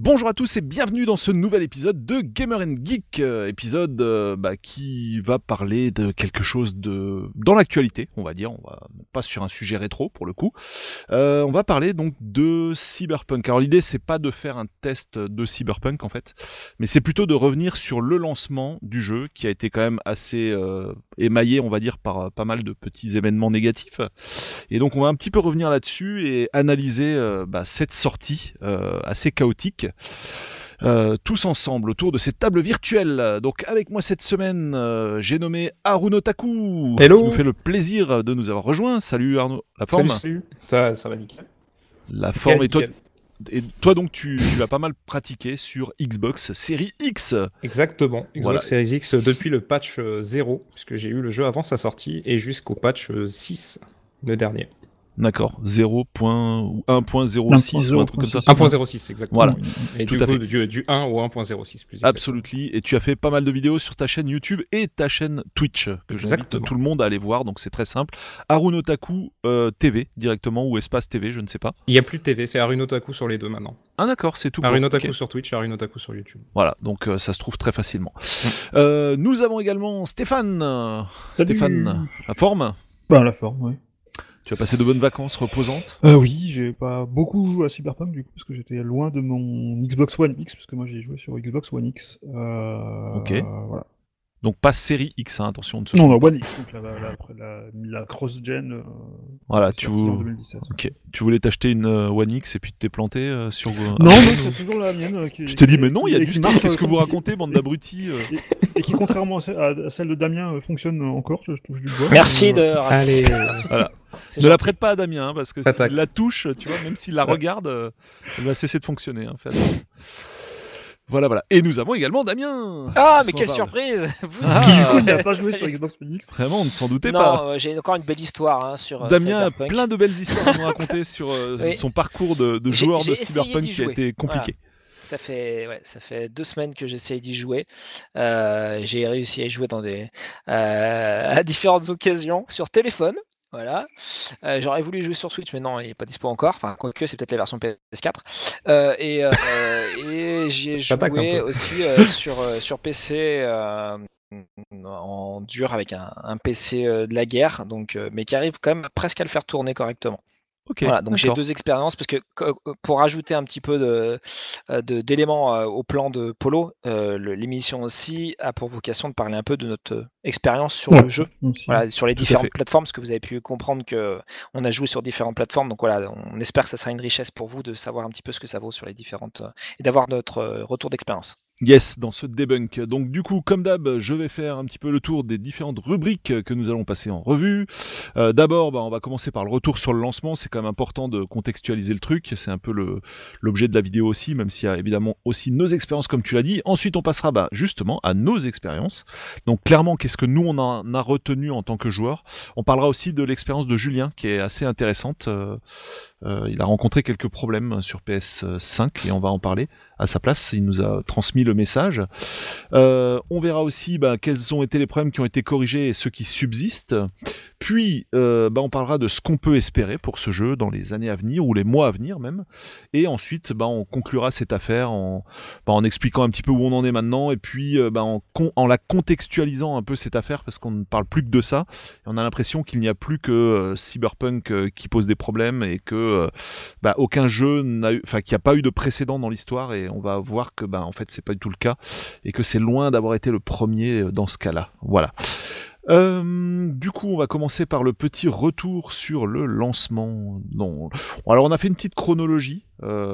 Bonjour à tous et bienvenue dans ce nouvel épisode de Gamer and Geek, euh, épisode euh, bah, qui va parler de quelque chose de dans l'actualité, on va dire, on va pas sur un sujet rétro pour le coup. Euh, on va parler donc de Cyberpunk. Alors l'idée c'est pas de faire un test de Cyberpunk en fait, mais c'est plutôt de revenir sur le lancement du jeu qui a été quand même assez émaillé, on va dire, par pas mal de petits événements négatifs. Et donc on va un petit peu revenir là-dessus et analyser bah, cette sortie assez chaotique. Euh, tous ensemble autour de cette table virtuelle. Donc avec moi cette semaine, euh, j'ai nommé Haruno Taku. Hello. Qui nous fait le plaisir de nous avoir rejoints. Salut Arnaud. La forme Salut. Ça, ça va nickel. La forme et toi, et toi donc tu, tu as pas mal pratiqué sur Xbox Série X. Exactement. Xbox Voilà. Series X euh, depuis le patch euh, 0, puisque j'ai eu le jeu avant sa sortie, et jusqu'au patch euh, 6, le dernier. D'accord. 0. ou 1.06 ou un truc comme ça. 1.06 exactement. Voilà. Et Tout du à coup, fait. du, du 1 au 1.06 plus exactement. Absolutely. Et tu as fait pas mal de vidéos sur ta chaîne YouTube et ta chaîne Twitch que j'invite tout le monde à aller voir. Donc c'est très simple. Harunotaku euh, TV directement ou Espace TV, je ne sais pas. Il n'y a plus de TV, c'est Arunotaku sur les deux maintenant. Ah d'accord, c'est tout. pour- Arunotaku ok. sur Twitch, Arunotaku sur YouTube. Voilà, donc euh, ça se trouve très facilement. Mm. Euh, nous avons également Stéphane. Salut. Stéphane, la forme Ben, la forme, oui. Tu as passé de bonnes vacances reposantes? Euh, oui, j'ai pas beaucoup joué à Cyberpunk du coup, parce que j'étais loin de mon Xbox One X, parce que moi j'ai joué sur Xbox One X. Euh, Ok. Voilà. Donc pas série X, hein, attention. De se... Non, non, One X, donc la, la, la, la, la cross-gen. Euh, Voilà, tu, en vou- 2017. ok. tu voulais t'acheter une euh, One X et puis tu t'es planté euh, sur... Non, non, c'est toujours la mienne. euh, qui, Je t'ai dit, mais non, il y a du marche, qu'est-ce que vous racontez, bande d'abrutis euh Et qui, contrairement à celle, à- à celle de Damien, euh, fonctionne encore, je, je touche du bois. Merci Euh, de. Allez. Voilà. Ne la prête pas à Damien, hein, parce que s'il la touche, tu vois, même s'il la regarde, euh, elle va cesser de fonctionner. hein, fais attention. Voilà, voilà. Et nous avons également Damien Ah, mais quelle parle. surprise Vous- Ah. Qui du coup n'a pas joué sur. Xbox One X. Vraiment, on ne s'en doutait Non, pas. euh, j'ai encore une belle histoire hein, sur euh, Damien a Cyberpunk. plein de belles histoires à nous raconter sur euh, Oui. son parcours de, joueur j'ai de Cyberpunk qui a été compliqué. Ça fait, ouais, ça fait deux semaines que j'essaye d'y jouer. Euh, j'ai réussi à y jouer dans des, euh, à différentes occasions sur téléphone. Voilà. Euh, J'aurais voulu jouer sur Switch, mais non, il n'est pas dispo encore. Enfin, quoique, c'est peut-être la version PS4. Euh, et euh, et j'ai joué aussi euh, sur, sur PC en dur avec un, un PC de la guerre, donc, mais qui arrive quand même presque à le faire tourner correctement. Voilà, donc j'ai deux expériences parce que co- pour ajouter un petit peu de euh, de- d'éléments euh, au plan de Polo, euh, l'émission aussi a pour vocation de parler un peu de notre euh, expérience sur Ouais. le jeu, voilà, sur les Tout différentes plateformes, parce que vous avez pu comprendre que on a joué sur différentes plateformes, donc voilà, on espère que ça sera une richesse pour vous de savoir un petit peu ce que ça vaut sur les différentes euh, et d'avoir notre euh, retour d'expérience. Yes, dans ce debunk. Donc du coup, comme d'hab, je vais faire un petit peu le tour des différentes rubriques que nous allons passer en revue. Euh, D'abord, bah, on va commencer par le retour sur le lancement. C'est quand même important de contextualiser le truc. C'est un peu l'objet de la vidéo aussi, même s'il y a évidemment aussi nos expériences, comme tu l'as dit. Ensuite, on passera bah, justement à nos expériences. Donc clairement, qu'est-ce que nous on en a retenu en tant que joueur? On parlera aussi de l'expérience de Julien, qui est assez intéressante. Euh, il a rencontré quelques problèmes sur PS5 et on va en parler à sa place. Il nous a transmis le message. Euh, on verra aussi bah, quels ont été les problèmes qui ont été corrigés et ceux qui subsistent. Puis, euh, bah, on parlera de ce qu'on peut espérer pour ce jeu dans les années à venir ou les mois à venir même. Et ensuite, bah, on conclura cette affaire en, bah, en expliquant un petit peu où on en est maintenant et puis euh, bah, en, la contextualisant un peu cette affaire parce qu'on ne parle plus que de ça. On a l'impression qu'il n'y a plus que euh, Cyberpunk qui pose des problèmes et que aucun jeu n'a eu, enfin, qu'il n'y a pas eu de précédent dans l'histoire et on va voir que en fait c'est pas du tout le cas et que c'est loin d'avoir été le premier dans ce cas-là. Voilà. Euh, du coup, on va commencer par le petit retour sur le lancement. Non. Alors, on a fait une petite chronologie. Euh,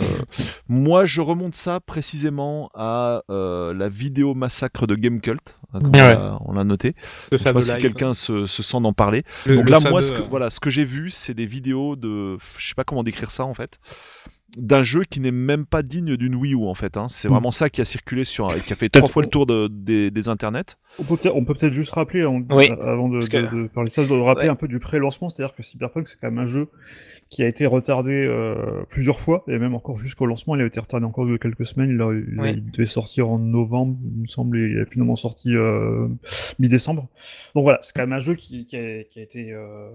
moi, je remonte ça précisément à euh, la vidéo massacre de Gamecult. hein, Ouais. on l'a- on l'a noté. Je sais pas fameux si quelqu'un se, se sent d'en parler. Le- Donc le là, fameux, moi, ce que, euh, voilà, ce que j'ai vu, c'est des vidéos de, je sais pas comment décrire ça en fait, d'un jeu qui n'est même pas digne d'une Wii U en fait. Hein. C'est Mm. vraiment ça qui a circulé sur, qui a fait trois fois le tour de, des, des internets. On peut peut-être, on peut peut-être juste rappeler, Oui, euh, avant de, que- de- de parler de ça, de rappeler Ouais. un peu du pré-lancement, c'est-à-dire que Cyberpunk, c'est quand même un jeu qui a été retardé euh, plusieurs fois, et même encore jusqu'au lancement, il a été retardé encore de quelques semaines, il, a- il- Oui. il devait sortir en novembre, il me semble, et il a finalement sorti euh, mi-décembre. Donc voilà, c'est quand même un jeu qui, qui, a, qui a été euh,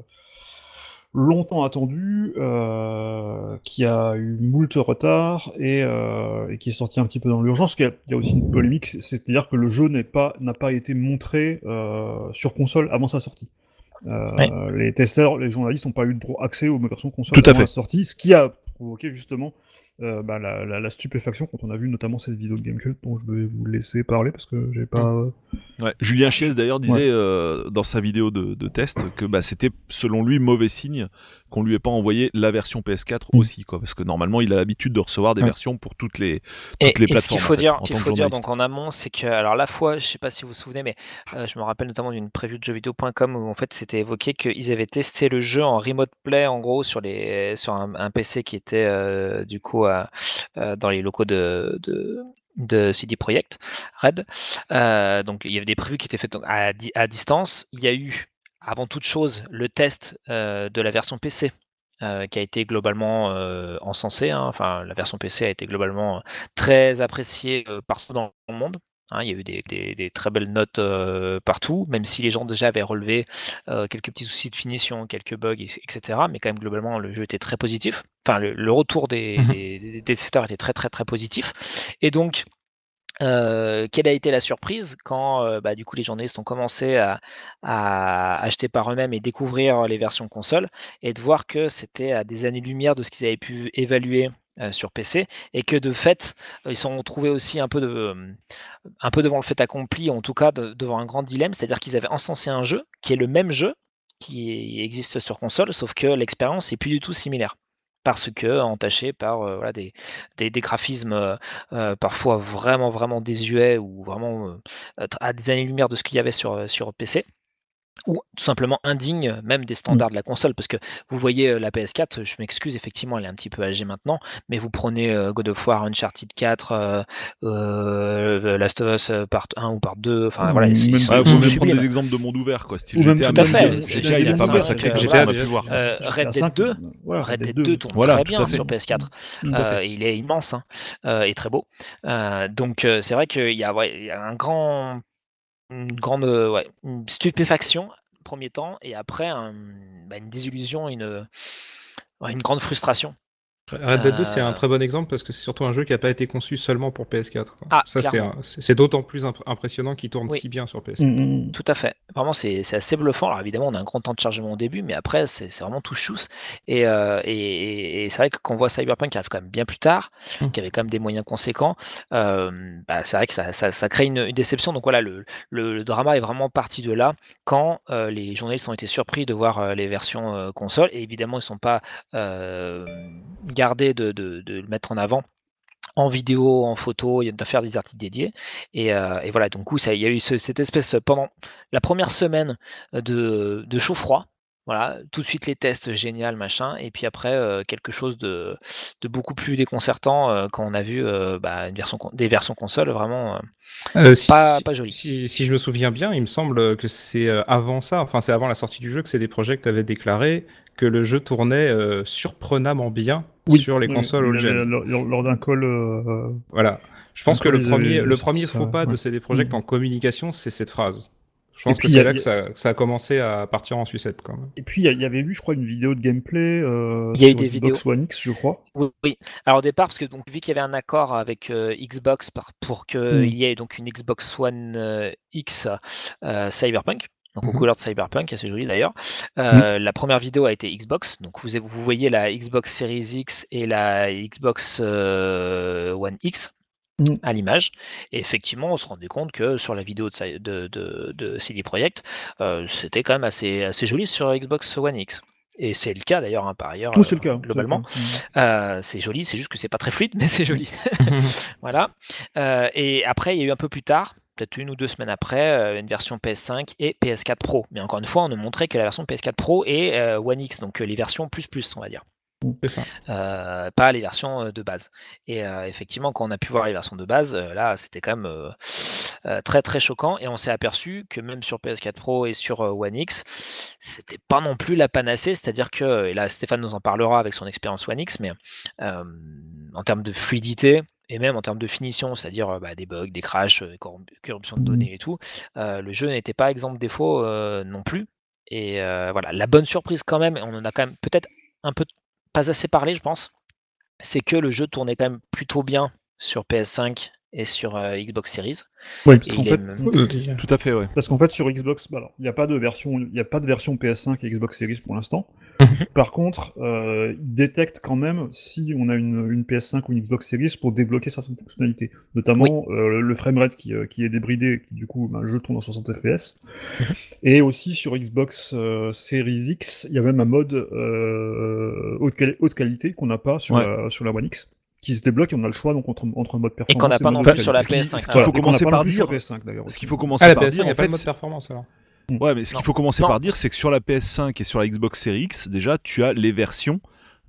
longtemps attendu, euh, qui a eu moult retard et, euh, et qui est sorti un petit peu dans l'urgence. Il y a- il y a aussi une polémique, c'est- c'est-à-dire que le jeu n'est pas n'a pas été montré euh, sur console avant sa sortie. Euh, Oui. Les testeurs, les journalistes n'ont pas eu de droit accès aux versions console Tout à avant fait. la sortie, ce qui a provoqué justement euh, bah, la, la- la stupéfaction quand on a vu notamment cette vidéo de Gamecult dont je vais vous laisser parler parce que j'ai pas. Ouais. Julien Chies d'ailleurs disait euh, dans sa vidéo de, de test que bah, c'était selon lui mauvais signe qu'on lui ait pas envoyé la version PS4 Mm. aussi quoi parce que normalement il a l'habitude de recevoir des Ouais. versions pour toutes les Et, toutes les et ce plateformes. qu'il faut en fait, dire, qu'il faut dire donc en amont, c'est que alors la fois, je sais pas si vous vous souvenez, mais euh, je me rappelle notamment d'une preview de jeuxvideo.com où en fait c'était évoqué qu'ils avaient testé le jeu en remote play en gros sur les sur un, un PC qui était euh, du coup à- euh, dans les locaux de, de CD Projekt Red. Euh, donc il y avait des prévues qui étaient faites donc, à, à distance. Il y a eu avant toute chose le test euh, de la version PC euh, qui a été globalement euh, encensé. hein. Enfin, la version PC a été globalement très appréciée euh, partout dans le monde. Hein. il y a eu des, des- des très belles notes euh, partout, même si les gens déjà avaient relevé euh, quelques petits soucis de finition, quelques bugs, et- etc. Mais quand même, globalement, le jeu était très positif. Enfin, le, le retour des, Mhm. des- testeurs était très, très, très positif. Et donc, euh, quelle a été la surprise quand euh, bah, du coup les journalistes ont commencé à, à acheter par eux-mêmes et découvrir les versions console et de voir que c'était à des années-lumière de ce qu'ils avaient pu évaluer sur PC et que de fait euh, ils sont trouvés aussi un peu, de, euh, devant le fait accompli, en tout cas de- devant un grand dilemme, c'est-à-dire qu'ils avaient encensé un jeu qui est le même jeu qui existe sur console, sauf que l'expérience est plus du tout similaire. Parce que entaché par euh, des, des, graphismes euh, euh, parfois vraiment vraiment désuets ou vraiment euh, à des années-lumière de ce qu'il y avait euh, sur PC ou tout simplement indigne même des standards de la console parce que vous voyez euh, la PS4 je m'excuse effectivement elle est un petit peu âgée maintenant mais vous prenez euh, God of War Uncharted 4 euh, euh, Last of Us euh, part 1 ou part 2 enfin voilà sont même prendre des exemples de monde ouvert quoi style Ou même GTA tout à fait. GTA GTA il est pas cinq, massacré euh, comme voilà. ça on a pu voir Euh, Red Dead cinq, 2 voilà, Red Dead 2 tourne Voilà, très bien sur PS4 Tout à fait. Euh, il est immense hein, euh, et très beau. Euh, donc euh, c'est vrai qu'il y, a, ouais, il y a un grand, une grande euh, ouais, une stupéfaction premier temps et après un- bah, une désillusion, une grande frustration. Red Dead 2, c'est un Euh, très bon exemple parce que c'est surtout un jeu qui n'a pas été conçu seulement pour PS4. quoi. Ah, Ça, c'est d'autant plus imp- impressionnant qu'il tourne Oui. si bien sur PS4. Mm, mm. Tout à fait. Vraiment, c'est c'est assez bluffant. Alors évidemment, on a un grand temps de chargement au début, mais après, c'est c'est vraiment tout chousse. Et, euh, et, et- et c'est vrai que quand on voit Cyberpunk qui arrive quand même bien plus tard, Mm. qui avait quand même des moyens conséquents, euh, bah, c'est vrai que ça, ça- ça crée une, une déception. Donc voilà, le, le- le drama est vraiment parti de là quand euh, les journalistes ont été surpris de voir euh, les versions euh, console. Et évidemment, ils ne sont pas gardés de, de- de le mettre en avant en vidéo, en photo, il y a de faire des articles dédiés. Et, euh, et voilà, donc coup, ça, il y a eu ce- cette espèce pendant la première semaine euh, de, de chaud-froid. Voilà, tout de suite les tests, génial, machin. Et puis après, euh, quelque chose de, de beaucoup plus déconcertant euh, quand on a vu bah, une version, con- des versions console vraiment si, pas, pas jolies. si, si je me souviens bien, il me semble que c'est avant ça, enfin c'est avant la sortie du jeu que CD Projekt avait déclaré que le jeu tournait euh, surprenamment bien sur les Oui, consoles il old. Lors, d'un call, euh, Voilà. Je pense que le premier, le premier ça- faux pas de. CD Projekt Mm. en communication, c'est cette phrase. Je pense puis, que c'est a- là que ça, que ça a commencé à partir en sucette quand même. Et puis, il y avait eu, je crois, une vidéo de gameplay euh, Il y a eu sur des Xbox One X, je crois. Oui, oui. Alors au départ, parce que donc vu qu'il y avait un accord avec euh, Xbox pour qu'il Mm. y ait donc une Xbox One euh, X euh, Cyberpunk. Donc aux Mhm. couleurs de Cyberpunk, assez joli d'ailleurs. Euh, La première vidéo a été Xbox, donc vous, vous voyez la Xbox Series X et la Xbox euh, One X Mhm. à l'image. Et effectivement, on se rendait compte que sur la vidéo de, Cy- de, de, de CD Projekt, euh, c'était quand même assez, assez joli sur Xbox One X. Et c'est le cas d'ailleurs, hein, par ailleurs, Oui, le cas. globalement. Euh, c'est joli, c'est juste que c'est pas très fluide, mais c'est joli. voilà. Euh, et après, il y a eu un peu plus tard, peut-être une ou deux semaines après, euh, une version PS5 et PS4 Pro. Mais encore une fois, on ne montrait que la version PS4 Pro et euh, One X, donc euh, les versions plus plus, on va dire. Ça. euh, pas les versions de base. Et euh, effectivement, quand on a pu voir les versions de base, euh, là, c'était quand même très très choquant. Et on s'est aperçu que même sur PS4 Pro et sur One X, c'était pas non plus la panacée. C'est-à-dire que, et là, Stéphane nous en parlera avec son expérience One X, mais en termes de fluidité. Et même en termes de finition, c'est-à-dire bah, des bugs, des crashs, corromp- corruption de Mhm. données et tout, euh, le jeu n'était pas exempt de défauts euh, non plus. Et euh, voilà, la bonne surprise quand même, et on en a quand même peut-être un peu pas assez parlé, je pense, c'est que le jeu tournait quand même plutôt bien sur PS5 et sur euh, Xbox Series. Oui, parce qu'en fait, même- Tout à fait, ouais. Parce qu'en fait, sur Xbox, bah alors, il n'y a pas de version, il n'y a pas de version PS5 et Xbox Series pour l'instant. Par contre, euh, il détecte quand même si on a une, une PS5 ou une Xbox Series pour débloquer certaines fonctionnalités, notamment euh, le framerate qui, euh, qui est débridé, qui du coup, bah, le jeu tourne en 60 FPS. Et aussi sur Xbox euh, Series X, il y a même un mode euh, haute, quali- haute qualité qu'on n'a pas sur, Ouais. la, sur la One X, qui se débloque et on a le choix donc entre, entre mode Et performance qu'on n'a pas non haute plus sur la qualité. Ce qui- PS5. ce qu'il Voilà. faut Et commencer pas par non plus dire- sur PS5 d'ailleurs. Ce qu'il faut commencer Ah, la par PS5, dire, en fait, mode performance alors. Ouais, mais ce qu'il faut commencer Non. par dire, c'est que sur la PS5 et sur la Xbox Series X, déjà, tu as les versions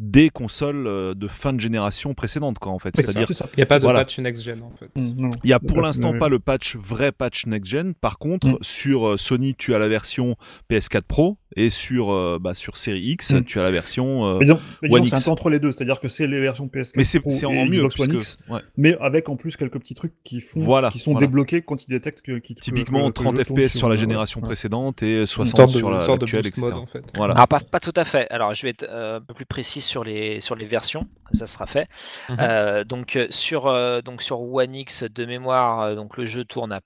des consoles euh, de fin de génération précédente, quoi, en fait. Oui, C'est-à-dire. Il n'y a pas de Voilà. patch next-gen en fait. Mm, non, non. il y a pour l'instant pas le patch, vrai patch next-gen. Par contre, Mm. sur euh, Sony, tu as la version PS4 Pro et sur, euh, bah, sur Série X, Mm. tu as la version. euh, Mais disons, mais disons One que c'est un X. peu entre les deux, c'est-à-dire que c'est les versions PS4 mais c'est Pro c'est et en mieux, Xbox One puisque- X, ouais. mais avec en plus quelques petits trucs qui font, Voilà, qui sont voilà. débloqués quand ils détectent que, qu'ils- que- Typiquement que- que le 30 jeu tourne FPS sur la génération ouais. précédente et Une 60 sorte de, sur la- boost etc. mode en fait. Voilà. Alors pas, pas tout à fait. Alors je vais être euh, un peu plus précis sur les sur les versions, ça sera fait. Mhm. Euh, donc euh, sur euh, donc sur One X de mémoire, euh, donc le jeu tourne à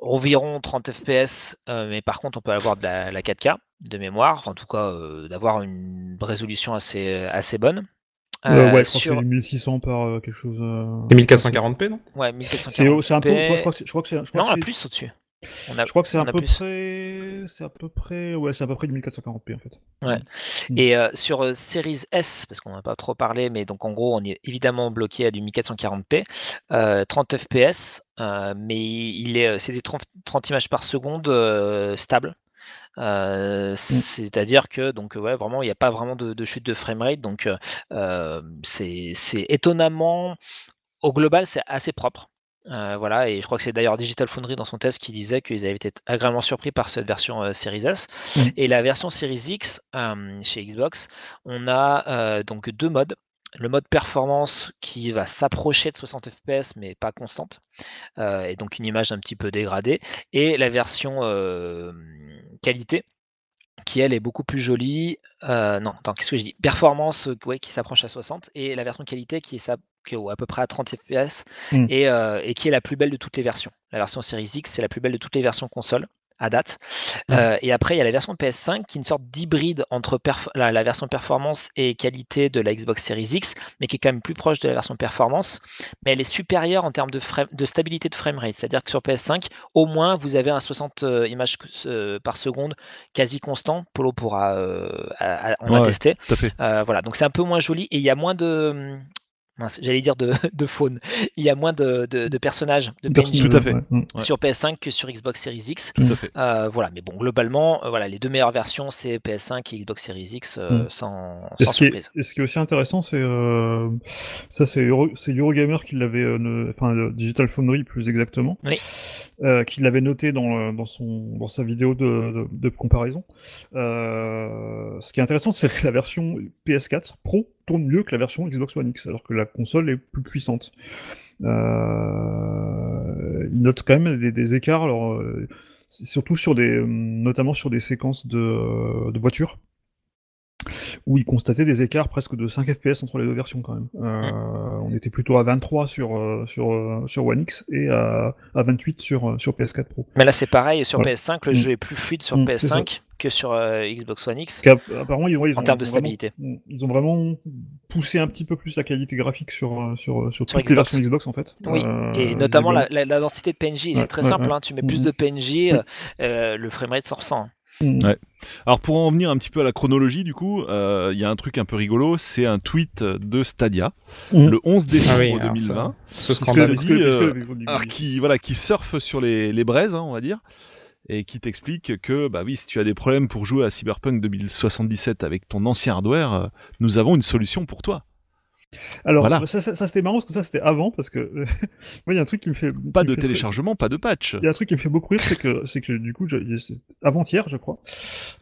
environ 30 FPS, euh, mais par contre on peut avoir de la, la 4K de mémoire, en tout cas euh, d'avoir une résolution assez assez bonne. Euh, ouais, je crois que sur c'est du 1600 par euh, quelque chose. euh, C'est 1440p non? Ouais C'est 1440 c'est un peu. ouais, je crois que c'est- Non, que à c'est- plus au-dessus. On a- Je crois que c'est on à peu plus. près. C'est à peu près. Ouais, c'est à peu près du 1440p en fait. Ouais. Mm. Et euh, sur euh, Series S, parce qu'on n'a pas trop parlé, mais donc en gros, on est évidemment bloqué à du 1440p, euh, 30 fps, euh, mais il est, c'est des 30, 30 images par seconde euh, stables. Euh, C'est-à-dire que donc ouais, vraiment, il n'y a pas vraiment de, de chute de framerate, donc euh, c'est c'est étonnamment, au global, c'est assez propre. Euh, voilà, et je crois que c'est d'ailleurs Digital Foundry dans son test qui disait qu'ils avaient été agréablement surpris par cette version euh, Series S. Et la version Series X euh, chez Xbox, on a donc deux modes. Le mode performance qui va s'approcher de 60 fps mais pas constante, et donc une image un petit peu dégradée, et la version qualité qui elle est beaucoup plus jolie. Non, attends, qu'est-ce que je dis? Performance ouais, qui s'approche à 60 et la version qualité qui est, sa- qui est à peu près à 30 fps Mm. et, euh, et qui est la plus belle de toutes les versions. La version Series X, c'est la plus belle de toutes les versions console à date. Mm. Euh, et après, il y a la version PS5 qui est une sorte d'hybride entre la, la version performance et qualité de la Xbox Series X, mais qui est quand même plus proche de la version performance. Mais elle est supérieure en termes de, frame- de stabilité de framerate. C'est-à-dire que sur PS5, au moins, vous avez un 60 euh, images par seconde quasi constant. Polo pourra en Ouais, fait. Euh, voilà, donc c'est un peu moins joli et il y a moins de. Mince, J'allais dire de, de faune. Il y a moins de, de- de personnages, de PNJ Tout à fait. Ouais, mm. Ouais. sur PS5 que sur Xbox Series X. Tout à fait. Euh, voilà, mais bon, globalement, euh, voilà, les deux meilleures versions, c'est PS5 et Xbox Series X, euh, Mm. sans, sans ce, qui est, surprise. et ce qui est aussi intéressant, c'est euh, ça, c'est Euro, c'est Eurogamer qui l'avait, euh, enfin le Digital Foundry plus exactement, Oui. euh, qui l'avait noté dans, dans son dans sa vidéo de, de, de comparaison. Euh, ce qui est intéressant, c'est que la version PS4 Pro mieux que la version Xbox One X, alors que la console est plus puissante. Euh, il note quand même des, écarts, euh, surtout sur des, notamment sur des séquences de, de voitures où il constatait des écarts presque de 5 FPS entre les deux versions quand même. Euh, On était plutôt à 23 sur, euh, sur, euh, sur One X et à, à 28 sur, sur PS4 Pro. Mais là, c'est pareil, sur Voilà. PS5, le Mm. jeu est plus fluide sur Mm, c'est PS5 que sur euh, Xbox One X. Parce qu'apparemment, ils, En ont, termes de ont vraiment- stabilité. ils ont vraiment poussé un petit peu plus la qualité graphique sur, sur, sur, toutes les versions Xbox en fait. Oui, Euh, et notamment la, visiblement. la- la densité de PNJ, c'est très ouais, simple, hein, tu mets plus de PNJ, euh, le framerate s'en ressent. Mm. Ouais. Alors pour en venir un petit peu à la chronologie du coup, euh, il y a un truc un peu rigolo, c'est un tweet de Stadia Mm. le 11 décembre Ah oui, alors 2020. ça, ce Parce que- scandale. parce que- parce que- euh, parce que- alors qui voilà qui surfe sur les, les braises hein, on va dire et qui t'explique que bah oui, si tu as des problèmes pour jouer à Cyberpunk 2077 avec ton ancien hardware, euh, nous avons une solution pour toi. Alors, Voilà. ça, ça, ça, c'était marrant parce que ça c'était avant parce que euh, moi il y a un truc qui me fait Pas de fait- téléchargement, pas de patch. Il y a un truc qui me fait beaucoup rire, c'est que c'est que du coup, avant-hier, je crois,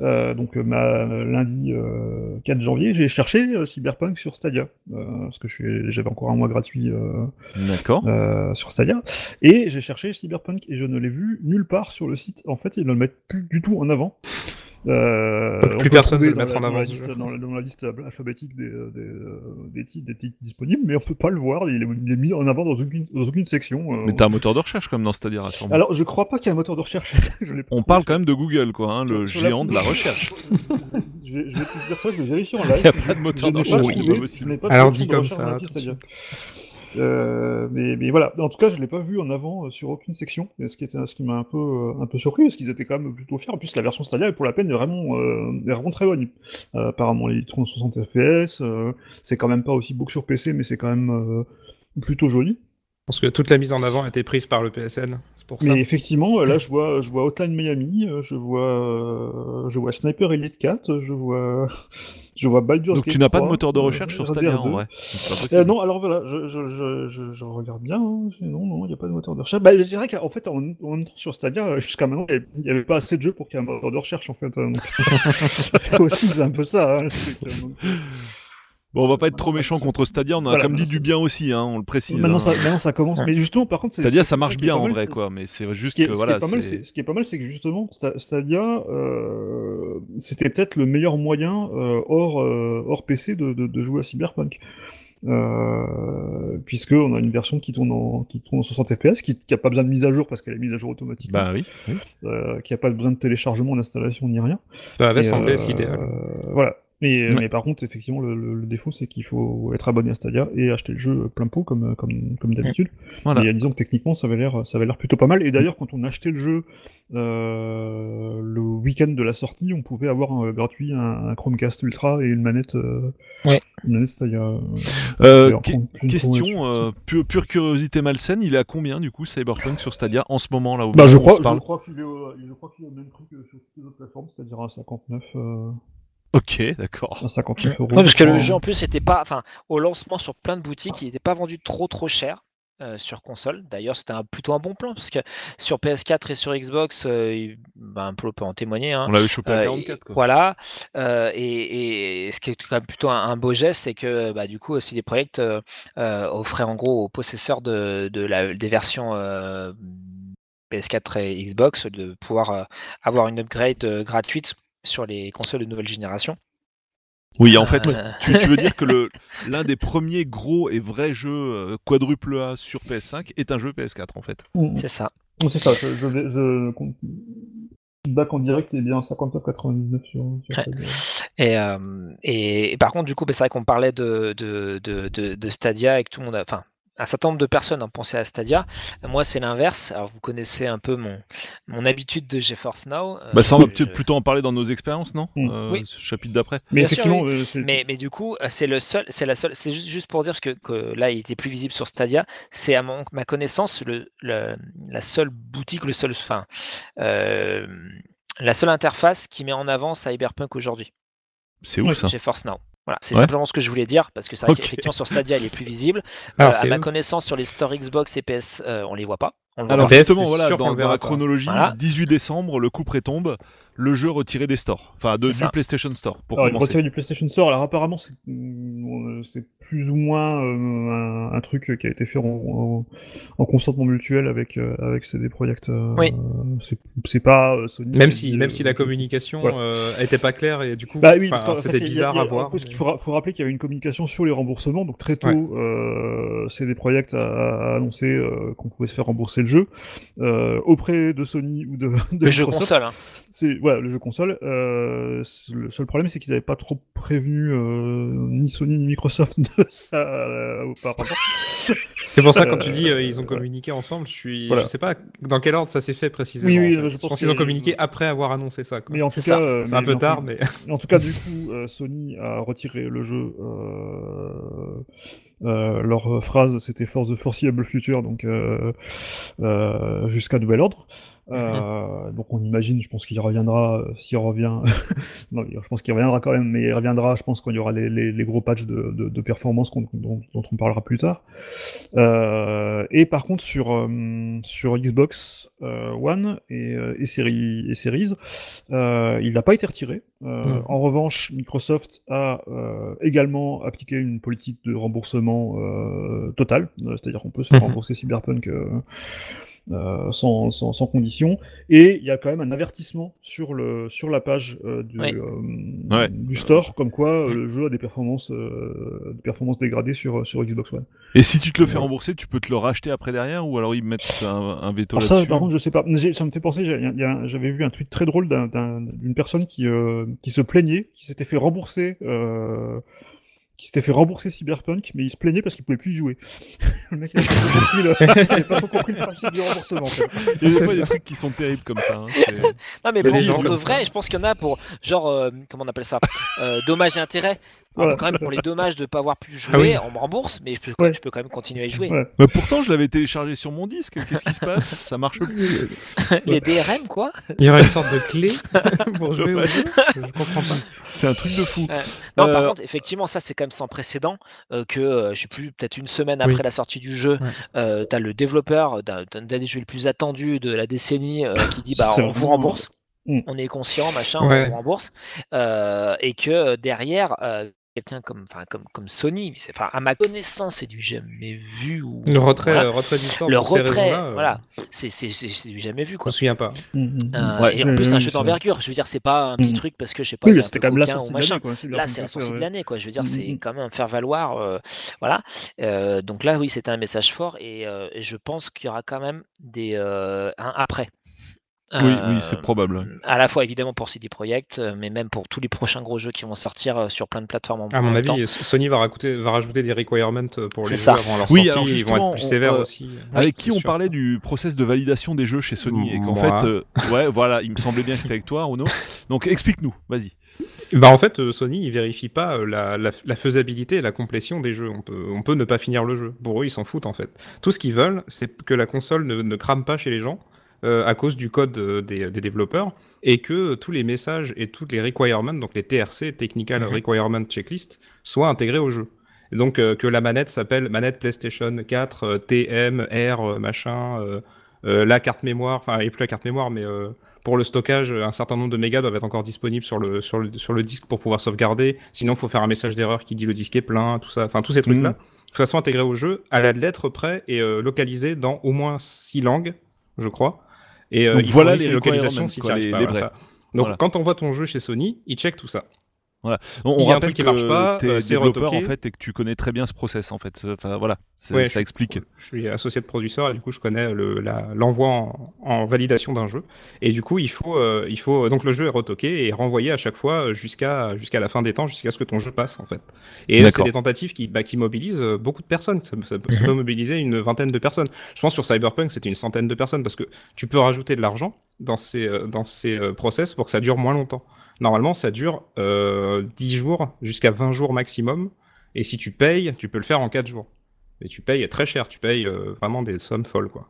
euh, donc euh, ma, lundi euh, 4 janvier, j'ai cherché euh, Cyberpunk sur Stadia euh, parce que j'avais encore un mois gratuit euh, D'accord. euh, sur Stadia et j'ai cherché Cyberpunk et je ne l'ai vu nulle part sur le site. En fait, ils ne le mettent plus du tout en avant. Euh, Donc, plus personne ne le dans mettre la- en dans avant, dans, la, dans la liste alphabétique des, euh, des, euh, des titres, des titres disponibles, mais on peut pas le voir. Il est, il est mis en avant dans aucune, dans aucune section. euh, Mais t'as un moteur de recherche comme dans Stadia, rassure-moi. alors, je crois pas qu'il y ait un moteur de recherche. je l'ai pas On parle quand même de Google, quoi, hein, le sur la géant de la recherche. je, vais, je vais te dire ça, je vais vérifier en live. Il y a pas de moteur de recherche, Alors, dit comme ça, Euh, mais, mais voilà, en tout cas, je l'ai pas vu en avant euh, sur aucune section, ce qui était, ce qui m'a un peu, euh, un peu surpris, parce qu'ils étaient quand même plutôt fiers. En plus, la version Stadia, est pour la peine, vraiment, euh, est vraiment très bonne. Euh, apparemment, les 360 FPS, euh, c'est quand même pas aussi beau que sur PC, mais c'est quand même plutôt joli. Je pense que toute la mise en avant a été prise par le PSN. C'est pour ça. Mais effectivement, euh, là, je vois, je vois Hotline Miami, euh, je vois, euh, je vois Sniper Elite 4, je vois, je vois Baldur's Donc Gate tu n'as pas de 3, moteur de euh, recherche sur RDR2. Stadia en vrai. Euh, non, alors voilà, je, je, je, je, je regarde bien. hein. Non, non, il n'y a pas de moteur de recherche. Bah, je dirais qu'en fait, en, en sur Stadia, jusqu'à maintenant, il n'y avait pas assez de jeux pour qu'il y ait un moteur de recherche, en fait. hein, donc. aussi, c'est un peu ça. Hein, Bon, on va pas être trop méchant contre Stadia, on a Voilà, comme dit du bien aussi, hein, on le précise. Maintenant, hein. ça, maintenant, ça commence. Mais justement, par contre, c'est. Stadia, ça marche qui bien en mal, vrai, quoi, mais c'est Ce juste qui, est, que ce qui voilà. est pas mal, ce qui est pas mal, c'est que justement Sta- Stadia, euh, c'était peut-être le meilleur moyen euh, hors euh, hors PC de, de, de jouer à Cyberpunk, euh, puisque on a une version qui tourne en qui tourne en 60 FPS, qui, qui a pas besoin de mise à jour parce qu'elle est mise à jour automatiquement, Bah oui. oui. euh, qui a pas besoin de téléchargement, d'installation ni rien. Ça avait semblé euh, l'idéal. Voilà. Mais, Ouais. mais par contre, effectivement, le, le- le défaut, c'est qu'il faut être abonné à Stadia et acheter le jeu plein pot comme, comme, comme d'habitude. Voilà. Et euh, disons que techniquement, ça avait l'air, ça avait l'air plutôt pas mal. Et d'ailleurs, quand on achetait le jeu euh, le week-end de la sortie, on pouvait avoir un, gratuit un, un Chromecast Ultra et une manette, euh, Ouais. une manette Stadia. euh, Euh, question, euh, pure, pure curiosité malsaine, il est à combien du coup Cyberpunk sur Stadia en ce moment là où Bah, je crois, je crois qu'il est, au- je crois qu'il est au même prix que sur toutes les autres plateformes, c'est-à-dire à 59, euh, Ok, d'accord. à 59 euros. Ouais, parce que le jeu en plus était pas, enfin, au lancement sur plein de boutiques, il n'était pas vendu trop trop cher euh, sur console. D'ailleurs, c'était un, plutôt un bon plan parce que sur PS4 et sur Xbox, euh, il- ben, peut en témoigner. hein, On l'avait chopé à euh, 44 quoi. Voilà. euh, et, et ce qui est quand même plutôt un, un beau geste, c'est que bah, du coup, aussi des projets euh, euh, offraient en gros aux possesseurs de, de la, des versions euh, PS4 et Xbox de pouvoir euh, avoir une upgrade euh, gratuite sur les consoles de nouvelle génération. Oui, en fait, Euh, tu, tu veux dire que le l'un des premiers gros et vrais jeux euh, quadruple A sur PS5 est un jeu PS4 en fait. C'est ça. C'est ça, je, je, en direct est bien 59,99 sur, sur Ouais. Et, euh, et, et par contre, du coup, bah, c'est vrai qu'on parlait de, de, de, de, de Stadia et que tout le monde a. Enfin, un certain nombre de personnes ont pensé à Stadia. Moi, c'est l'inverse. Alors, vous connaissez un peu mon, mon habitude de GeForce Now. euh, Bah ça on va je- peut-être plutôt en parler dans nos expériences, non Mm. Euh, Oui. Ce chapitre d'après. Mais Bien sûr, effectivement, oui. euh, Mais, mais du coup, c'est le seul, c'est la seule, c'est juste, juste pour dire que, que là, il était plus visible sur Stadia. C'est à mon- ma connaissance le, le- la seule boutique, le seul, enfin, euh, la seule interface qui met en avant Cyberpunk aujourd'hui. C'est où Ouais, ça GeForce Now. Voilà, c'est Ouais. simplement ce que je voulais dire parce que c'est vrai qu'effectivement sur Stadia il est plus visible. Alors, Euh, à ma connaissance sur les stores Xbox et PS, euh, on les voit pas. Alors. PS, justement, voilà, dans, dans la chronologie, Voilà. 18 décembre, le coup prétombe, le jeu retiré des stores, enfin de, du. PlayStation Store pour Alors, commencer. retiré du PlayStation Store. Alors apparemment, c'est euh, c'est plus ou moins euh, un, un truc qui a été fait en, en, en consentement mutuel avec euh, avec CD Projekt. euh, Oui. C'est c'est pas euh, Sony. Même si, même si la communication Voilà. euh, était pas claire et du coup, Bah oui, fait, c'était il y a- bizarre il y a- à voir. Parce qu'il mais- faut, ra- faut rappeler qu'il y avait une communication sur les remboursements. Donc très tôt, Ouais. euh, CD Projekt a, a annoncé euh, qu'on pouvait se faire rembourser le jeu euh, auprès de Sony ou de, de Le jeu Microsoft. console. hein. C'est voilà le jeu console. Euh, le seul problème, c'est qu'ils n'avaient pas trop prévenu euh, ni Sony ni Microsoft de ça euh. C'est pour ça quand tu dis euh, ils ont communiqué ensemble, je suis, Voilà. je sais pas dans quel ordre ça s'est fait précisément. Oui, oui, en fait. je pense qu'ils ont communiqué après avoir annoncé ça. quoi. Mais en C'est tout ça. cas, euh, C'est un peu tard, mais En tout cas, du coup, euh, Sony a retiré le jeu. Euh, euh, leur phrase, c'était For the foreseeable future, donc euh, euh, jusqu'à nouvel ordre. Euh, donc on imagine, je pense qu'il reviendra euh, s'il revient. non, je pense qu'il reviendra quand même, mais il reviendra, je pense, il y aura les, les, les gros patchs de, de, de performance qu'on- dont, dont on parlera plus tard. Euh, et par contre sur euh, sur Xbox euh, One et, et série et Series, il n'a pas été retiré. Non. En revanche, Microsoft a également appliqué une politique de remboursement total, Euh, c'est-à-dire qu'on peut se Mhm. rembourser Cyberpunk euh, sans, sans, sans condition. Et il y a quand même un avertissement sur, le, sur la page euh, du, euh, Ouais. du store, comme quoi euh, le jeu a des performances, euh, des performances dégradées sur, sur Xbox One. Et si tu te le fais Ouais. rembourser, tu peux te le racheter après derrière ou alors ils mettent un, un veto Alors ça, là-dessus par contre, je sais pas. Ça me fait penser, j'ai- il y a- il y a- j'avais vu un tweet très drôle d'un- d'un- d'une personne qui, euh, qui se plaignait, qui s'était fait rembourser, euh, qui s'était fait rembourser Cyberpunk, mais il se plaignait parce qu'il pouvait plus y jouer. le mec il avait pas trop compris le, il avait pas trop compris le principe du remboursement. En fait. Il y a des fois des trucs qui sont terribles comme ça. hein, Non, mais pour, pour de ça. vrai, je pense qu'il y en a pour, genre, euh, comment on appelle ça? Euh, Dommages et intérêts. Quand même, pour les dommages de ne pas avoir pu jouer, Ah oui. on me rembourse, mais je peux, Ouais. je peux quand même continuer à y jouer. Ouais. Bah, pourtant, je l'avais téléchargé sur mon disque. Qu'est-ce qui se passe? Ça marche plus. les DRM, quoi? Il y aurait une sorte de clé pour jouer au jeu Je comprends pas. C'est un truc de fou. Non, par Euh, contre, effectivement, ça c'est quand même sans précédent euh, que euh, je sais plus, peut-être une semaine après Oui. la sortie du jeu, Ouais. euh, t'as le développeur d'un des jeux les plus attendus de la décennie euh, qui dit bah on vous rembourse, on est conscient, machin, Ouais. on vous rembourse, euh, et que derrière euh, quelqu'un comme, enfin comme comme Sony, c'est, enfin à ma connaissance, c'est du jamais vu ou Le retrait, voilà. euh, retrait le retrait, euh, voilà, c'est c'est c'est c'est du jamais vu Je quoi. me souviens pas. Mm, mm, mm. Euh, Ouais. et en plus, c'est un jeu d'envergure. Je veux dire, c'est pas un petit truc parce que je sais pas. Oui, c'était peu quand même la sortie de machin. l'année, quoi. Là, c'est la sortie ouais. de l'année, quoi. Je veux dire, c'est quand même un faire valoir, euh, voilà. Euh, donc là, oui, c'était un message fort et, euh, et je pense qu'il y aura quand même des euh, un après. Oui, oui, Euh, c'est probable. À la fois évidemment pour CD Projekt, euh, mais même pour tous les prochains gros jeux qui vont sortir euh, sur plein de plateformes en, À mon temps. avis, Sony va rajouter, va rajouter des requirements pour les ça. jeux avant leur Oui, sortie. alors Ils vont justement, être plus sévères euh, aussi. Avec Oui, qui on sûr. parlait du process de validation des jeux chez Sony et qu'en Moi. fait, euh, ouais, voilà, il me semblait bien que c'était avec toi, Renaud. Donc explique-nous, vas-y. Bah en fait, euh, Sony, ils vérifient pas la, la- la faisabilité et la complétion des jeux. On peut, on peut ne pas finir le jeu. Pour eux, ils s'en foutent en fait. Tout ce qu'ils veulent, c'est que la console ne, ne crame pas chez les gens euh, à cause du code euh, des, des développeurs et que tous les messages et toutes les requirements, donc les TRC, Technical Mhm. Requirement Checklist, soient intégrés au jeu. Et donc euh, que la manette s'appelle manette PlayStation 4 euh, TM R machin, la carte mémoire, enfin et plus la carte mémoire, mais pour le stockage, un certain nombre de mégas doivent être encore disponibles sur le, sur le, sur le disque pour pouvoir sauvegarder. Sinon, il faut faire un message d'erreur qui dit le disque est plein, tout ça. Enfin, tous ces trucs-là. Mhm. De toute façon, intégrés au jeu, à la lettre près et euh, localisés dans au moins six langues, je crois. Et euh, ils voilà les localisations si tu arrives les- pas. voilà, ça. Donc, Voilà. quand on voit ton jeu chez Sony, ils checkent tout ça. On, S'il on un rappelle qui marche que pas, t'es euh, c'est développeur en fait et que tu connais très bien ce process en fait. Enfin voilà, Ouais, ça explique. Je suis associé de producteur et du coup je connais le- l'envoi en, en validation d'un jeu. Et du coup il faut, euh, il faut donc le jeu est retoqué et renvoyé à chaque fois jusqu'à jusqu'à la fin des temps, jusqu'à ce que ton jeu passe en fait. Et c'est des tentatives qui, bah, qui mobilisent euh, beaucoup de personnes. Ça, ça- ça Mhm. peut mobiliser une vingtaine de personnes. Je pense sur Cyberpunk c'était une centaine de personnes parce que tu peux rajouter de l'argent dans ces euh, dans ces euh, process pour que ça dure moins longtemps. Normalement ça dure euh, 10 jours jusqu'à 20 jours maximum. Et si tu payes, tu peux le faire en 4 jours. Et tu payes très cher, tu payes euh, vraiment des sommes folles, quoi.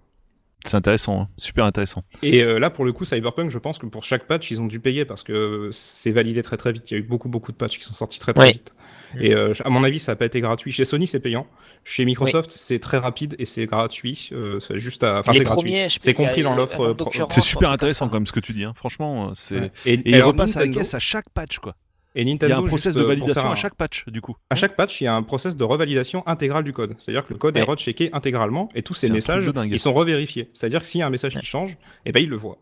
C'est intéressant, hein. super intéressant. Et euh, là, pour le coup, Cyberpunk, je pense que pour chaque patch, ils ont dû payer parce que c'est validé très très vite. Il y a eu beaucoup beaucoup de patchs qui sont sortis très très Oui. vite. Et euh, à mon avis, ça n'a pas été gratuit. Chez Sony, c'est payant. Chez Microsoft, c'est très rapide et c'est gratuit. Euh, c'est juste à... Enfin, c'est gratuit. C'est compris dans l'offre. Euh, c'est super intéressant quand même ce que tu dis. Hein. Franchement, c'est. Ouais. Et, et, et, à la caisse à chaque patch, quoi. Et Nintendo, il y a un process de validation à chaque patch, du coup. À chaque patch, il y a un process de revalidation intégrale du code. C'est-à-dire que le code est rechecké intégralement et tous ces messages, ils sont revérifiés. C'est-à-dire que s'il y a un message qui change, et ben ils le voient.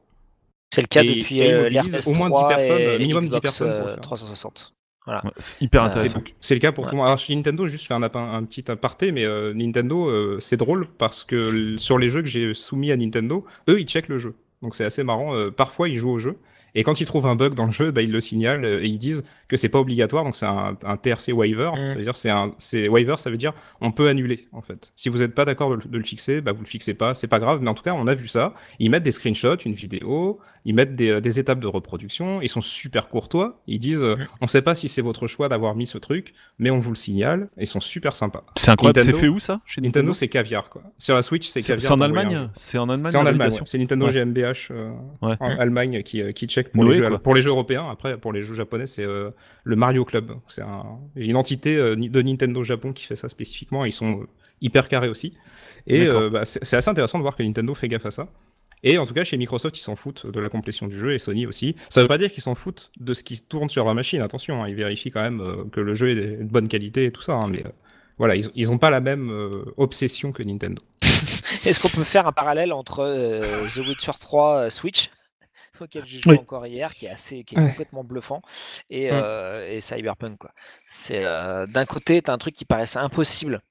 C'est le cas et, depuis l'ère Au moins 10 personnes, minimum 10 personnes. 360. Voilà. C'est hyper euh, intéressant. C'est le cas pour tout le monde. Alors, chez Nintendo, juste faire un, petit aparté, mais euh, Nintendo, euh, c'est drôle parce que sur les jeux que j'ai soumis à Nintendo, eux, ils checkent le jeu. Donc c'est assez marrant. Parfois, ils jouent au jeu. Et quand ils trouvent un bug dans le jeu, bah, ils le signalent euh, et ils disent que c'est pas obligatoire. Donc c'est un, un TRC waiver. Mm. C'est-à-dire c'est un c'est waiver, ça veut dire on peut annuler en fait. Si vous n'êtes pas d'accord de, le- de le fixer, bah vous le fixez pas. C'est pas grave. Mais en tout cas, on a vu ça. Ils mettent des screenshots, une vidéo. Ils mettent des, euh, des étapes de reproduction. Ils sont super courtois. Ils disent euh, Mm. on sait pas si c'est votre choix d'avoir mis ce truc, mais on vous le signale. Et ils sont super sympas. C'est incroyable. C'est fait où ça? Chez Nintendo, Nintendo? c'est caviar quoi. Sur la Switch, c'est caviar. c'est en Allemagne. C'est en Allemagne C'est en la Allemagne. validation? Ouais. C'est Nintendo Ouais. GmbH euh, Ouais. en Mm. Allemagne qui, euh, qui pour, Noé, les jeux, quoi. pour les jeux européens. Après, pour les jeux japonais, c'est euh, le Mario Club. C'est un, une entité euh, de Nintendo Japon qui fait ça spécifiquement. Ils sont euh, hyper carrés aussi. Et euh, bah, c'est assez intéressant de voir que Nintendo fait gaffe à ça. Et en tout cas, chez Microsoft, ils s'en foutent de la complétion du jeu et Sony aussi. Ça veut pas dire qu'ils s'en foutent de ce qui tourne sur la machine. Attention, hein, ils vérifient quand même euh, que le jeu est de bonne qualité et tout ça. hein, mais euh, voilà, ils, ils ont pas la même euh, obsession que Nintendo. Est-ce qu'on peut faire un parallèle entre euh, The Witcher 3 euh, Switch auquel j'ai joué Oui. encore hier, qui est assez, qui est Ouais. complètement bluffant, et, euh, et Cyberpunk quoi. C'est euh, d'un côté, t'as un truc qui paraissait impossible.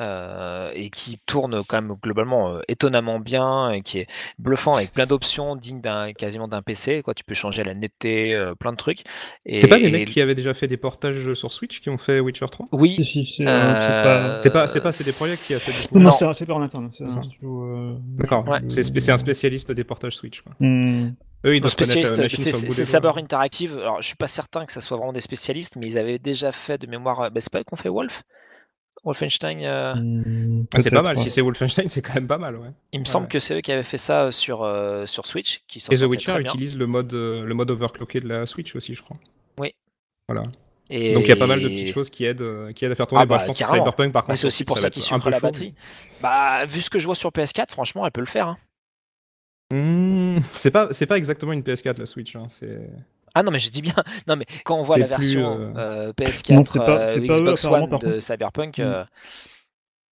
Euh, et qui tourne quand même globalement euh, étonnamment bien et qui est bluffant avec plein d'options dignes d'un quasiment d'un PC quoi tu peux changer la netteté euh, plein de trucs C'est pas des et- mecs qui avaient déjà fait des portages sur Switch qui ont fait Witcher 3 oui Si, si, c'est euh, euh, c'est pas. C'est pas, c'est pas CD Projekt qui a fait du coup. Non, non. c'est pas en interne, c'est D'accord, Ouais. c'est un spécialiste des portages Switch. Quoi. hmm. Eux, ils spécialiste, c'est des Saber. Interactive. Alors, je suis pas certain que ça soit vraiment des spécialistes, mais ils avaient déjà fait de mémoire. bah, c'est pas eux qu'on fait Wolf? Wolfenstein. euh, Hmm, Ah, c'est pas mal, ouais. si c'est Wolfenstein, c'est quand même pas mal, ouais. il me semble Ouais. que c'est eux qui avaient fait ça euh, sur, euh, sur Switch. Qui Et The Witcher utilise le mode, le mode overclocké de la Switch aussi, je crois. Oui. Voilà. Et... Donc il y a pas mal de petites choses qui aident, qui aident à faire tourner. Ah Bon, bah, je pense que. Cyberpunk, par contre, c'est aussi pour ça va qu'il être un sucre peu la chaud, batterie. Bah, vu ce que je vois sur PS4, franchement, elle peut le faire. hein. c'est pas, c'est pas exactement une PS4 la Switch. Hein, c'est. Ah non, mais je dis bien. Non, mais quand on voit la plus, version euh, euh, PS4, Non, c'est pas- euh, c'est pas eux, Xbox apparemment, One de contre. Cyberpunk, Mm. euh,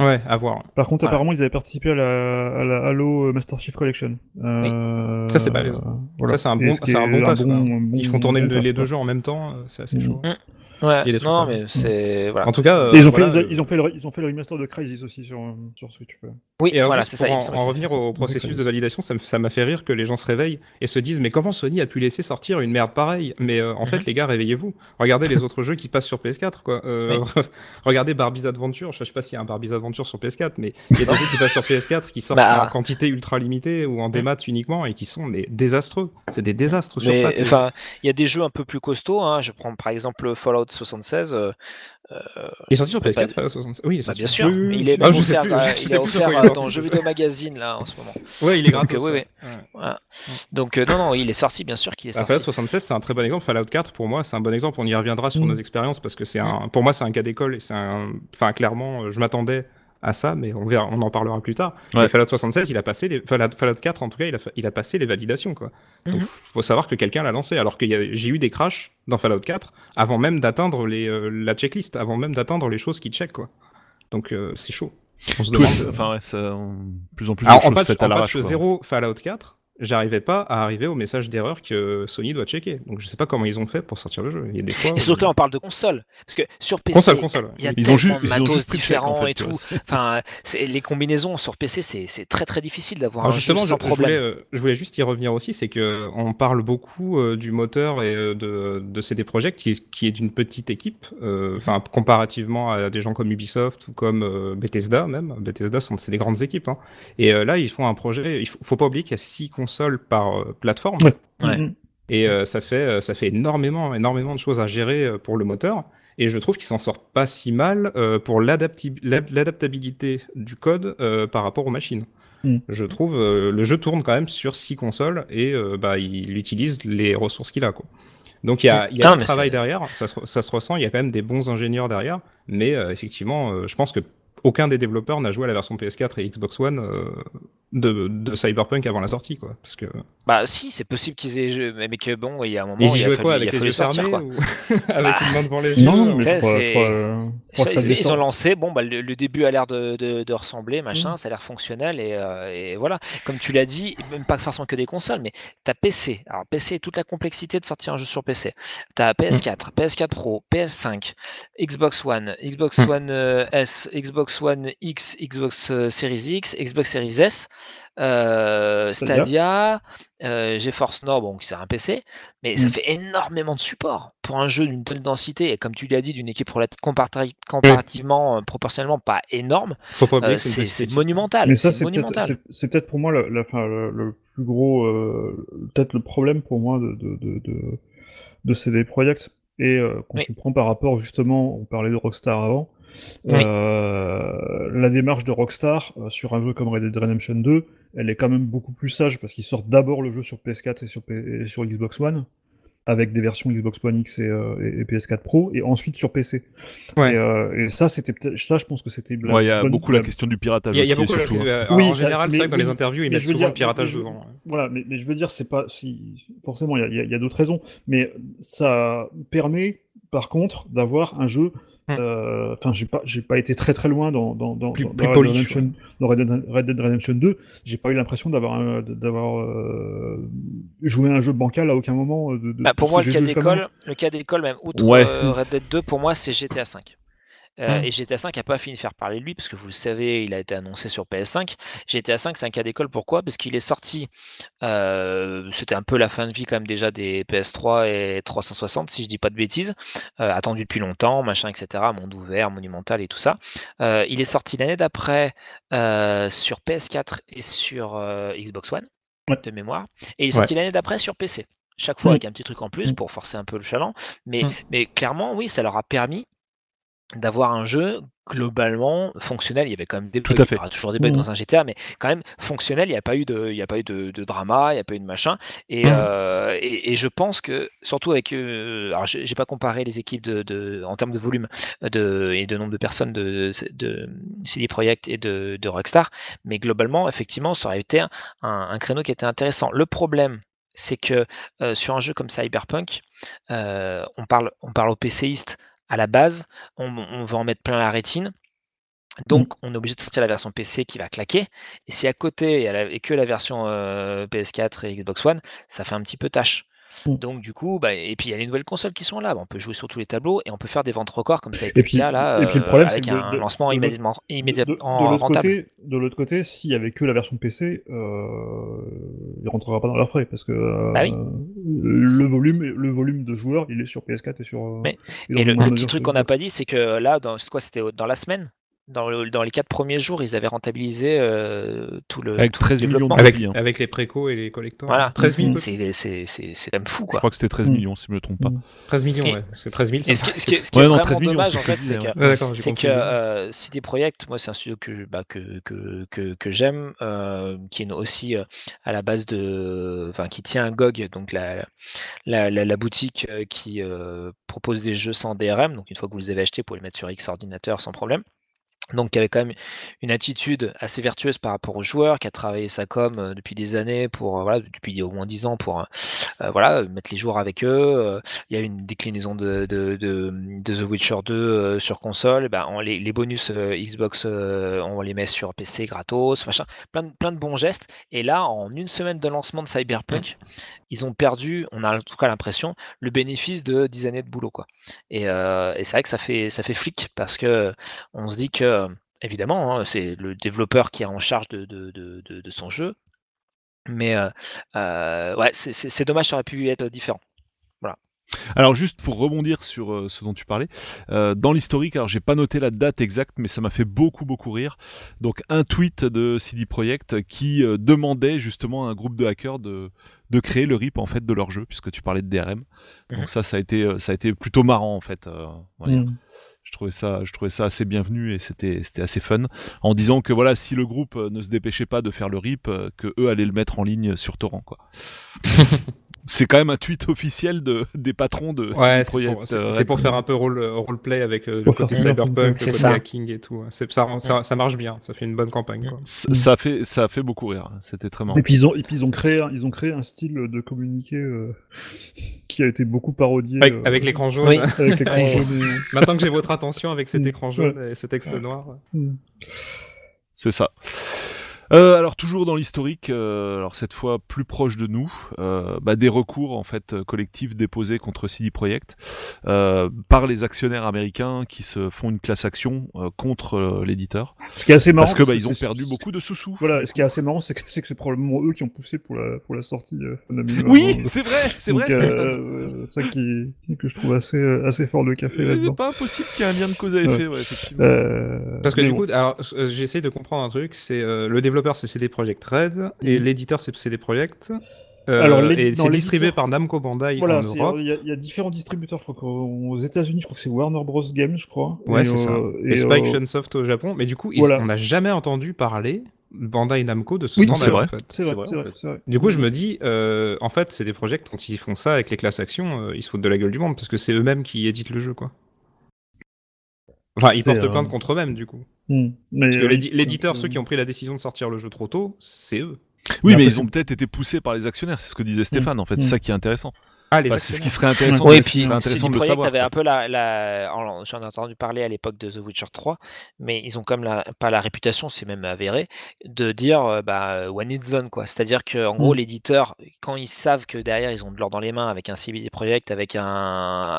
Ouais, à voir. Par contre, Voilà. apparemment, ils avaient participé à la, à la Halo Master Chief Collection. Euh, Ça, c'est balèze. voilà. Ça, c'est un bon, c'est un bon Ils font tourner taf, les deux jeux en même temps, euh, c'est assez Mm. chaud. Ouais. Il y a des trucs non, mais c'est voilà. En tout cas, euh, ils ont, voilà, fait, euh, ils, ont fait le, ils ont fait le remaster de Crysis aussi sur, sur Switch. quoi. Oui, Et voilà, c'est ça. en, revenir fait au processus de validation, ça m'a fait rire que les gens se réveillent et se disent mais comment Sony a pu laisser sortir une merde pareille? Mais euh, en fait, Mhm. les gars, réveillez-vous. Regardez les autres jeux qui passent sur PS4. Quoi. Euh, regardez Barbie's Adventure. Je sais pas s'il y a un Barbie's Adventure sur PS4, mais il y a des jeux qui passent sur PS4 qui sortent Bah. en quantité ultra limitée ou en démat uniquement et qui sont mais, désastreux. C'est des désastres sur enfin, il y a des jeux un peu plus costauds. hein. Je prends par exemple Fallout 76. euh, euh, Il est sorti sur bah, PS4 Fallout 76 Oui, il est bah, sorti bien sur- sûr, oui, oui, oui. il est Ah, offert, plus, euh, je il est il offert est euh, dans. Jeux vidéo magazine là en ce moment. Ouais, il est oui, ouais. oui. Voilà. Donc euh, non, non, il est sorti, bien sûr qu'il est Bah, sorti. Fallout 76, c'est un très bon exemple. Fallout 4, pour moi, c'est un bon exemple. On y reviendra sur Mm. nos expériences parce que c'est un, pour moi, c'est un cas d'école et c'est un, enfin, clairement, je m'attendais à ça, mais on verra, on en parlera plus tard. Ouais. Mais Fallout 76, il a passé les, Fallout, Fallout 4, en tout cas, il a, fa- il a passé les validations, quoi. Donc, Mhm. faut savoir que quelqu'un l'a lancé. Alors que j'ai eu des crashs dans Fallout 4 avant même d'atteindre les, euh, la checklist, avant même d'atteindre les choses qui check, quoi. Donc, euh, c'est chaud. On se demande. est- enfin ouais, ça, en- plus en plus Alors, de en choses patch, faites à en patch quoi. 0 Fallout 4, j'arrivais pas à arriver au message d'erreur que Sony doit checker. Donc je sais pas comment ils ont fait pour sortir le jeu. Il y a des fois. Et surtout là, on parle de console. Parce que sur PC, Console, console, ouais. il y a Ils tellement ont juste, de ils ont matos différents en fait, et tout. Enfin, c'est- les combinaisons sur PC, c'est c'est très très difficile d'avoir un Alors justement, jeu je, sans je voulais, problème. euh, je voulais juste y revenir aussi, c'est que on parle beaucoup euh, du moteur et euh, de, de CD Projekt qui, qui est d'une petite équipe, euh, enfin comparativement à des gens comme Ubisoft ou comme euh, Bethesda même. Bethesda sont c'est des grandes équipes. hein. Et euh, là, ils font un projet. Il faut, faut pas oublier qu'il y a six consoles par euh, plateforme. Ouais. Ouais. Mhm. Et euh, ça fait euh, ça fait énormément énormément de choses à gérer euh, pour le moteur. Et je trouve qu'il s'en sort pas si mal euh, pour l'adaptabilité du code euh, par rapport aux machines. Mm. Je trouve euh, le jeu tourne quand même sur six consoles et euh, bah, il utilise les ressources qu'il a. Quoi. Donc il y a, il y a Ah, du travail derrière, ça se, ça se ressent, il y a quand même des bons ingénieurs derrière, mais euh, effectivement, euh, je pense que aucun des développeurs n'a joué à la version PS4 et Xbox One euh, de, de Cyberpunk avant la sortie, quoi. Parce que Bah si, c'est possible qu'ils aient joué, mais que bon, il y a un moment, ils il y jouaient quoi avec a les yeux sortir, fermés quoi. ou avec Bah, une main devant les yeux Non, mais je crois, je c'est- crois, euh, je crois que ça Ils, ont lancé, bon, bah, le, le début a l'air de, de- de ressembler, machin, Mm. ça a l'air fonctionnel, et, euh, et voilà. Comme tu l'as dit, même pas forcément que des consoles, mais tu as PC. Alors, PC, toute la complexité de sortir un jeu sur PC. Tu as PS4, PS4 Pro, PS5, Xbox One, Xbox Mm. One euh, S, Xbox One X, Xbox Series X, Xbox Series S, euh, Stadia. Euh, GeForce bon, c'est un PC, mais ça Mm. fait énormément de support pour un jeu d'une telle densité et comme tu l'as dit, d'une équipe relati- compara- comparativement, euh, proportionnellement pas énorme. Euh, c'est équipe. monumental. Mais ça, c'est peut-être, pour moi la, la- enfin, le, le plus gros, peut-être le problème pour moi de, de, de, de, de CD Projekt. Et quand Oui. tu prends par rapport, justement, on parlait de Rockstar avant, Oui. euh, la démarche de Rockstar euh, sur un jeu comme Red Dead Redemption 2, elle est quand même beaucoup plus sage parce qu'ils sortent d'abord le jeu sur PS4 et sur, P- et sur Xbox One, avec des versions Xbox One X et, euh, et- et PS4 Pro, et ensuite sur PC. Ouais. Et, euh, et ça, c'était peut-être, ça, je pense que c'était. Ouais, il y a bonne- beaucoup la question du piratage Il y a, il y a aussi, beaucoup surtout, hein. euh, Oui, en général, c'est vrai que dans les interviews, ils mettent souvent dire- le piratage je- devant. Voilà, mais, mais je veux dire, c'est pas si forcément il y a, il y a- il y a d'autres raisons, mais ça permet par contre d'avoir un jeu. Hmm. euh, Enfin, j'ai pas, j'ai pas été très très loin dans dans dans, Plus- dans plus Red, Dead Redemption, dans Red, Dead, Red Dead Redemption 2. J'ai pas eu l'impression d'avoir d'avoir euh, joué à un jeu bancal à aucun moment. euh, De, de Bah, pour moi, le cas d'école, le cas d'école même outre Ouais. euh, Red Dead 2, pour moi, c'est GTA 5. Euh. Et GTA 5 n'a pas fini de faire parler de lui parce que vous le savez, il a été annoncé sur PS5. GTA 5, c'est un cas d'école. Pourquoi? Parce qu'il est sorti. euh, C'était un peu la fin de vie quand même déjà des PS3 et 360, si je dis pas de bêtises. euh, attendu depuis longtemps, machin, etc. Monde ouvert, monumental et tout ça. Il est sorti l'année d'après sur PS4 et sur Xbox One Ouais. de mémoire. Et il est sorti l'année d'après sur PC. Chaque fois Mm. avec un petit truc en plus Mm. pour forcer un peu le chaland. Mais, Mm. mais clairement, oui, ça leur a permis d'avoir un jeu globalement fonctionnel. Il y avait quand même des Tout bugs, à fait. il y aura toujours des bugs Mhm. dans un GTA, mais quand même fonctionnel. Il n'y a pas eu de, il y a pas eu de, de drama, il n'y a pas eu de machin. Et, Mhm. euh, et, et je pense que surtout avec, euh, alors j'ai pas comparé les équipes de, de- en termes de volume de, et de nombre de personnes de, de CD Projekt et de, de Rockstar, mais globalement, effectivement, ça aurait été un, un créneau qui était intéressant. Le problème, c'est que euh, sur un jeu comme Cyberpunk, euh, on, parle, on parle aux PCistes à la base, on, on va en mettre plein la rétine. Donc, on est obligé de sortir la version PC qui va claquer. Et si à côté, il y a que la version euh, PS4 et Xbox One, ça fait un petit peu tâche. Mm. Donc, du coup, bah, et puis il y a les nouvelles consoles qui sont là. Bah, on peut jouer sur tous les tableaux et on peut faire des ventes records comme ça a été Et le puis- cas là, et puis le euh, problème, avec un de- lancement de immédiatement, De, immédiatement de- de l'autre rentable. côté, de l'autre côté, s'il y avait que la version PC, euh, il rentrera pas dans leurs frais parce que euh, Bah oui. le volume, le volume de joueurs, il est sur PS4 et sur. Mais- et le, petit truc qu'on n'a pas dit, c'est que là, dans, c'est quoi, c'était dans la semaine dans, le- dans les quatre premiers jours, ils avaient rentabilisé euh, tout le, Avec tout le 13 millions de Avec, hein. avec les précos et les collectors. Voilà. 13 000 Mhm. peut-être C'est, c'est, c'est, c'est quand même fou, Je quoi. crois que c'était 13 Mm. millions, si je me trompe pas. Mm. 13 millions, Et- ouais. Parce que 13 000, ça Et ce qui, ce qui est, ce qui Ouais, est non, vraiment 13 millions, dommage, c'est en ce que fait, je c'est disais, que, ouais. C'est que euh, CD Projekt, moi, c'est un studio que, bah, que, que, que, que j'aime, euh, qui est aussi euh, à la base de. Enfin, qui tient un GOG, donc la, la, la, la boutique qui euh, propose des jeux sans DRM. Donc, une fois que vous les avez achetés, vous pouvez les mettre sur X ordinateur sans problème. Donc, qui avait quand même une attitude assez vertueuse par rapport aux joueurs, qui a travaillé sa com euh, depuis des années, pour euh, voilà, depuis au moins 10 ans, pour euh, voilà, mettre les joueurs avec eux. Il y a une déclinaison de, The Witcher 2 euh, sur console. On, les, bonus Xbox, on les met sur PC gratos. Plein de, plein de bons gestes. Et là, en une semaine de lancement de Cyberpunk, ils ont perdu, on a en tout cas l'impression, le bénéfice de 10 années de boulot. Quoi. Et, euh, et c'est vrai que ça fait, ça fait flic parce que on se dit que, évidemment, hein, c'est le développeur qui est en charge de, de, de, son jeu. Mais euh, euh, ouais, c'est- dommage, ça aurait pu être différent. Alors juste pour rebondir sur ce dont tu parlais, dans l'historique, alors j'ai pas noté la date exacte, mais ça m'a fait beaucoup beaucoup rire. Donc un tweet de CD Projekt qui demandait justement à un groupe de hackers de de créer le RIP en fait de leur jeu, puisque tu parlais de DRM. Donc Mhm. ça, ça a été euh, ça a été plutôt marrant en fait. euh. Mm. Je trouvais ça, je trouvais ça assez bienvenu et c'était, c'était assez fun. En disant que voilà, si le groupe euh, ne se dépêchait pas de faire le RIP, que eux allaient le mettre en ligne sur torrent, quoi. c'est quand même un tweet officiel de, des patrons de Ouais, c'est pour, euh, c'est pour faire un peu role, roleplay avec euh, le côté cyberpunk, le côté ça. hacking et tout. C'est- Ça, ça, ça marche bien, ça fait une bonne campagne. Quoi. Ça, fait, ça a fait beaucoup rire. C'était très marrant. Et puis ils ont, et puis ils ont créé, un- ils ont créé un style de communiqué euh, qui a été beaucoup parodié Avec, euh, avec l'écran jaune. Oui. avec l'écran Ouais. jaune Maintenant que j'ai votre attention avec cet Mm. écran jaune et ce texte noir. Mm. C'est ça. Euh, alors toujours dans l'historique, euh, alors cette fois plus proche de nous, euh, bah, des recours en fait collectifs déposés contre CD Projekt euh, par les actionnaires américains qui se font une classe action euh, contre euh, l'éditeur Ce qui est assez marrant. parce que bah, ils ont c'est- perdu beaucoup de sous-sous. Voilà, ce qui est assez marrant, c'est que c'est que c'est probablement eux qui ont poussé pour la pour la sortie euh, fin 2020. Oui, Donc, c'est vrai, c'est vrai. euh, Stéphane. euh, ça qui que je trouve assez euh, assez fort de café C'est là-dedans. pas impossible qu'il y ait un lien de cause à effet, ouais, effectivement. Euh, Parce que mais du bon. coup, alors euh, j'essaie de comprendre un truc. C'est euh, le développeur c'est CD Projekt Red et Mhm. l'éditeur c'est CD Projekt. Euh, Alors, et c'est distribué par Namco Bandai Voilà, en Europe. il y, a- il y a différents distributeurs, je crois qu'aux États-Unis, je crois que c'est Warner Bros Games, je crois. Ouais, c'est ça. euh, Et, et, Spike euh, Chunsoft au Japon. Mais du coup, ils- voilà. on n'a jamais entendu parler Bandai Namco de ce Oui, standard. c'est vrai. En fait. C'est vrai, vrai, vrai, vrai. Du coup, je me dis, euh, en fait, c'est des projets quand ils font ça avec les classes actions, euh, ils se foutent de la gueule du monde parce que c'est eux-mêmes qui éditent le jeu, quoi. Enfin, ils portent euh, plainte contre eux-mêmes, du coup. Hmm. Mais, Parce que euh, l'édi- l'éditeur, ceux euh, qui ont pris la décision de sortir le jeu trop tôt, c'est eux. Oui, Mais mais après, ils ont peut-être été poussés par les actionnaires, c'est ce que disait Stéphane, en fait, c'est ça qui est intéressant. Ah, les Bah, c'est ce qui serait intéressant, Oui, de- puis serait intéressant de le savoir. un peu la, la... en- j'en ai entendu parler à l'époque de The Witcher 3, mais ils ont comme la, pas la réputation, c'est même avéré, de dire euh, bah one hit zone quoi. C'est-à-dire que en gros Mm. l'éditeur, quand ils savent que derrière ils ont de l'or dans les mains avec un CBD Projekt, avec un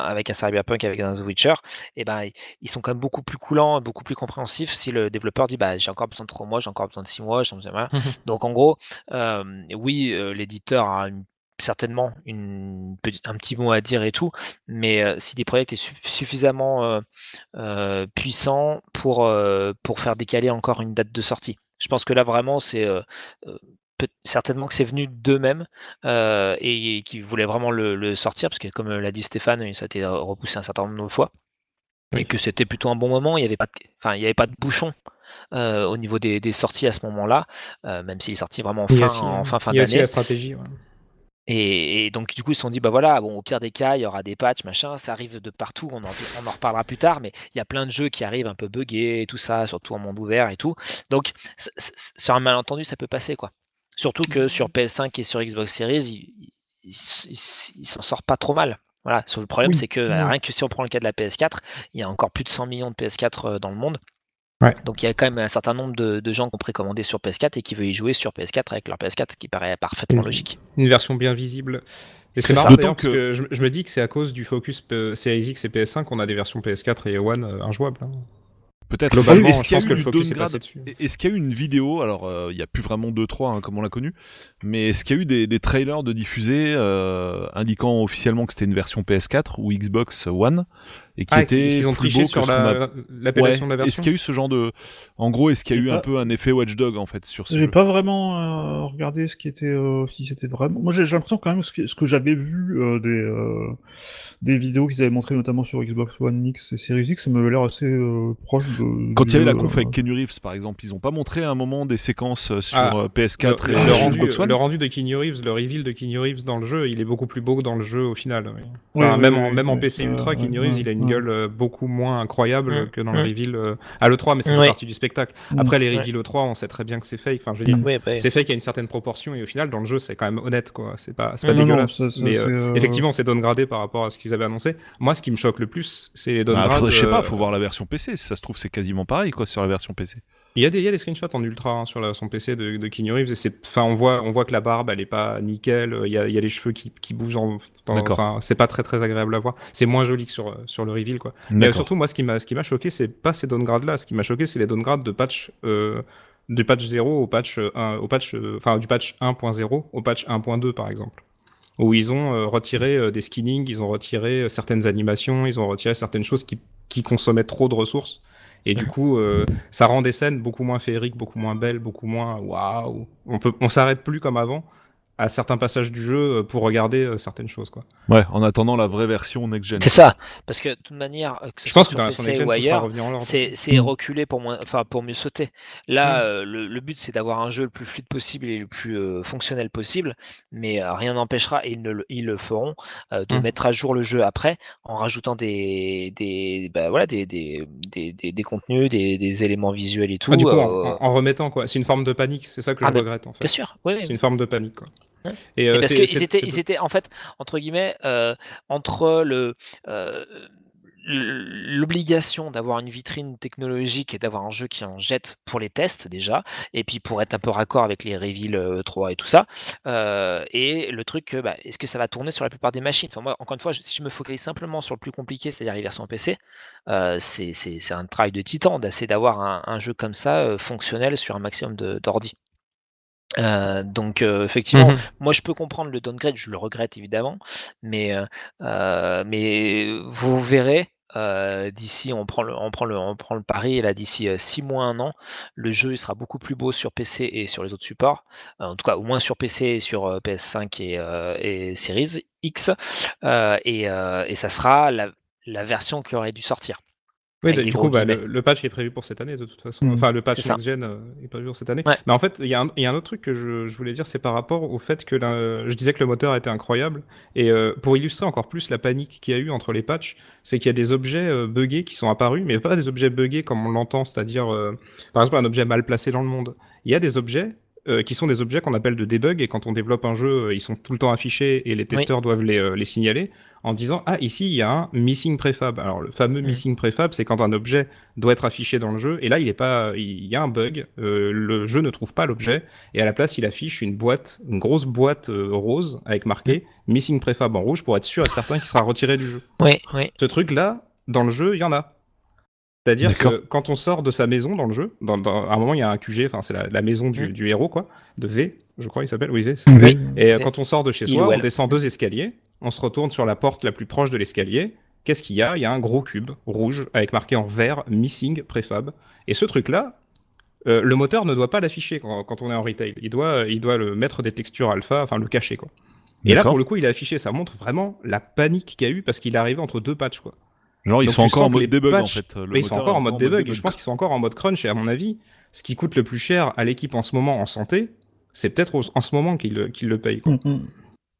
avec un Cyberpunk, avec un The Witcher, et ben ils- ils sont quand même beaucoup plus coulants, beaucoup plus compréhensifs si le développeur dit bah j'ai encore besoin de 3 mois, j'ai encore besoin de 6 mois, j'ai besoin- voilà. Donc en gros, euh, oui, euh, l'éditeur a une- certainement une, un petit mot à dire et tout, mais euh, si des projets est su- suffisamment euh, euh, puissant pour, pour faire décaler encore une date de sortie. Je pense que là vraiment c'est certainement que c'est venu d'eux-mêmes euh, et, qui voulaient vraiment le, le sortir parce que comme l'a dit Stéphane, ça a été repoussé un certain nombre de fois et que c'était plutôt un bon moment. Il n'y avait pas, de, enfin il y avait pas de bouchon. euh, au niveau des, des sorties à ce moment-là, euh, même s'il est sorti vraiment fin, aussi, en fin, fin d'année. la stratégie. ouais. Et, et donc du coup ils se sont dit bah voilà bon au pire des cas il y aura des patchs machin ça arrive de partout on en, on en reparlera plus tard mais il y a plein de jeux qui arrivent un peu buggés et tout ça surtout en monde ouvert et tout. Donc sur un malentendu ça peut passer quoi. Surtout que sur PS5 et sur Xbox Series il, il- il- il s'en sort pas trop mal. Voilà sur le problème Oui, c'est que oui. euh, rien que si on prend le cas de la PS4 il y a encore plus de 100 millions de PS4 euh, dans le monde Ouais. donc il y a quand même un certain nombre de, de gens qui ont précommandé sur PS4 et qui veulent y jouer sur PS4 avec leur PS4 ce qui paraît parfaitement logique Une version bien visible. Et C'est marrant d'ailleurs parce que- que je, je me dis que c'est à cause du focus P- Series X et PS5 qu'on a des versions PS4 et One euh, injouables. hein. Peut-être. Globalement, Est-ce je qu'il y a pense eu que le du focus est downgrade passé dessus. Est-ce qu'il y a eu une vidéo Alors, euh, il n'y a plus vraiment 2-3 hein, comme on l'a connu, mais est-ce qu'il y a eu des, des trailers de diffusés euh, indiquant officiellement que c'était une version PS4 ou Xbox One et qui Ah, était qu'ils ont triché sur la- l'appellation Ouais. de la Est-ce version. qu'il y a eu ce genre de. En gros, est-ce qu'il y a eu un peu un effet Watchdog en fait sur ce J'ai pas vraiment euh, regardé ce qui était, euh, si c'était vraiment. Moi, j'ai l'impression quand même ce que, ce que j'avais vu euh, des euh, des vidéos qu'ils avaient montrées notamment sur Xbox One X et Series X, ça m'avait l'air assez euh, proche de. Quand il y avait la conf euh, avec Keanu Reeves par exemple, ils ont pas montré à un moment des séquences sur Ah, euh, PS4 le, et le rendu, Xbox One le rendu de Keanu Reeves, le reveal de Keanu Reeves dans le jeu, il est beaucoup plus beau que dans le jeu au final. oui. Ouais, Enfin, ouais, même, ouais, en, même en PC Ultra, ouais, Keanu Reeves, ouais, il a une. Gueule euh, beaucoup moins incroyable Mm, que dans le mm. reveal euh, à l'E3, mais c'est Ouais. partie du spectacle. Mm. Après, les Ouais. reveals E3, on sait très bien que c'est fake. Enfin, je veux dire, Mm. Bah, c'est fake à une certaine proportion et au final, dans le jeu, c'est quand même honnête, quoi. C'est pas, c'est pas Non, non, dégueulasse. ça- ça, mais c'est, euh, euh, effectivement, c'est downgradé par rapport à ce qu'ils avaient annoncé. Moi, ce qui me choque le plus, c'est les Ah, downgrades. faudrait- je sais pas, faut voir la version PC. Si ça se trouve, c'est quasiment pareil quoi sur la version PC. Il y, a des, il y a des screenshots en ultra hein, sur la, son PC de, de Keanu Reeves et c'est, enfin, on voit, on voit que la barbe, elle est pas nickel. Il y a, il y a les cheveux qui, qui bougent. En, enfin, c'est pas très très agréable à voir. C'est moins joli que sur, sur le reveal, quoi. Mais euh, surtout, moi, ce qui m'a, ce qui m'a choqué, c'est pas ces downgrades là. Ce qui m'a choqué, c'est les downgrades de patch, euh, du patch 0 au patch 1, au patch, euh, enfin, du patch 1.0 au patch 1.2, par exemple. Où ils ont euh, retiré euh, des skinnings, ils ont retiré euh, certaines animations, ils ont retiré certaines choses qui, qui consommaient trop de ressources. Et du coup, euh, ça rend des scènes beaucoup moins féeriques, beaucoup moins belles, beaucoup moins waouh. On peut, on s'arrête plus comme avant à certains passages du jeu euh, pour regarder euh, certaines choses, quoi. Ouais, en attendant la vraie version next-gen. C'est ça, parce que de toute manière, euh, que ce Je pense que dans PC ou ailleurs, c'est c'est reculer pour moins, enfin pour mieux sauter. Là, euh, le, le but c'est d'avoir un jeu le plus fluide possible et le plus euh, fonctionnel possible, mais euh, rien n'empêchera, et ils, ne le, ils le feront, euh, de Mm. mettre à jour le jeu après en rajoutant des des bah, voilà des, des, des, des- des contenus, des, des éléments visuels et tout. Ah, du coup, en, euh, en- en remettant, quoi. C'est une forme de panique, c'est ça que Ah, je regrette, en fait. bien sûr, oui. C'est une forme de panique, quoi. Et, euh, parce qu'ils étaient, ils étaient en fait entre guillemets euh, entre le euh, l'obligation d'avoir une vitrine technologique et d'avoir un jeu qui en jette pour les tests déjà, et puis pour être un peu raccord avec les reveals euh, 3 et tout ça, euh, et le truc bah, est-ce que ça va tourner sur la plupart des machines? Enfin, moi, Encore une fois, je- si je me focalise simplement sur le plus compliqué, c'est-à-dire les versions PC, euh, c'est un travail de titan d'essayer d'avoir un, un jeu comme ça euh, fonctionnel sur un maximum d'ordi. Euh, donc euh, effectivement, Mhm. moi je peux comprendre le downgrade, je le regrette évidemment, mais, euh, mais vous verrez, d'ici, on prend le, on prend le, on prend le pari, et là d'ici 6 mois, un an, le jeu il sera beaucoup plus beau sur PC et sur les autres supports, en tout cas au moins sur PC et sur euh, PS5 et, et Series X, et, et ça sera la, la version qui aurait dû sortir. Oui, du coup, bah, le, le patch est prévu pour cette année de toute façon. Mm. Enfin, le patch C'est ça. next gen euh, est prévu pour cette année. Ouais. Mais en fait, il y, a un- il y a un autre truc que je, je voulais dire, c'est par rapport au fait que la- je disais que le moteur était incroyable. Et euh, pour illustrer encore plus la panique qu'il y a eu entre les patchs, c'est qu'il y a des objets euh, buggés qui sont apparus, mais pas des objets buggés comme on l'entend, c'est-à-dire euh, par exemple un objet mal placé dans le monde. Il y a des objets euh, qui sont des objets qu'on appelle de debug et quand on développe un jeu, euh, ils sont tout le temps affichés et les testeurs doivent les, euh, les signaler en disant ah ici il y a un missing prefab. Alors le fameux Mm. missing prefab, c'est quand un objet doit être affiché dans le jeu et là il est pas, il y a un bug, euh, le jeu ne trouve pas l'objet et à la place il affiche une boîte, une grosse boîte rose avec marqué missing prefab en rouge pour être sûr et certain qu'il sera retiré du jeu. Oui, oui. Ce truc là dans le jeu il y en a. C'est-à-dire que quand on sort de sa maison dans le jeu, dans, dans- à un moment il y a un QG, enfin c'est la, la maison du, Mm. du héros quoi, de V, je crois il s'appelle, oui V. Oui. et euh, quand on sort de chez soi, on descend deux escaliers, on se retourne sur la porte la plus proche de l'escalier. Qu'est-ce qu'il y a? Il y a un gros cube rouge avec marqué en vert Missing Prefab. Et ce truc-là, euh, le moteur ne doit pas l'afficher quand, quand on est en retail. Il doit, il doit le mettre des textures alpha, enfin le cacher quoi. Et là, pour le coup, il est affiché. Ça montre vraiment la panique qu'il y a eu parce qu'il est arrivé entre deux patchs quoi. Genre, ils Donc sont encore en mode debug, en fait. Le Mais ils sont encore en mode debug. Et je pense qu'ils sont encore en mode crunch. Et à mon avis, ce qui coûte le plus cher à l'équipe en ce moment en santé, c'est peut-être en ce moment qu'ils le- payent. quoi. Mm.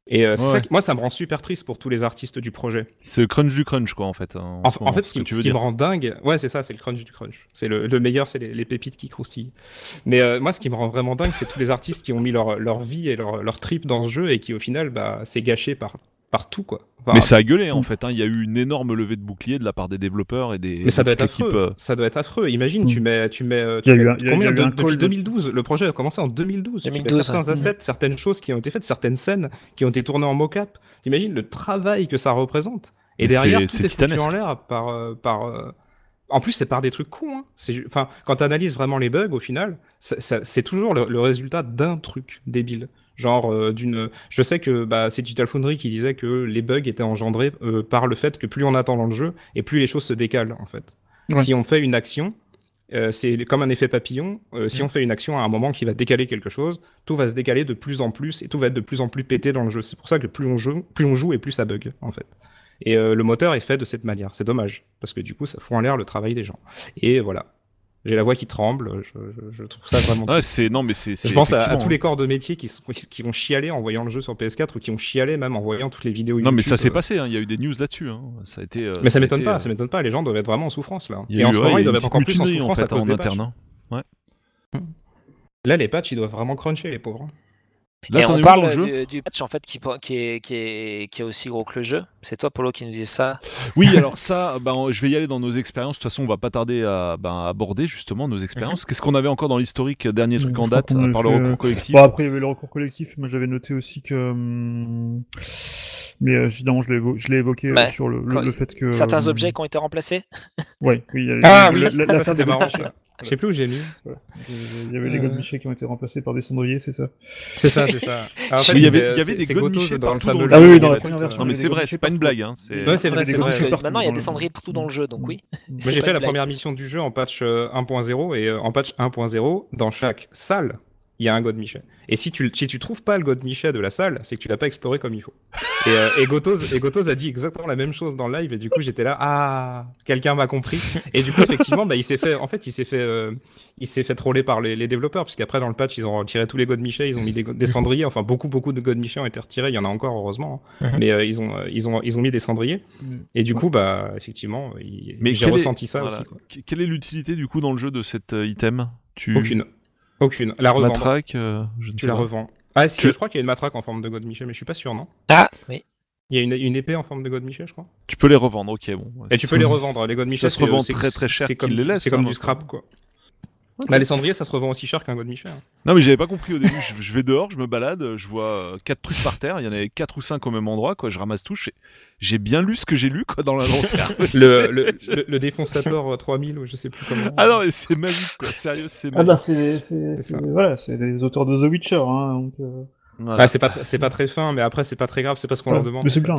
Et euh, c'est Ouais. ça qui- moi, ça me rend super triste pour tous les artistes du projet. C'est le crunch du crunch, quoi, en fait. hein, En, ce en moment, fait, ce qui, tu ce veux qui me rend dingue, ouais, c'est ça, c'est le crunch du crunch. C'est le, le meilleur, c'est les, les pépites qui croustillent. Mais euh, moi, ce qui me rend vraiment dingue, c'est tous les artistes qui ont mis leur, leur vie et leur, leur trip dans ce jeu et qui, au final, bah, c'est gâché par, par tout, quoi. Enfin, Mais ça a gueulé, en fait. hein. Il y a eu une énorme levée de boucliers de la part des développeurs et des. mais ça doit être l'équipe, affreux. euh, Ça doit être affreux. Imagine, Mm. tu mets, tu mets, euh, Il y a tu eu mets un- combien de- un depuis call de- 2012. Le projet a commencé en 2012. Tu 2012, fais certains ouais. assets, certaines choses qui ont été faites, certaines scènes qui ont été tournées en mocap. Imagine le travail que ça représente. Et Mais derrière, c'est- tout c'est est foutu en l'air par, euh, par. euh, En plus, c'est par des trucs cons. Hein. C'est ju- Enfin, quand tu analyses vraiment les bugs, au final, c'est toujours le, le résultat d'un truc débile. Genre euh, d'une. Je sais que bah, c'est Digital Foundry qui disait que les bugs étaient engendrés euh, par le fait que plus on attend dans le jeu et plus les choses se décalent en fait. Ouais. Si on fait une action, euh, c'est comme un effet papillon. euh, si on fait une action à un moment qui va décaler quelque chose, tout va se décaler de plus en plus et tout va être de plus en plus pété dans le jeu. C'est pour ça que plus on joue, plus on joue et plus ça bug en fait. Et euh, le moteur est fait de cette manière. C'est dommage parce que du coup, ça fout en l'air le travail des gens. Et voilà. J'ai la voix qui tremble. Je, je- je trouve ça vraiment. Ouais, c'est non, mais c'est. je pense à, à tous les corps de métier qui, sont- qui vont chialer en voyant le jeu sur PS4 ou qui ont chialé même en voyant toutes les vidéos Non, mais ça s'est euh, passé. hein. Il y a eu des news là-dessus. hein. Ça a été. euh, Mais ça m'étonne pas, euh, ça m'étonne pas. Les gens doivent être vraiment en souffrance là. Et en ce ouais, moment, ils doivent être encore plus en souffrance en à fait cause en des patchs. hein. Là, les patchs, ils doivent vraiment cruncher, les pauvres. Là, et t'en es on parle le du, du patch en fait qui, qui, est, qui, est, qui est aussi gros que le jeu. C'est toi, Polo, qui nous disait ça. Oui, alors ça, ben, je vais y aller dans nos expériences. De toute façon, on va pas tarder à ben, aborder justement nos expériences. Qu'est-ce qu'on avait encore dans l'historique euh, Dernier truc en date, à part le fait, recours euh, collectif Bon, après, il y avait le recours collectif, mais j'avais noté aussi que. hum, Mais euh, évidemment, je l'ai évo- je l'ai évoqué euh, Bah, sur le, le- le fait que. Certains euh, objets qui ont été remplacés. Ouais, oui. il y a- Ah la- oui, la- ça, l'affaire c'était des marrant. Ça. Je sais plus où j'ai mis. Il y avait les Euh. Godmiché qui ont été remplacés par des cendriers, c'est ça? C'est ça, c'est ça. Alors, en fait, Oui, il y avait, c'était- il y avait des c'est God Gotos Michel dans le fameux. Ah oui, oui, dans la première euh, version. Non, mais c'est vrai, c'est pas une blague. Hein. c'est- Ouais, vrai, c'est vrai. Partout maintenant, il y a des cendriers partout dans le jeu, donc oui. Moi, C'est j'ai fait la première mission du jeu en patch euh, 1.0 et euh, en patch 1.0, dans chaque salle, il y a un God Michel. Et si tu, si tu trouves pas le God Michel de la salle, c'est que tu l'as pas exploré comme il faut. Et, euh, et, Gotos, et Gotos a dit exactement la même chose dans le live et du coup j'étais là, ah, quelqu'un m'a compris. Et du coup effectivement, bah, il s'est fait, en fait, il s'est fait, euh, il s'est fait troller par les, les développeurs parce qu'après dans le patch ils ont retiré tous les God Michel, ils ont mis des, cendriers, enfin beaucoup beaucoup de God Michel ont été retirés, il y en a encore heureusement, hein. Mhm. mais euh, ils ont, euh, ils ont, ils ont mis des cendriers. Mhm. Et du coup bah effectivement, il- Mais j'ai est- ressenti ça voilà. aussi. quoi. Quelle est l'utilité du coup dans le jeu de cet euh, item? Tu Aucune. Aucune. La revendre. matraque euh, je ne Tu sais la pas. revends. Ah, si, Tu- je crois qu'il y a une matraque en forme de God Michel, mais je suis pas sûr, non? Ah, oui. Il y a une, une épée en forme de God Michel, je crois? Tu peux les revendre, ok, bon. Et tu Ça- peux les revendre. Les God Michel, se c'est- revend très, très cher C'est qu'ils comme, les laissent, c'est comme hein, du scrap, quoi. Bah, les cendriers, ça se revend aussi cher qu'un God Michel. hein. Non, mais j'avais pas compris au début. je, je vais dehors, je me balade, je vois euh, quatre trucs par terre. Il y en avait quatre ou cinq au même endroit, quoi. Je ramasse tout. J'ai bien lu ce que j'ai lu, quoi, dans l'annonce. Le, le, le, le défonçateur euh, 3000, ou je sais plus comment. ah non, mais c'est magique, quoi. Sérieux, c'est Ah magique. bah c'est voilà, c'est des auteurs de The Witcher hein, donc euh, Voilà. Ah, c'est pas, c'est pas très fin, mais après, c'est pas très grave, c'est pas ce qu'on leur demande. Mais c'est bien.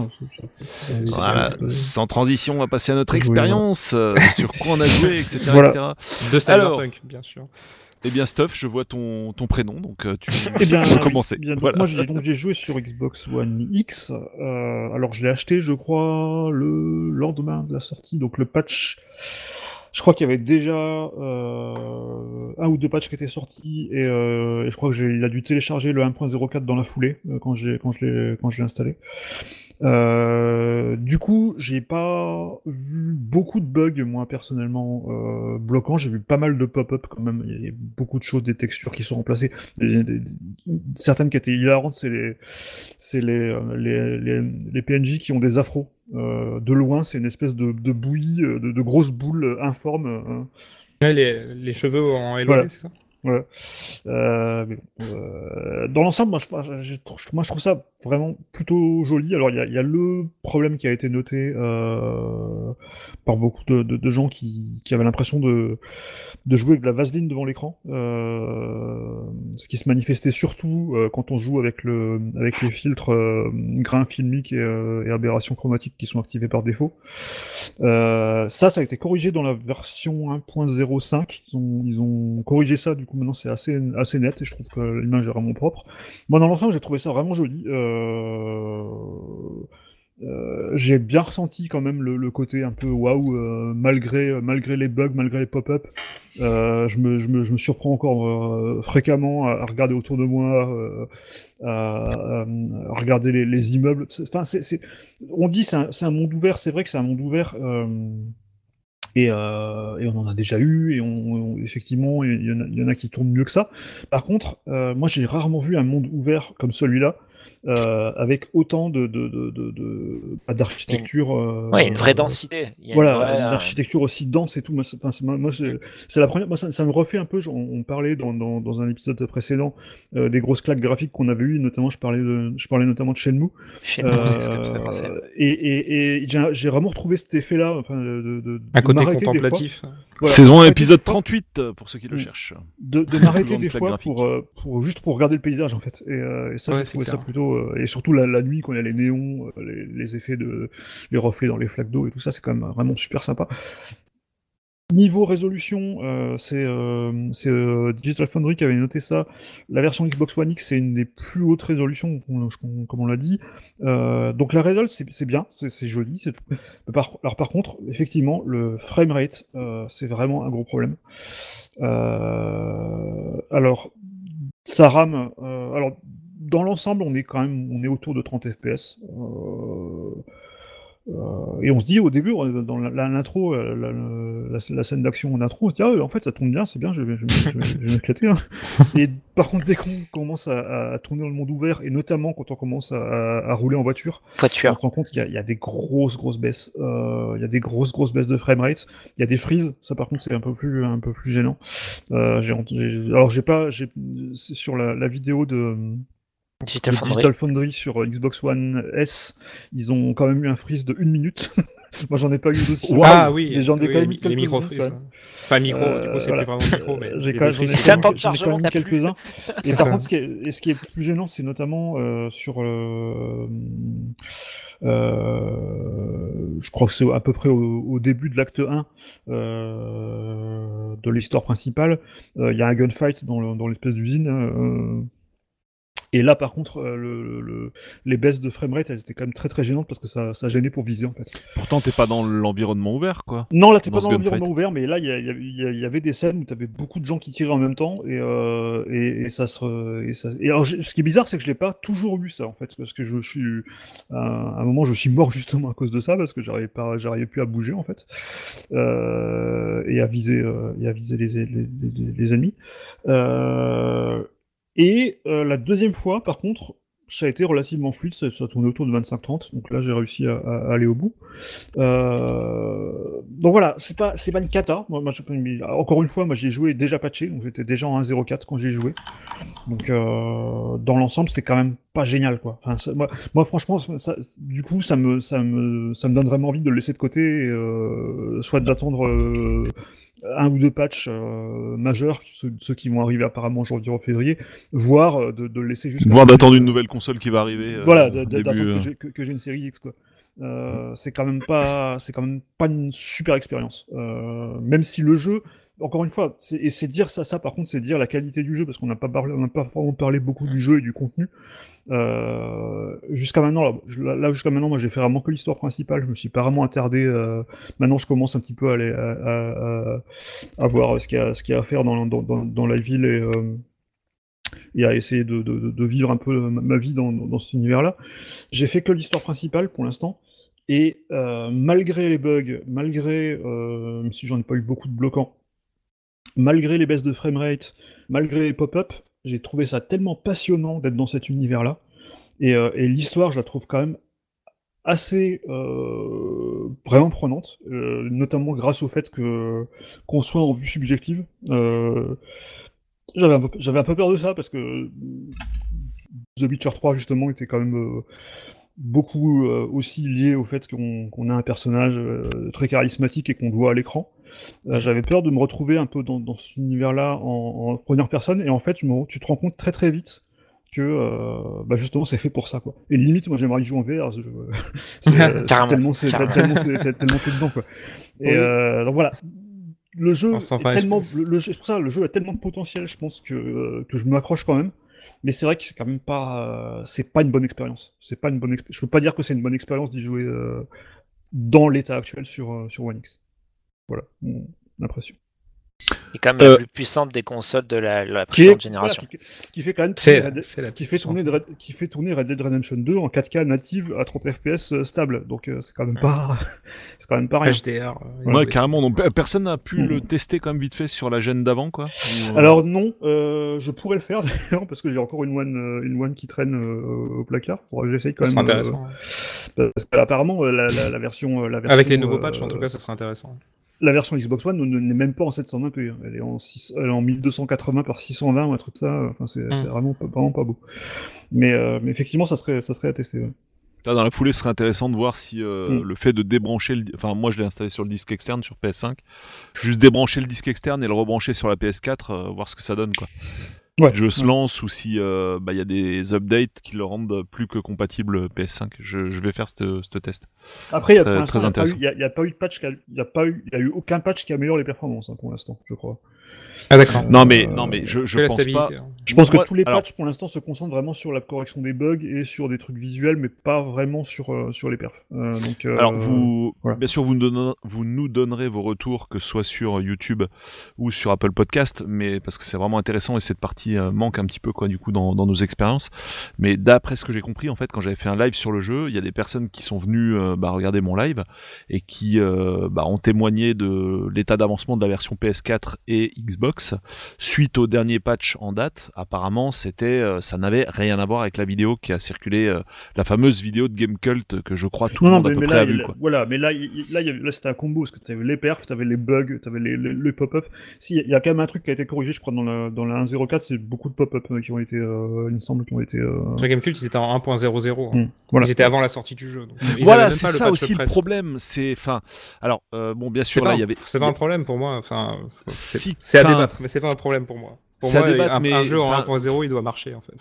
c'est- Voilà, c'est- sans transition, on va passer à notre expérience, euh, sur quoi on a joué, etc. Voilà. etc. De Alors. Cyberpunk, bien sûr. Eh bien, Stuff, je vois ton, ton prénom, donc euh, tu Eh bien, peux oui, commencer. bien, donc, Voilà. Moi, j'ai donc j'ai joué sur Xbox One X. euh, alors, je l'ai acheté, je crois, le lendemain de la sortie. Donc, le patch je crois qu'il y avait déjà euh, un ou deux patchs qui étaient sortis et, euh, et je crois que j'ai, il a dû télécharger le 1.04 dans la foulée euh, quand j'ai quand je l'ai quand je l'ai installé. Euh, du coup, j'ai pas vu beaucoup de bugs moi personnellement euh, bloquants. J'ai vu pas mal de pop-up quand même. Il y a beaucoup de choses, des textures qui sont remplacées. Des- des- certaines qui étaient hilarantes, c'est les c'est les, euh, les, les, les PNJ qui ont des afros. Euh, de loin, c'est une espèce de, de bouillie, de, de grosses boules informes. Ouais, les, les cheveux en LOD, Voilà. c'est ça? Euh, euh, dans l'ensemble, moi je, trouve ça vraiment plutôt joli. Alors il y a, il y a le problème qui a été noté euh, par beaucoup de, de, de gens qui, qui avaient l'impression de, de jouer avec de la vaseline devant l'écran, euh, ce qui se manifestait surtout euh, quand on joue avec le avec les filtres euh, grains filmiques et, euh, et aberrations chromatiques qui sont activés par défaut. Euh, ça, ça a été corrigé dans la version 1.05. Ils ont, ils ont corrigé ça, du coup maintenant c'est assez, assez net et je trouve que l'image est vraiment propre. Moi dans l'ensemble j'ai trouvé ça vraiment joli. Euh... euh, j'ai bien ressenti quand même le, côté un peu waouh, euh, malgré, malgré les bugs, malgré les pop-up. Euh, je, me, je, me, je me surprends encore euh, fréquemment à, regarder autour de moi, euh, à, regarder les, les immeubles. Enfin, On dit c'est un, monde ouvert, c'est vrai que c'est un monde ouvert. euh, et, euh, et on en a déjà eu, et on, effectivement, il y, en a, qui tournent mieux que ça. Par contre, euh, moi j'ai rarement vu un monde ouvert comme celui-là, euh, avec autant de, de, de, de, de- pas d'architecture. euh, Ouais, une vraie densité. Il y a une voilà, vraie, une euh, architecture aussi dense et tout. Moi, c'est, enfin, c'est- moi, c'est, c'est la première. Moi, ça, ça me refait un peu. On, on parlait dans, dans, dans un épisode précédent euh, des grosses claques graphiques qu'on avait eues. Notamment, je parlais de, je parlais notamment de Shenmue. Chez nous, c'est ce que ça fait penser. Euh, et et, et j'ai, j'ai vraiment retrouvé cet effet-là. Enfin, de, de, de Un côté m'arrêter des fois. contemplatif. Voilà, Saison m'arrêter 1, épisode des fois 38, euh, pour ceux qui le cherchent. de, de m'arrêter des fois pour, pour juste pour regarder le paysage en fait et, euh, et ça Ouais, j'ai trouvé ça clair. Euh, et surtout la, nuit quand il y a les néons euh, les, effets de les reflets dans les flaques d'eau et tout ça c'est quand même vraiment super sympa Niveau résolution, euh, c'est Digital Foundry qui avait noté ça. La version Xbox One X, c'est une des plus hautes résolutions, comme on, l'a dit. Donc la résol, c'est bien, c'est joli, c'est tout. Par, alors par contre, effectivement, le framerate, c'est vraiment un gros problème. Alors, ça rame. alors, dans l'ensemble, on est quand même, on est autour de 30 FPS. Euh, euh, et on se dit au début, dans l'intro, euh, la, la- la- la scène d'action en intro, on se dit ah en fait ça tourne bien, c'est bien, je vais, je je je m'éclater. hein. Et par contre dès qu'on commence à, à tourner dans le monde ouvert et notamment quand on commence à, à rouler en voiture, on se rend compte qu'il y, a- il y a des grosses grosses baisses, euh, il y a des grosses grosses baisses de framerate, il y a des freezes, ça par contre c'est un peu plus un peu plus gênant. Euh, j'ai ent- j'ai- alors j'ai pas, sur la vidéo de Digital Foundry. Digital Foundry sur euh, Xbox One S, ils ont quand même eu un freeze de une minute. Moi, j'en ai pas eu d'aussi. Ah oui, mais j'en ai oui, quand même les, eu quelques-uns, micro quand freeze. micro, du Euh, coup c'est voilà. plus vraiment micro, mais J'ai quand. Et ça, quand quand même quelques-uns. Et C'est par ça. contre, ce qui est, et ce qui est plus gênant, c'est notamment euh, sur euh, euh, je crois que c'est à peu près au, au début de l'acte 1 euh, de l'histoire principale. Euh, Il y a un gunfight dans le- dans l'espèce d'usine. Euh, et là, par contre, euh, le, le- les baisses de framerate, elles étaient quand même très très gênantes parce que ça, ça gênait pour viser en fait. Pourtant, t'es pas dans l'environnement ouvert, quoi. Non, là, t'es pas dans l'environnement ouvert, mais là, il y, y y avait des scènes où t'avais beaucoup de gens qui tiraient en même temps, et, euh, et, et ça se... Et, ça... et alors, ce qui est bizarre, c'est que je l'ai pas toujours eu, ça, en fait, parce que je suis... À un moment, je suis mort justement à cause de ça, parce que j'arrivais pas, j'arrivais plus à bouger, en fait, euh, et à viser, euh, et à viser les, les, les, les- les ennemis. Et euh, la deuxième fois, par contre, ça a été relativement fluide, ça, tournait autour de 25-30, donc là j'ai réussi à, aller au bout. Euh, donc voilà, c'est pas pas une cata. Encore une fois, moi j'ai joué déjà patché, donc j'étais déjà en 1.04 quand j'ai joué. Donc euh, dans l'ensemble, c'est quand même pas génial quoi. Moi, franchement, du coup, ça me ça me ça me donne vraiment envie de le laisser de côté, soit d'attendre. Un ou deux patchs euh, majeurs, ceux, ceux qui vont arriver apparemment en janvier ou en février, voire euh, de, de le laisser jusqu'à Voire d'attendre une nouvelle console qui va arriver. euh, voilà, d'attendre que j'ai- que, que j'ai une série X quoi. Euh, c'est quand même pas, c'est quand même pas une super expérience. Même si le jeu, encore une fois, et c'est dire ça, ça par contre, c'est dire la qualité du jeu, parce qu'on n'a pas parlé, on n'a pas vraiment parlé beaucoup du jeu et du contenu. Euh, jusqu'à maintenant, là, jusqu'à maintenant, moi j'ai fait vraiment que l'histoire principale, je me suis pas vraiment attardé. euh, maintenant, je commence un petit peu à, aller, à, à- voir ce qu'il y a, ce qu'il a à faire dans, dans, la ville et, euh, et à essayer de, de, vivre un peu ma, vie dans, dans, cet univers-là. J'ai fait que l'histoire principale pour l'instant. Et malgré les bugs, malgré, même si j'en ai pas eu beaucoup de bloquants, malgré les baisses de framerate, malgré les pop-up, j'ai trouvé ça tellement passionnant d'être dans cet univers-là. Et, euh, l'histoire, je la trouve quand même assez euh, vraiment prenante, euh, notamment grâce au fait que qu'on soit en vue subjective. J'avais un, peu- peur de ça parce que The Witcher 3 justement était quand même beaucoup aussi lié au fait qu'on qu'on a un personnage très charismatique et qu'on le voit à l'écran. Euh, J'avais peur de me retrouver un peu dans, dans cet univers-là en, en première personne, et en fait, tu, me- tu te rends compte très très vite que euh, bah justement c'est fait pour ça quoi. Et limite, moi j'aimerais y jouer en VR, je- euh, tellement c'est tellement tellement dedans quoi. Et Oui. euh, donc voilà. Le jeu est tellement, le, le jeu- c'est pour ça, le jeu a tellement de potentiel, je pense que que je m'accroche quand même. Mais c'est vrai que c'est quand même pas, c'est pas une bonne expérience. C'est pas une bonne. Je peux pas dire que c'est une bonne expérience d'y jouer dans l'état actuel sur sur One X. Voilà mon impression. Et quand même Euh, la plus puissante des consoles de la, la Qui, est, précédente génération. voilà, qui, qui fait quand même tourner Red- qui fait tourner Red, qui fait tourner Red Dead Redemption 2 en 4K native à 30 FPS euh, stable. Donc euh, c'est quand même pas, c'est quand même pas rien. HDR. euh, Ouais, ouais. carrément. Donc, pe- personne n'a pu Mhm. le tester quand même vite fait sur la gêne d'avant, quoi. Ou, Alors non, euh, je pourrais le faire d'ailleurs parce que j'ai encore une one, une one qui traîne euh, au placard. Faudra que j'essaye quand Ça même. euh, intéressant. parce qu'apparemment la, la, la version, la version, Avec les nouveaux patchs, en tout cas, ça serait intéressant. La version Xbox One ne- n'est même pas en 720p. hein. Elle est en, 6 elle est en 1280 par 620 ou un truc de ça. Enfin, c'est Mm. vraiment, pas- vraiment pas beau. Mais, euh, mais effectivement, ça serait, ça serait à tester. ouais. Là, dans la foulée, ce serait intéressant de voir si euh, Mm. le fait de débrancher le. Enfin, moi, je l'ai installé sur le disque externe sur PS5. Juste débrancher le disque externe et le rebrancher sur la PS4, euh, voir ce que ça donne, quoi. Ouais. Si le jeu se lance ou si euh, bah, il y a des updates qui le rendent plus que compatible PS5. Je, je vais faire ce test. Après, il y a, a a, a pas eu de patch, a- il y a pas eu, il y a eu aucun patch qui améliore les performances hein, pour l'instant, je crois. Ah, d'accord. Non, mais, Euh, non, mais je, je pense pas. hein. Je pense Moi, que tous les alors- patchs pour l'instant se concentrent vraiment sur la correction des bugs et sur des trucs visuels, mais pas vraiment sur, euh, sur les perfs. Euh, donc, euh, Alors, vous, voilà. bien sûr, vous nous, donnerez, vous nous donnerez vos retours, que ce soit sur YouTube ou sur Apple Podcast, mais parce que c'est vraiment intéressant et cette partie manque un petit peu, quoi, du coup, dans, dans nos expériences. Mais d'après ce que j'ai compris, en fait, quand j'avais fait un live sur le jeu, il y a des personnes qui sont venues euh, bah, regarder mon live et qui euh, bah, ont témoigné de l'état d'avancement de la version PS4 et Xbox suite au dernier patch en date. Apparemment, c'était, euh, ça n'avait rien à voir avec la vidéo qui a circulé, euh, la fameuse vidéo de Game Cult que je crois tout non, le monde à mais, peu mais près là, a vu, il- quoi. voilà, mais là, il- là, il y avait- là c'était un combo, parce que tu avais les perfs, tu avais les bugs, tu avais les, les, les pop-up. Si, il y a quand même un truc qui a été corrigé, je crois, dans la, dans la 1.04, c'est beaucoup de pop-up euh, qui ont été, euh, il me semble, qui ont été. euh, Sur Gamecult, ils étaient en 1.00. hein. hmm, Voilà. Ils étaient avant la sortie du jeu. donc, voilà, c'est le ça aussi le problème. C'est, enfin, alors euh, bon, bien sûr là, il y avait. c'est pas un problème pour moi. Enfin, c'est Si, c'est à débattre, mais c'est pas un problème pour moi. Pour moi, débattre, un, mais, un jeu en enfin, 1.0, il doit marcher en fait.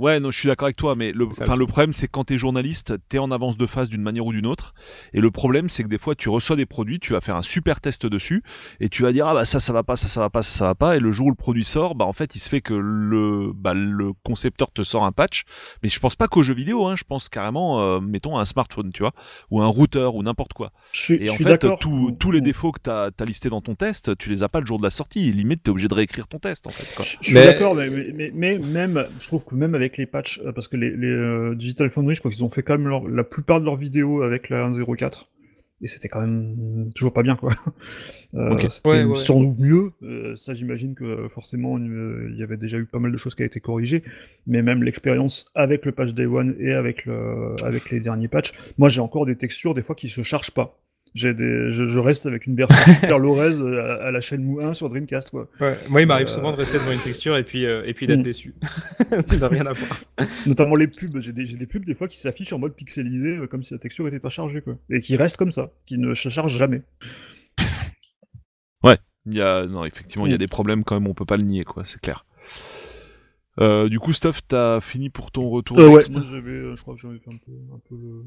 Ouais, non, je suis d'accord avec toi, mais le, enfin, le problème, c'est que quand t'es journaliste, t'es en avance de phase d'une manière ou d'une autre. Et le problème, c'est que des fois, tu reçois des produits, tu vas faire un super test dessus, et tu vas dire, ah bah ça, ça va pas, ça, ça va pas, ça, ça va pas. Et le jour où le produit sort, bah en fait, il se fait que le, bah, le concepteur te sort un patch. Mais je pense pas qu'aux jeux vidéo, hein, je pense carrément, euh, mettons, à un smartphone, tu vois, ou un routeur, ou n'importe quoi. Je suis, Et en fait, d'accord. tous- les défauts que t'as as listés dans ton test, tu les as pas le jour de la sortie. Et limite, t'es obligé de réécrire ton test, en fait. Quoi. Je je suis Mais- d'accord, mais, mais, mais, mais même, je trouve que même avec les patchs, euh, parce que les, les euh, Digital Foundry, je crois qu'ils ont fait quand même leur- la plupart de leurs vidéos avec la 1.04, et c'était quand même toujours pas bien, quoi. Euh, Ok. C'était Ouais, ouais. sans doute mieux, euh, ça j'imagine que forcément il y avait déjà eu pas mal de choses qui a été corrigées, mais même l'expérience avec le patch Day One et avec, le, avec les derniers patchs, moi j'ai encore des textures des fois qui se chargent pas. J'ai des, je, je reste avec une version super low res euh, à, à la chaîne 1 sur Dreamcast, quoi. Ouais, moi, il m'arrive Euh, souvent de rester devant une texture et puis, euh, et puis d'être Mm. déçu. de rien à voir. Notamment les pubs, j'ai des, j'ai des pubs des fois qui s'affichent en mode pixelisé, comme si la texture était pas chargée, quoi. Et qui restent comme ça, qui ne se chargent jamais. Il y a, non, effectivement, il y a Mm. des problèmes quand même, on peut pas le nier, quoi, c'est clair. Euh, du coup, Stuff, t'as fini pour ton retour Euh, ouais, moi j'avais, euh, je crois que j'avais fait un peu, un peu le...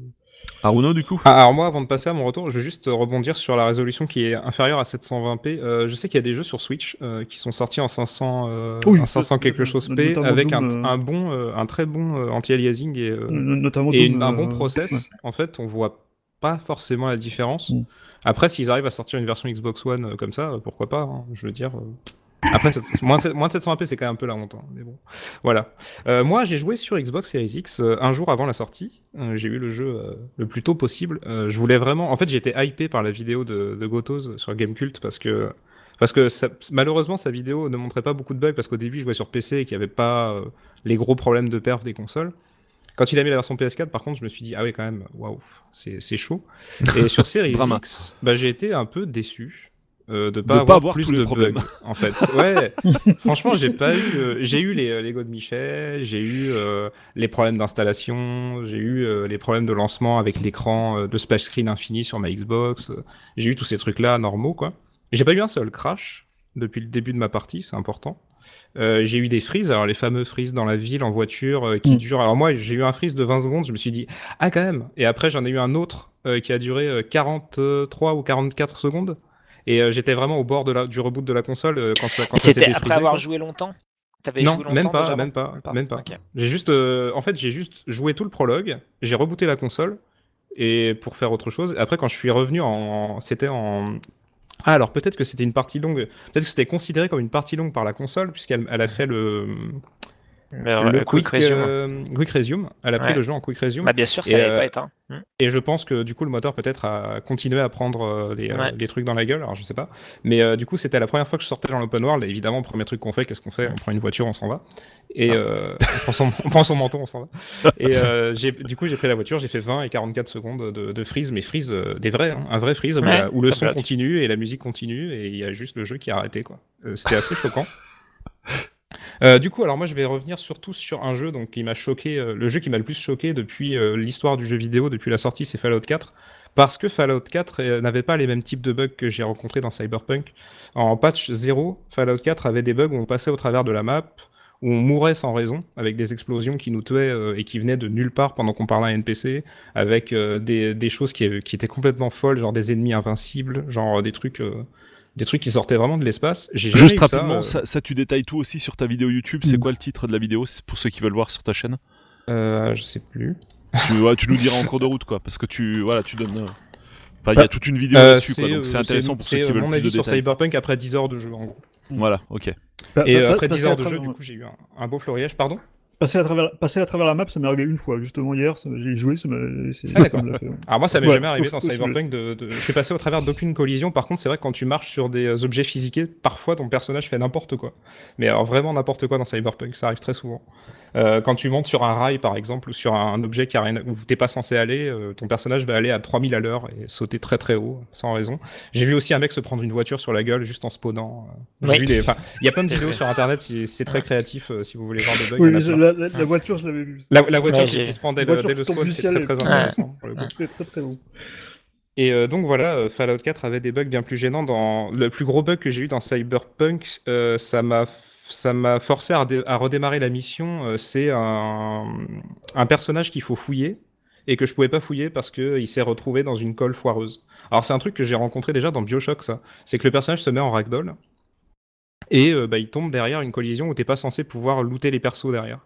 Aruno, du coup Ah, alors moi, avant de passer à mon retour, je vais juste rebondir sur la résolution qui est inférieure à 720p. Euh, je sais qu'il y a des jeux sur Switch euh, qui sont sortis en 500, euh, Oui, en 500 quelque chose p avec un, euh. bon, euh, un très bon euh, anti-aliasing et, euh, notamment et Doom, une- un bon euh, process. ouais. En fait, on voit pas forcément la différence. Mm. Après, s'ils arrivent à sortir une version Xbox One euh, comme ça, pourquoi pas hein, Je veux dire. Après, moins, de- moins de 720p, c'est quand même un peu la honte. hein, mais bon, voilà. Euh, moi, j'ai joué sur Xbox Series X euh, un jour avant la sortie. Euh, j'ai eu le jeu euh, le plus tôt possible. Euh, je voulais vraiment. En fait, j'étais hypé par la vidéo de, de Gotos sur Gamecult parce que. Parce que ça- malheureusement, sa vidéo ne montrait pas beaucoup de bugs parce qu'au début, je jouais sur PC et qu'il n'y avait pas les gros problèmes de perf des consoles. Quand il a mis la version PS4, par contre, je me suis dit, ah ouais, quand même, waouh, c'est c'est chaud. Et sur Series. X, bah, j'ai été un peu déçu. Euh, de De pas pas avoir, avoir plus tous de problèmes. bugs en fait ouais franchement j'ai pas eu euh, j'ai eu les Lego de Michel j'ai eu euh, les problèmes d'installation j'ai eu euh, les problèmes de lancement avec l'écran euh, de splash screen infini sur ma Xbox euh, j'ai eu tous ces trucs là normaux quoi j'ai pas eu un seul crash depuis le début de ma partie c'est important euh, j'ai eu des freezes, alors les fameux freezes dans la ville en voiture qui Mm. durent. Alors moi, j'ai eu un freeze de 20 secondes, je me suis dit, ah quand même. Et après, j'en ai eu un autre euh, qui a duré euh, 43 ou 44 secondes. Et euh, j'étais vraiment au bord de la, du reboot de la console euh, quand ça, quand c'était après avoir quoi. joué longtemps? T'avais Non, joué longtemps même pas, déjà même pas, Même pas, même pas. ok. J'ai juste, euh, en fait, j'ai juste joué tout le prologue, j'ai rebooté la console et pour faire autre chose. Après, quand je suis revenu en, c'était en ah, alors peut-être que c'était une partie longue, peut-être que c'était considéré comme une partie longue par la console puisqu'elle elle a fait le, Le, quick resume. euh, quick resume. Elle a pris Ouais. le jeu en quick resume. Bah, bien sûr, ça Et, n'avait euh, pas été. hein. Hmm. Et je pense que du coup le moteur peut-être a continué à prendre euh, les, Ouais. les trucs dans la gueule, alors je sais pas. Mais euh, du coup c'était la première fois que je sortais dans l'open world et évidemment premier truc qu'on fait, qu'est-ce qu'on fait? On prend une voiture, on s'en va. Et Ah. on, prend son, on prend son manteau, on s'en va. Et du coup j'ai pris la voiture, j'ai fait 20 et 44 secondes de, de freeze, mais freeze des vrais, hein, un vrai freeze où, Ouais, la- où le son bloque. continue et la musique continue et il y a juste le jeu qui a arrêté quoi. C'était assez choquant. Euh, du coup, alors moi je vais revenir surtout sur un jeu donc qui m'a choqué, euh, le jeu qui m'a le plus choqué depuis euh, l'histoire du jeu vidéo depuis la sortie, c'est Fallout 4, parce que Fallout 4 euh, n'avait pas les mêmes types de bugs que j'ai rencontrés dans Cyberpunk. En patch 0, Fallout 4 avait des bugs où on passait au travers de la map, où on mourait sans raison, avec des explosions qui nous tuaient et qui venaient de nulle part pendant qu'on parlait à un NPC, avec des, choses qui, étaient complètement folles, genre des ennemis invincibles, genre des trucs. Des trucs qui sortaient vraiment de l'espace. Juste ça, rapidement, euh, ça, ça, tu détailles tout aussi sur ta vidéo YouTube. C'est Mm. quoi le titre de la vidéo C'est pour ceux qui veulent voir sur ta chaîne? euh, je sais plus. tu, ouais, tu nous diras en cours de route, quoi. Parce que tu, voilà, tu donnes. euh, Enfin, il y a Bah, toute une vidéo Euh, là-dessus, quoi. Donc c'est euh, intéressant pour ceux qui veulent mon plus de avis sur détails. Cyberpunk après 10 heures de jeu en gros. Voilà, ok. Bah, Et bah, euh, bah, après 10 passer heures de jeu, du coup, j'ai eu un, un beau fleuriage, pardon? Passer à travers, passer à travers la map, ça m'est arrivé une fois, justement hier, j'ai joué, ça Ah, ça fait, ouais. Alors moi, ça m'est Ouais, jamais arrivé dans Cyberpunk de, de- Je suis passé au travers d'aucune collision. Par contre, c'est vrai que quand tu marches sur des euh, objets physiqués, parfois ton personnage fait n'importe quoi. Mais alors vraiment n'importe quoi dans Cyberpunk, ça arrive très souvent. Euh, quand tu montes sur un rail, par exemple, ou sur un objet qui a rien, où t'es pas censé aller, euh, ton personnage va aller à 3000 à l'heure et sauter très très haut, sans raison. J'ai vu aussi un mec se prendre une voiture sur la gueule juste en spawnant. euh, vu il y a plein de vidéos sur internet, c'est très créatif euh, si vous voulez voir des bugs. Oui, la, la- la voiture, je l'avais vue. La, la voiture Ouais, qui, se prend dès le, dès le spawn, c'est très très Ouais. intéressant. pour le coup. Très très très long. Et euh, donc voilà, Fallout 4 avait des bugs bien plus gênants. Dans le plus gros bug que j'ai eu dans Cyberpunk, euh, ça m'a ça m'a forcé à, redé- à redémarrer la mission. euh, c'est un, personnage qu'il faut fouiller et que je pouvais pas fouiller parce que il s'est retrouvé dans une colle foireuse. Alors c'est un truc que j'ai rencontré déjà dans BioShock, ça. C'est que le personnage se met en ragdoll et euh, bah, il tombe derrière une collision où t'es pas censé pouvoir looter les persos derrière.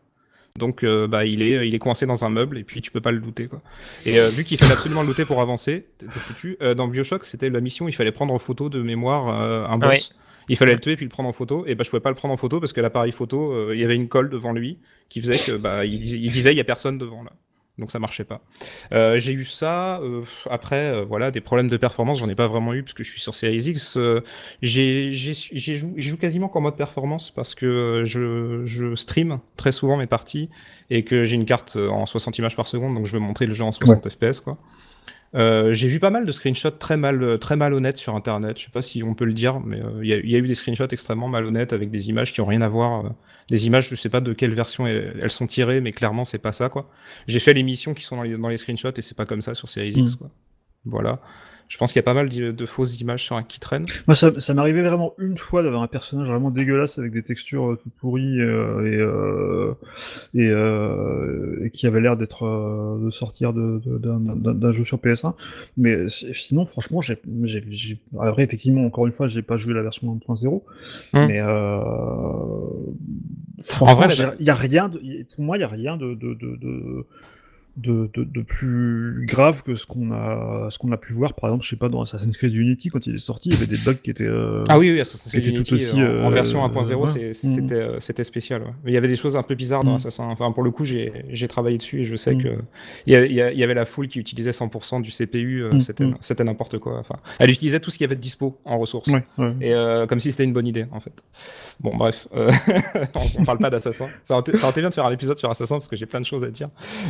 Donc euh, bah, il, est, il est coincé dans un meuble et puis tu peux pas le looter quoi. Et vu qu'il fallait absolument looter pour avancer, t'es foutu. Dans Bioshock, c'était la mission, il fallait prendre en photo de mémoire un boss. Il fallait le tuer puis le prendre en photo. Et bah je pouvais pas le prendre en photo parce que l'appareil photo, euh, il y avait une colle devant lui qui faisait que bah il, dis- il disait il y a personne devant là. Donc ça marchait pas. Euh, j'ai eu ça. euh, après, voilà, des problèmes de performance, j'en ai pas vraiment eu parce que je suis sur Series X. J'ai, j'ai, j'ai jou- je joue quasiment qu'en mode performance parce que je, je stream très souvent mes parties et que j'ai une carte en 60 images par seconde, donc je veux montrer le jeu en 60 FPS quoi. Euh, j'ai vu pas mal de screenshots très mal, euh, très malhonnêtes sur internet. Je sais pas si on peut le dire, mais euh, il y, a- il y a eu des screenshots extrêmement malhonnêtes avec des images qui ont rien à voir. euh, des images, je sais pas de quelle version elles, sont tirées, mais clairement c'est pas ça quoi. J'ai fait les missions qui sont dans les, dans les screenshots et c'est pas comme ça sur Series X Mm. quoi. Voilà. Je pense qu'il y a pas mal de, de fausses images sur un qui traîne. Moi, ça, arrivé vraiment une fois d'avoir un personnage vraiment dégueulasse avec des textures euh, toutes pourries euh, et, euh, et, euh, et qui avait l'air d'être euh, de sortir d'un jeu sur PS1. Mais sinon, franchement, j'ai, j'ai, j'ai- après effectivement, encore une fois, j'ai pas joué la version 1.0, Hmm. mais euh, franchement, il y a rien. De, pour moi, il y a rien de, de, de, de de, de, de plus grave que ce qu'on a ce qu'on a pu voir par exemple je sais pas dans Assassin's Creed Unity quand il est sorti il y avait des bugs qui étaient euh, Ah oui, oui, Assassin's Creed était tout Unity, aussi, euh, en, euh, version 1.0, ouais. Mhm. c'était euh, c'était spécial. ouais. Mais il y avait des choses un peu bizarres dans Mhm. Assassin. Enfin, pour le coup, j'ai j'ai travaillé dessus et je sais Mhm. que il y, a- il avait la foule qui utilisait 100% du CPU. euh, Mhm. C'était c'était n'importe quoi. Enfin, elle utilisait tout ce qu'il y avait de dispo en ressources. ouais. Et euh, comme si c'était une bonne idée, en fait. Bon, bref, on, on parle pas d'Assassin. Ça aurait été bien de faire un épisode sur Assassin parce que j'ai plein de choses à dire.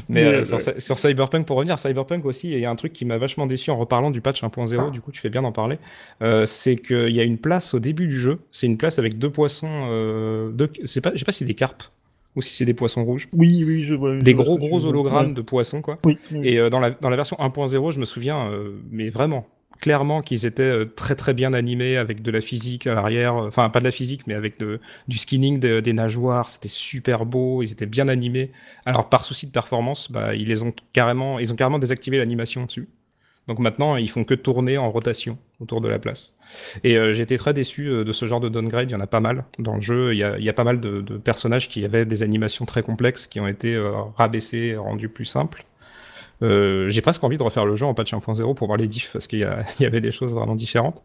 Mais sur, Cyberpunk, pour revenir, Cyberpunk aussi, il y a un truc qui m'a vachement déçu en reparlant du patch 1.0, du coup, tu fais bien d'en parler. Euh, c'est qu'il y a une place au début du jeu. C'est une place avec deux poissons. Euh, deux, c'est pas, je sais pas si c'est des carpes ou si c'est des poissons rouges. oui oui je vois Des gros, gros hologrammes de poissons, quoi. oui, oui. Et euh, dans, la, dans la version 1.0, je me souviens, euh, mais vraiment, clairement qu'ils étaient euh, très très bien animés avec de la physique à l'arrière, euh, enfin pas de la physique, mais avec de, du skinning de- des nageoires, c'était super beau, ils étaient bien animés. Alors par souci de performance, bah, ils les ont carrément, ils ont carrément désactivé l'animation dessus. Donc maintenant, ils font que tourner en rotation autour de la place. Et euh, été très déçu de ce genre de downgrade. Il y en a pas mal dans le jeu. Il y a, il y a pas mal de, personnages qui avaient des animations très complexes qui ont été euh, rabaissées, rendues plus simples. Euh, j'ai presque envie de refaire le jeu en patch 1.0 pour voir les diffs parce qu'il y, avait des choses vraiment différentes.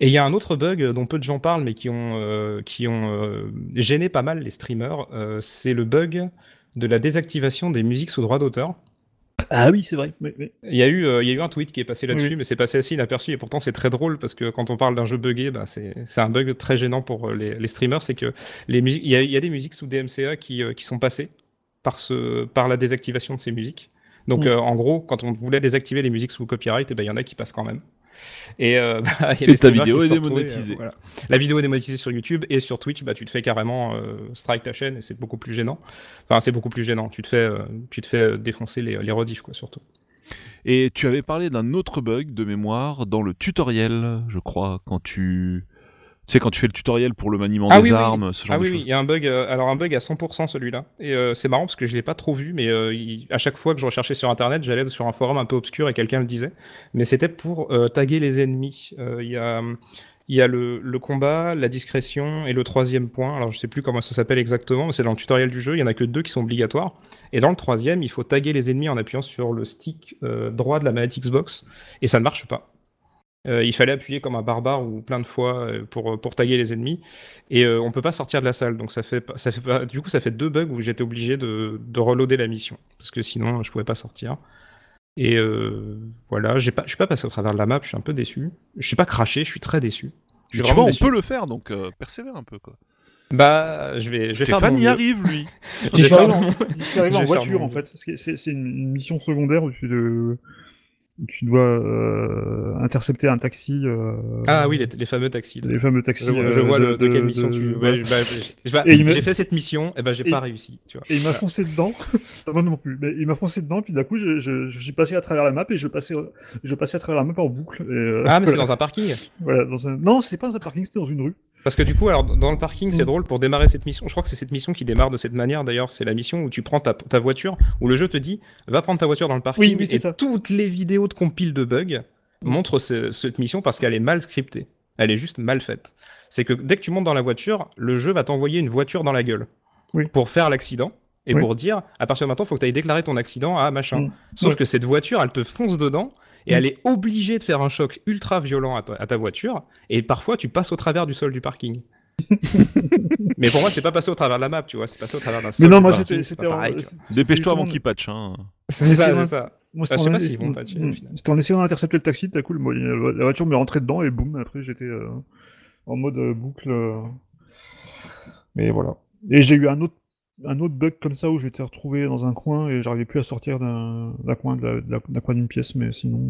Et il y a un autre bug dont peu de gens parlent mais qui ont, euh, qui ont euh, gêné pas mal les streamers. c'est le bug de la désactivation des musiques sous droit d'auteur. ah oui c'est vrai oui, oui. Il y, a eu, euh, il y a eu un tweet qui est passé là-dessus, Oui. mais c'est passé assez inaperçu. Et pourtant, c'est très drôle parce que quand on parle d'un jeu buggé, bah, c'est un bug très gênant pour les, les streamers. C'est que les musiques, il y, a, il y a des musiques sous DMCA qui, euh, qui sont passées par, ce, par la désactivation de ces musiques. Donc, Mm. euh, en gros, quand on voulait désactiver les musiques sous copyright, eh ben, il y en a qui passent quand même. Et, euh, bah, il y a Et des ta vidéo est démonétisée. euh, voilà. La vidéo est démonétisée sur YouTube et sur Twitch, bah, tu te fais carrément euh, strike ta chaîne et c'est beaucoup plus gênant. Enfin, c'est beaucoup plus gênant. Tu te fais, tu te fais défoncer les, les rediffs, quoi, surtout. Et tu avais parlé d'un autre bug de mémoire dans le tutoriel, je crois, quand tu... Tu sais, quand tu fais le tutoriel pour le maniement Ah des oui, oui. armes, ce genre Ah de oui, choses. oui, il y a un bug, euh, alors un bug à 100% celui-là. Et euh, c'est marrant parce que je l'ai pas trop vu, mais euh, il- à chaque fois que je recherchais sur internet, j'allais sur un forum un peu obscur et quelqu'un le disait. Mais c'était pour taguer les ennemis. Il y a, il y a le, le combat, la discrétion et le troisième point. Alors je sais plus comment ça s'appelle exactement, mais c'est dans le tutoriel du jeu. Il y en a que deux qui sont obligatoires. Et dans le troisième, il faut taguer les ennemis en appuyant sur le stick euh, droit de la manette Xbox. Et ça ne marche pas. Euh, il fallait appuyer comme un barbare ou plein de fois euh, pour, pour taguer les ennemis. Et euh, on peut pas sortir de la salle. Donc ça fait pas- ça fait pas, du coup ça fait deux bugs où j'étais obligé de, de reloader la mission. Parce que sinon je pouvais pas sortir. Et euh, voilà. J'ai pas je suis pas passé au travers de la map. Je suis un peu déçu. Je suis pas craché. Je suis très déçu. Je tu vois, on déçu. peut le faire, donc euh, persévère un peu, quoi. bah je vais je vais faire Stéphane y arrive, lui. Je suis arrivé en, Je voiture en fait. C'est c'est une mission secondaire où tu, de- tu dois euh, intercepter un taxi. euh, ah oui les, les fameux taxis les fameux taxis. je, euh, vois le- de, de- quelle mission de- tu ouais, bah, bah, j'ai fait cette mission et ben j'ai Et- pas réussi tu vois Et il m'a foncé dedans. Moi non plus. Mais il m'a foncé dedans, puis d'un coup, je, je, je suis passé à travers la map et je passais, je passais à travers la map en boucle. Et, euh, ah mais c'est dans un parking Voilà, dans un... Non, c'était pas dans un parking, c'était dans une rue. Parce que du coup, alors dans le parking, c'est Mm. drôle pour démarrer cette mission. Je crois que c'est cette mission qui démarre de cette manière. D'ailleurs, c'est la mission où tu prends ta, ta voiture, où le jeu te dit va prendre ta voiture dans le parking. Oui, et ça. toutes les vidéos de compile de bugs montrent ce- cette mission parce qu'elle est mal scriptée. Elle est juste mal faite. C'est que dès que tu montes dans la voiture, le jeu va t'envoyer une voiture dans la gueule Oui. pour faire l'accident. Et Oui. pour dire, à partir de maintenant, il faut que tu ailles déclarer ton accident à machin. Mm. Sauf Ouais. que cette voiture, elle te fonce dedans et Mm. elle est obligée de faire un choc ultra violent à ta, à ta voiture. Et parfois, tu passes au travers du sol du parking. Mais pour moi, c'est pas passé au travers de la map, tu vois, c'est passé au travers d'un sol. Mais non, du moi, parking, c'était. Dépêche-toi avant qu'il patch. Hein. C'est ça, c'est ça. Moi, Ah, je sais pas s'ils vont patcher, Mm. C'était en essayant d'intercepter le taxi, à coup, la voiture m'est rentrée dedans et boum, après j'étais euh, en mode euh, boucle. euh. Mais voilà. Et j'ai eu un autre, un autre bug comme ça où j'étais retrouvé dans un coin et j'arrivais plus à sortir d'un coin d'une pièce, mais sinon.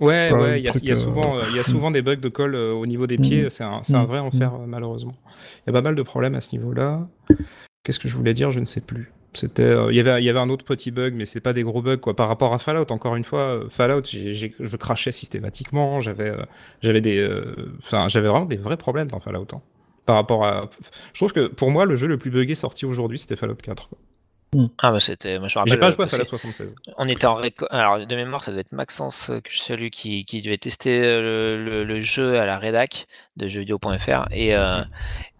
Ouais, ouais, il y, a- y euh, souvent, euh, il y a souvent des bugs de colle euh, au niveau des pieds, Mm. c'est un, un Mm. vrai enfer, euh, malheureusement. Il y a pas mal de problèmes à ce niveau-là. Qu'est-ce que je voulais dire? Je ne sais plus. C'était, euh, il y avait, il y avait un autre petit bug, mais c'est pas des gros bugs quoi. Par rapport à Fallout, encore une fois, Fallout, je crachais systématiquement. J'avais, euh, j'avais des, euh, j'avais vraiment des vrais problèmes dans Fallout. hein. Par rapport à, je trouve que pour moi, le jeu le plus buggé sorti aujourd'hui, c'était Fallout 4. quoi. Ah bah c'était, moi je me J'ai rappelle. pas joué à Fallout 76. On était en réco- alors de mémoire, ça devait être Maxence euh, que je salue qui, qui devait tester euh, le, le- le jeu à la rédac de jeuxvideo.fr et, euh,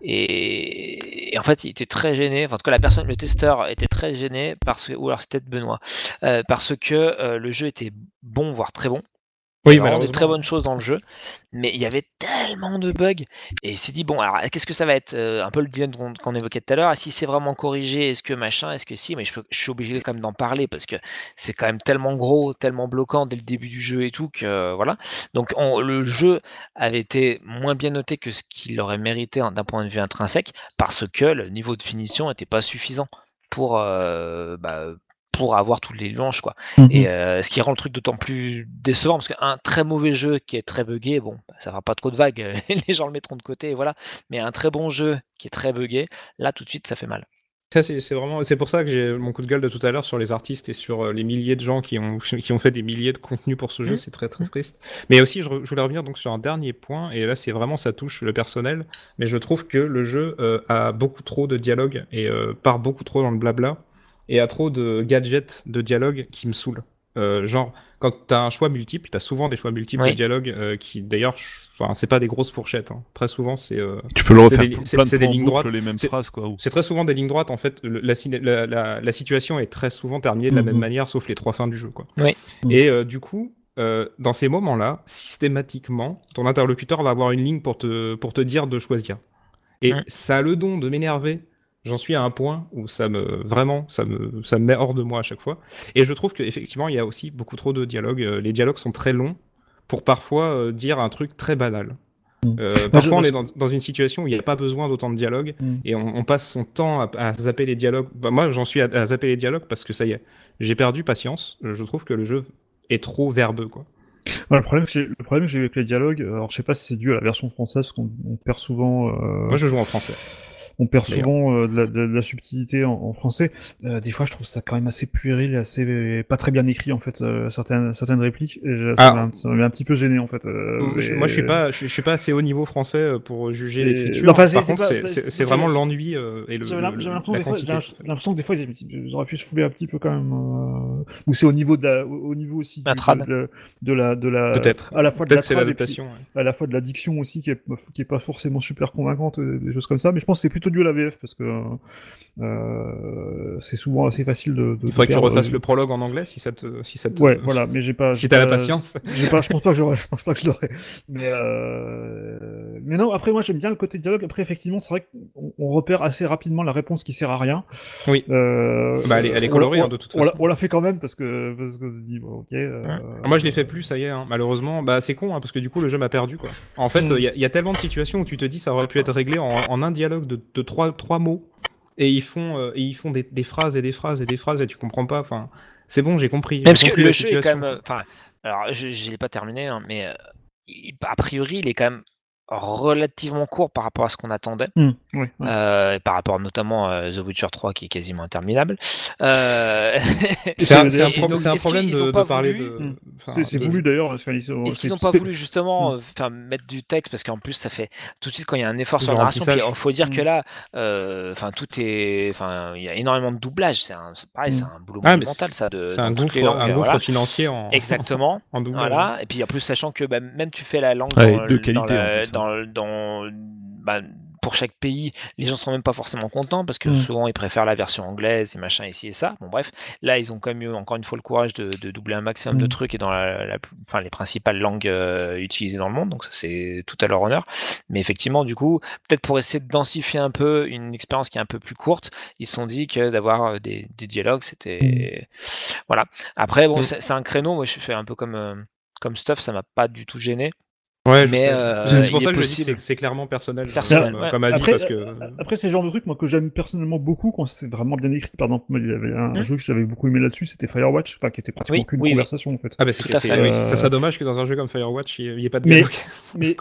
et, et en fait il était très gêné. Enfin, en tout cas la personne, le testeur était très gêné parce que ou alors c'était Benoît euh, parce que euh, le jeu était bon voire très bon. Il y Oui, avait vraiment des malheureusement. très bonnes choses dans le jeu, mais il y avait tellement de bugs. Et il s'est dit, bon, alors qu'est-ce que ça va être Euh, Un peu le dilemme qu'on qu'on évoquait tout à l'heure. Si c'est vraiment corrigé, est-ce que machin, est-ce que si Mais je, peux- je suis obligé quand même d'en parler parce que c'est quand même tellement gros, tellement bloquant dès le début du jeu et tout que euh, voilà. Donc on- le jeu avait été moins bien noté que ce qu'il aurait mérité hein, d'un point de vue intrinsèque parce que le niveau de finition n'était pas suffisant pour, euh, bah, pour avoir toutes les louanges quoi. Et euh, ce qui rend le truc d'autant plus décevant, parce qu'un très mauvais jeu qui est très buggé, bon, bah, ça fera pas trop de vagues, euh, les gens le mettront de côté, et voilà. Mais un très bon jeu qui est très buggé, là tout de suite ça fait mal. Ça, c'est vraiment, c'est pour ça que j'ai mon coup de gueule de tout à l'heure sur les artistes et sur euh, les milliers de gens qui ont, qui ont fait des milliers de contenus pour ce jeu. Mhm. C'est très très triste. Mais aussi, je, voulais revenir donc sur un dernier point et là, c'est vraiment ça touche le personnel. Mais je trouve que le jeu euh, a beaucoup trop de dialogue et euh, part beaucoup trop dans le blabla et a trop de gadgets de dialogue qui me saoulent. Euh, genre, quand t'as un choix multiple, t'as souvent des choix multiples Oui. de dialogue euh, qui, d'ailleurs, enfin, c'est pas des grosses fourchettes. hein. Très souvent, c'est euh, Tu peux le C'est refaire des- plein c'est- de fois des lignes droites. les mêmes C'est- phrases quoi. ou- c'est très souvent des lignes droites, en fait. le- La, ciné- la, la- la situation est très souvent terminée de la Mhm. même manière, sauf les trois fins du jeu. Quoi. Oui. Et euh, du coup, euh, dans ces moments-là, systématiquement, ton interlocuteur va avoir une ligne pour te, pour te dire de choisir. Et Mhm. ça a le don de m'énerver. J'en suis à un point où ça me vraiment ça me ça me met hors de moi à chaque fois. Et je trouve qu'effectivement il y a aussi beaucoup trop de dialogues. Euh, Les dialogues sont très longs pour parfois euh, dire un truc très banal. Mm. Euh, je- parfois, on est dans, dans une situation où il n'y a pas besoin d'autant de dialogue Mm. et on, on passe son temps à, à zapper les dialogues. Bah, moi, j'en suis à, à zapper les dialogues parce que ça y est, j'ai perdu patience. Je trouve que le jeu est trop verbeux, quoi. Le problème que j'ai, j'ai avec les dialogues, alors je sais pas si c'est dû à la version française, qu'on on perd souvent, euh, Moi, je joue en français. On perd souvent euh, de, la, de subtilité en, en français. Euh, des fois, je trouve ça quand même assez puéril et assez pas très bien écrit en fait euh, certaines certaines répliques. Et ça Ah. m'a un petit peu gêné en fait. euh, mais- Moi, je suis pas, je, je suis pas assez haut niveau français pour juger Et- l'écriture. C'est- Par contre, pas- c'est- vraiment l'ennui euh, et le, j'ai l'impression que des fois, ils- auraient pu se fouler un petit peu quand même. Euh... Ou c'est au niveau de la, au au niveau aussi La de, de la, de la, Peut-être. à la fois de la Peut-être que c'est trad et puis l'adaptation. ouais. à la fois de la diction aussi qui est, qui est pas forcément super convaincante, des choses comme ça. Mais je pense que c'est plutôt dû à la VF parce que euh, c'est souvent assez facile de. de Il faudrait de que tu refasses euh, le prologue en anglais si ça te, si ça te, Ouais, voilà, mais j'ai pas. si t'as la patience. pas, je pense pas que je pense pas que je l'aurais. Mais, euh... mais non, après, moi, j'aime bien le côté dialogue. Après, effectivement, c'est vrai qu'on on repère assez rapidement la réponse qui sert à rien. Oui. Euh... Bah, elle est- elle est colorée, hein, de toute façon. On l'a fait quand même parce que, parce que, bon, ok. euh, Moi, je l'ai fait plus, ça y est, hein, malheureusement. Bah, c'est con, hein, parce que du coup, le jeu m'a perdu, quoi. En fait, il Mm. y, a- y a tellement de situations où tu te dis ça aurait pu être réglé en, en un dialogue de, de trois, trois mots, et ils font, euh, et ils font des, des phrases et des phrases et des phrases, et tu comprends pas. Enfin, c'est bon, j'ai compris. Parce que le est quand même. Enfin, alors je je l'ai pas terminé, hein, mais euh, a priori il est quand même relativement court par rapport à ce qu'on attendait. ouais. Euh, par rapport notamment à The Witcher 3 qui est quasiment interminable. Euh, C'est un, pro- problème qu'ils de, de pas parler voulu- de. Mm. enfin, C'est voulu d'ailleurs. Est-ce qu'ils n'ont pas voulu justement euh, faire mettre du texte? Parce qu'en plus ça fait tout de suite quand il y a un effort sur la narration, il faut dire que là, euh, enfin tout est, enfin il y a énormément de doublage, c'est un, c'est pareil, c'est un boulot Ah, monumental ça de. C'est un gouffre, langues, euh, voilà. financier en, Exactement. en doublage. Voilà, et puis en plus sachant que bah, même tu fais la langue dans, de qualité, dans, dans, bah, pour chaque pays, les gens sont même pas forcément contents parce que Mm. souvent ils préfèrent la version anglaise et machin ici et ça. Bon bref, là ils ont quand même eu encore une fois le courage de, de doubler un maximum de Mm. trucs et dans la, la plus- enfin, les principales langues euh, utilisées dans le monde, donc ça c'est tout à leur honneur. Mais effectivement, du coup, peut-être pour essayer de densifier un peu une expérience qui est un peu plus courte, ils se sont dit que d'avoir euh, des, des dialogues, c'était voilà. Après bon, Mm. c'est c'est un créneau. Moi je fais un peu comme euh, comme stuff, ça m'a pas du tout gêné. Ouais, Mais, euh, c'est pour ça que je dis c'est- clairement personnel, euh, Personnel, comme, ouais. comme avis, Après, parce que. euh, Après, c'est le genre de truc moi, que j'aime personnellement beaucoup quand c'est vraiment bien écrit. Par exemple, il y avait un Hmm. jeu que j'avais beaucoup aimé là-dessus, c'était Firewatch, enfin, qui était pratiquement Oui, qu'une oui, oui. conversation en fait. Ah bah c'est ça serait dommage que dans un jeu comme Firewatch, il n'y ait pas de Mais- mais,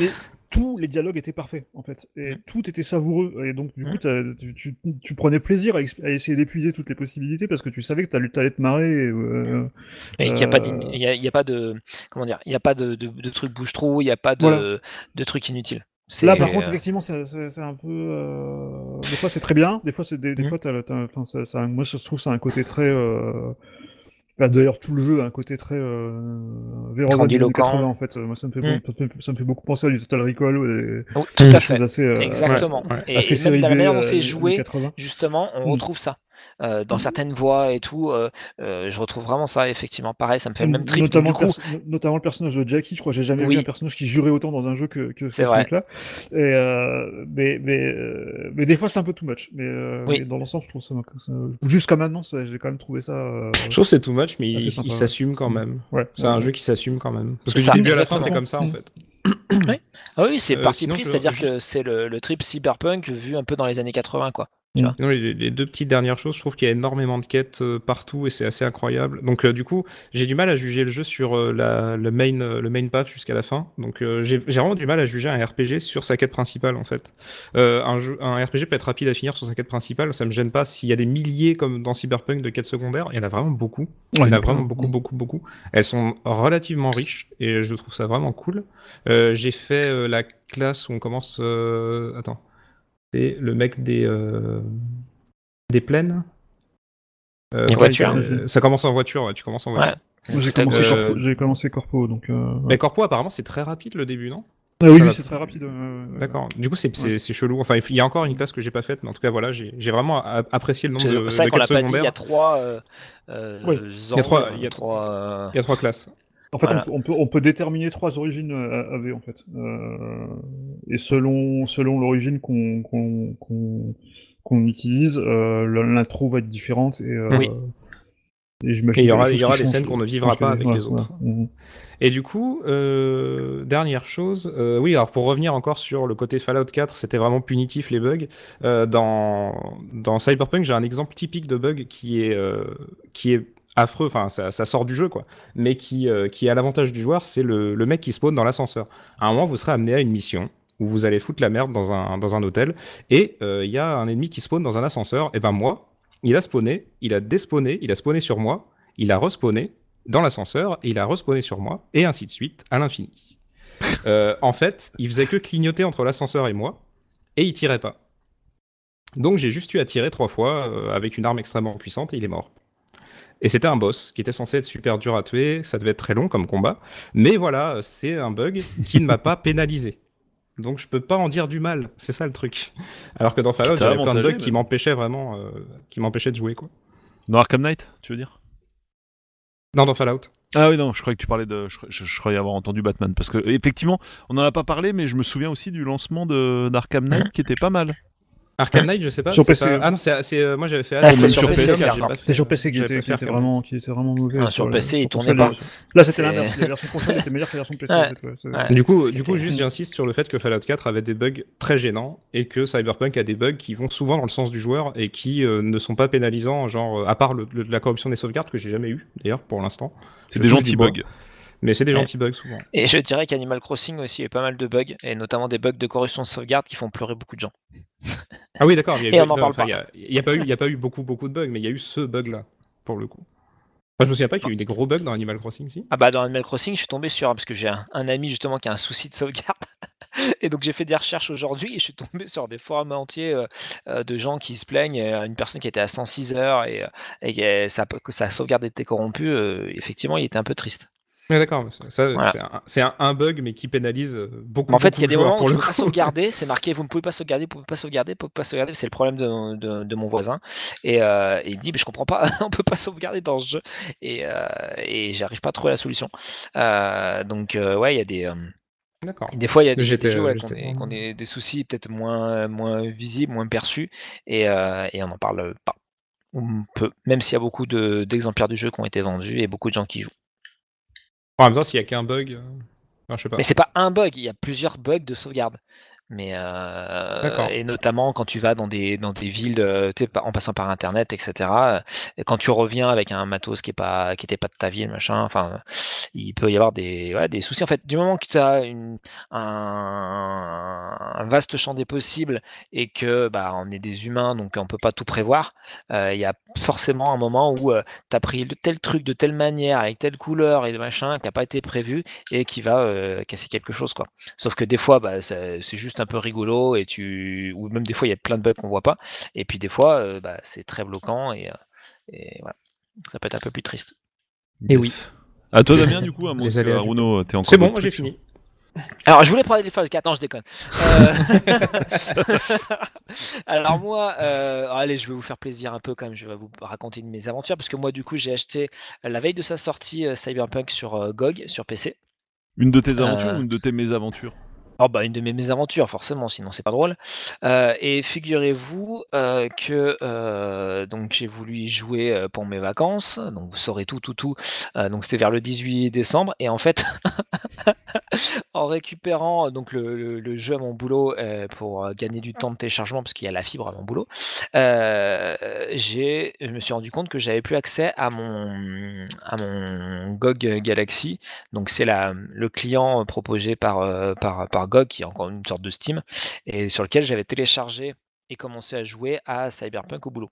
mais tous les dialogues étaient parfaits en fait, et Mm. tout était savoureux. Et donc du Mm. coup, t'as- tu, tu- tu prenais plaisir à, essayer d'épuiser toutes les possibilités parce que tu savais que t'allais t'allais te marrer. et, euh, Et qu'il n'y a, pas Euh, y a, il y a pas de. Comment dire Il n'y a pas de, de, de trucs bouche-trou, il n'y a pas de, Voilà. de trucs inutiles. Là, par contre, euh, effectivement, c'est un peu. euh, Des fois, c'est très bien. Des fois, c'est des, des fois, enfin, ça, ça- moi, je trouve ça a un côté très. euh, enfin, D'ailleurs, tout le jeu a un côté très euh... Vérosa des années Grandiloquent. 80, en fait. Moi, ça me fait, ça me fait, ça me fait beaucoup penser à du Total Recall. Et... oui, tout Mm. à des fait. choses assez. euh, Exactement. ouais, ouais. Et, assez et même dans la manière dont euh, c'est joué, 80. justement, on Mm. retrouve ça. Euh, dans certaines voix et tout, euh, euh, je retrouve vraiment ça, effectivement. Pareil, ça me fait le même trip. Notamment, du le coup, perso- notamment le personnage de Jackie, je crois que j'ai jamais Oui. vu un personnage qui jurait autant dans un jeu que, que ce euh, mais, mais, euh, mais des fois c'est un peu too much. Mais, euh, Oui. mais dans l'ensemble, je trouve ça, ça- jusqu'à maintenant, j'ai quand même trouvé ça. euh, Je trouve que c'est too much, mais Ah, il, s'assume quand même. ouais. C'est un Ouais. jeu qui s'assume quand même. Parce que du ça, début à la fin, c'est comme ça en Mm. fait. ah oui, c'est Euh, parti pris, c'est-à-dire juste- que c'est le, le trip cyberpunk vu un peu dans les années 80, quoi. Non, les, les deux petites dernières choses, je trouve qu'il y a énormément de quêtes euh, partout et c'est assez incroyable. Donc euh, du coup, j'ai du mal à juger le jeu sur euh, la, le main euh, le main path jusqu'à la fin. Donc euh, j'ai j'ai vraiment du mal à juger un RPG sur sa quête principale en fait. Euh, un jeu un RPG peut être rapide à finir sur sa quête principale, ça me gêne pas s'il y a des milliers comme dans Cyberpunk de quêtes secondaires, il y en a vraiment beaucoup. Il y en a vraiment beaucoup beaucoup beaucoup. Elles sont relativement riches et je trouve ça vraiment cool. Euh, j'ai fait euh, la classe où on commence euh, attends c'est le mec des euh, des plaines. Euh, ouais, euh, ça commence en voiture, ouais, tu commences en voiture. Moi, j'ai commencé. Corpo, j'ai commencé Corpo, donc. Euh... ouais. Mais Corpo, apparemment, c'est très rapide le début, non? Ah oui, c'est très rapide. euh, D'accord. Du coup, c'est c'est- c'est chelou. Enfin, il y a encore une classe que j'ai pas faite, mais en tout cas, voilà, j'ai j'ai vraiment apprécié le nombre C'est de, c'est de vrai qu'on l'a quêtes pas dit, il y a secondaires. trois euh, euh, Oui. y a euh, Il y a trois classes. En fait, Voilà. on, peut, on, peut, on peut déterminer trois origines euh, AV, en fait. Euh, et selon, selon l'origine qu'on utilise, euh, l'intro va être différente. Et, euh, Oui. et il y aura- des y aura scènes qu'on ne vivra pas avec les autres. Et du coup, euh, dernière chose, euh, oui, alors pour revenir encore sur le côté Fallout 4, c'était vraiment punitif les bugs. Euh, dans, dans Cyberpunk, j'ai un exemple typique de bug qui est, qui est affreux, enfin ça, ça sort du jeu quoi, mais qui, euh, qui a l'avantage du joueur, c'est le, le mec qui spawn dans l'ascenseur. À un moment, vous serez amené à une mission où vous allez foutre la merde dans un, dans un hôtel, et euh, il y a un ennemi qui spawn dans un ascenseur, et ben moi, il a spawné, il a despawné, il a spawné sur moi, il a respawné dans l'ascenseur, il a respawné sur moi, et ainsi de suite, à l'infini. Euh, en fait, il faisait que clignoter entre l'ascenseur et moi, et il tirait pas. Donc j'ai juste eu à tirer trois fois avec une arme extrêmement puissante, et il est mort. Et c'était un boss qui était censé être super dur à tuer, ça devait être très long comme combat, mais voilà, c'est un bug qui ne m'a pas pénalisé. Donc je peux pas en dire du mal, c'est ça le truc. Alors que dans Fallout, j'avais plein de bugs qui m'empêchaient vraiment, euh, qui m'empêchaient de jouer quoi. Dans Arkham Knight, tu veux dire? Non, dans Fallout. Ah oui, non, je croyais que tu parlais de. Je, je- je croyais avoir entendu Batman. Parce que, effectivement, on n'en a pas parlé, mais je me souviens aussi du lancement de d'Arkham Knight qui était pas mal. Arkham Knight, je sais pas. Sur PC. pas- Ah non, c'est, c'est, euh, moi j'avais fait. Ah, c'était sur PC, j'ai c'est sur PC qui était, qui vraiment, qui était vraiment mauvais. Ah, sur PC, il tournait pas. Là, c'était l'inverse. La version console était meilleure que la version PC. Ouais. en fait, ouais, c'est- Ouais. Du coup, du coup, juste j'insiste sur le fait que Fallout 4 avait des bugs très gênants et que Cyberpunk a des bugs qui vont souvent dans le sens du joueur et qui euh, ne sont pas pénalisants, genre euh, à part le- le- la corruption des sauvegardes que j'ai jamais eu d'ailleurs pour l'instant. C'est des gentils bugs. Mais c'est des Ouais. gentils bugs souvent. Et je dirais qu'Animal Crossing aussi, il y a pas mal de bugs, et notamment des bugs de corruption de sauvegarde qui font pleurer beaucoup de gens. Ah oui, d'accord. il y a Et eu- pas. Il y a, a pas eu, pas beaucoup, beaucoup de bugs, mais il y a eu ce bug-là pour le coup. Moi, je me souviens pas qu'il y a eu des gros bugs dans Animal Crossing, si? Ah bah dans Animal Crossing, je suis tombé sur, parce que j'ai un, un ami justement qui a un souci de sauvegarde, et donc j'ai fait des recherches aujourd'hui, et je suis tombé sur des forums entiers euh, euh, de gens qui se plaignent, euh, une personne qui était à 106 heures, et, et que sa, sa sauvegarde était corrompue, euh, effectivement il était un peu triste. Ouais, d'accord. ça- Voilà. c'est un, un- bug, mais qui pénalise euh, beaucoup. En fait, il y a de des moments où tu le peux pas sauvegarder, c'est marqué vous ne pouvez pas sauvegarder, vous pouvez pas sauvegarder, vous pouvez pas sauvegarder, c'est le problème de, de- de mon voisin. Et, euh, et il me dit, mais je comprends pas, on peut pas sauvegarder dans ce jeu. Et, euh, et j'arrive pas à trouver la solution. Euh, donc, ouais, il y a des. des fois, il y a des, des jeux ouais, j'étais des, soucis peut-être moins, moins visibles, moins perçus, et, euh, et on n'en parle pas. Ou peu, même s'il y a beaucoup de- d'exemplaires du jeu qui ont été vendus et beaucoup de gens qui jouent. En même temps, s'il y a qu'un bug, euh, enfin, je sais. Mais c'est pas un bug, il y a plusieurs bugs de sauvegarde. Mais euh, et notamment quand tu vas dans des dans des villes, euh, en passant par internet, etc. euh, quand tu reviens avec un matos qui est pas qui était pas de ta ville, machin. Enfin, il peut y avoir des voilà, des soucis. En fait, du moment que tu as une un, un vaste champ des possibles et que bah, on est des humains, donc on peut pas tout prévoir, il y a forcément un moment où tu as pris tel truc de telle manière, avec telle couleur et de machin, qui n'a pas été prévu et qui va casser quelque chose. Quoi. Sauf que des fois, bah, c'est juste un peu rigolo et tu... ou même des fois, il y a plein de bugs qu'on voit pas. Et puis des fois, bah, c'est très bloquant et, et voilà. ça peut être un peu plus triste. Et oui. À toi, Damien, du coup, à mon du Bruno, t'es encore. C'est bon, j'ai fini. Alors, je voulais parler des Fall 4. Non, je déconne. Euh, Alors, moi, euh, allez, je vais vous faire plaisir un peu quand même. Je vais vous raconter une de mes aventures. Parce que moi, du coup, j'ai acheté euh, la veille de sa sortie euh, Cyberpunk sur euh, GOG, sur PC. Une de tes aventures Euh, ou une de tes mésaventures? Oh bah une de mes mésaventures forcément, sinon c'est pas drôle. Euh, et figurez-vous euh, que euh, donc j'ai voulu y jouer pour mes vacances, donc vous saurez tout tout tout. Donc c'était vers le 18 décembre et en fait en récupérant donc le, jeu à mon boulot pour gagner du temps de téléchargement parce qu'il y a la fibre à mon boulot, j'ai je me suis rendu compte que j'avais plus accès à mon à mon GOG Galaxy donc c'est le client proposé par, par, GOG, qui est encore une sorte de Steam, et sur lequel j'avais téléchargé et commencé à jouer à Cyberpunk au boulot.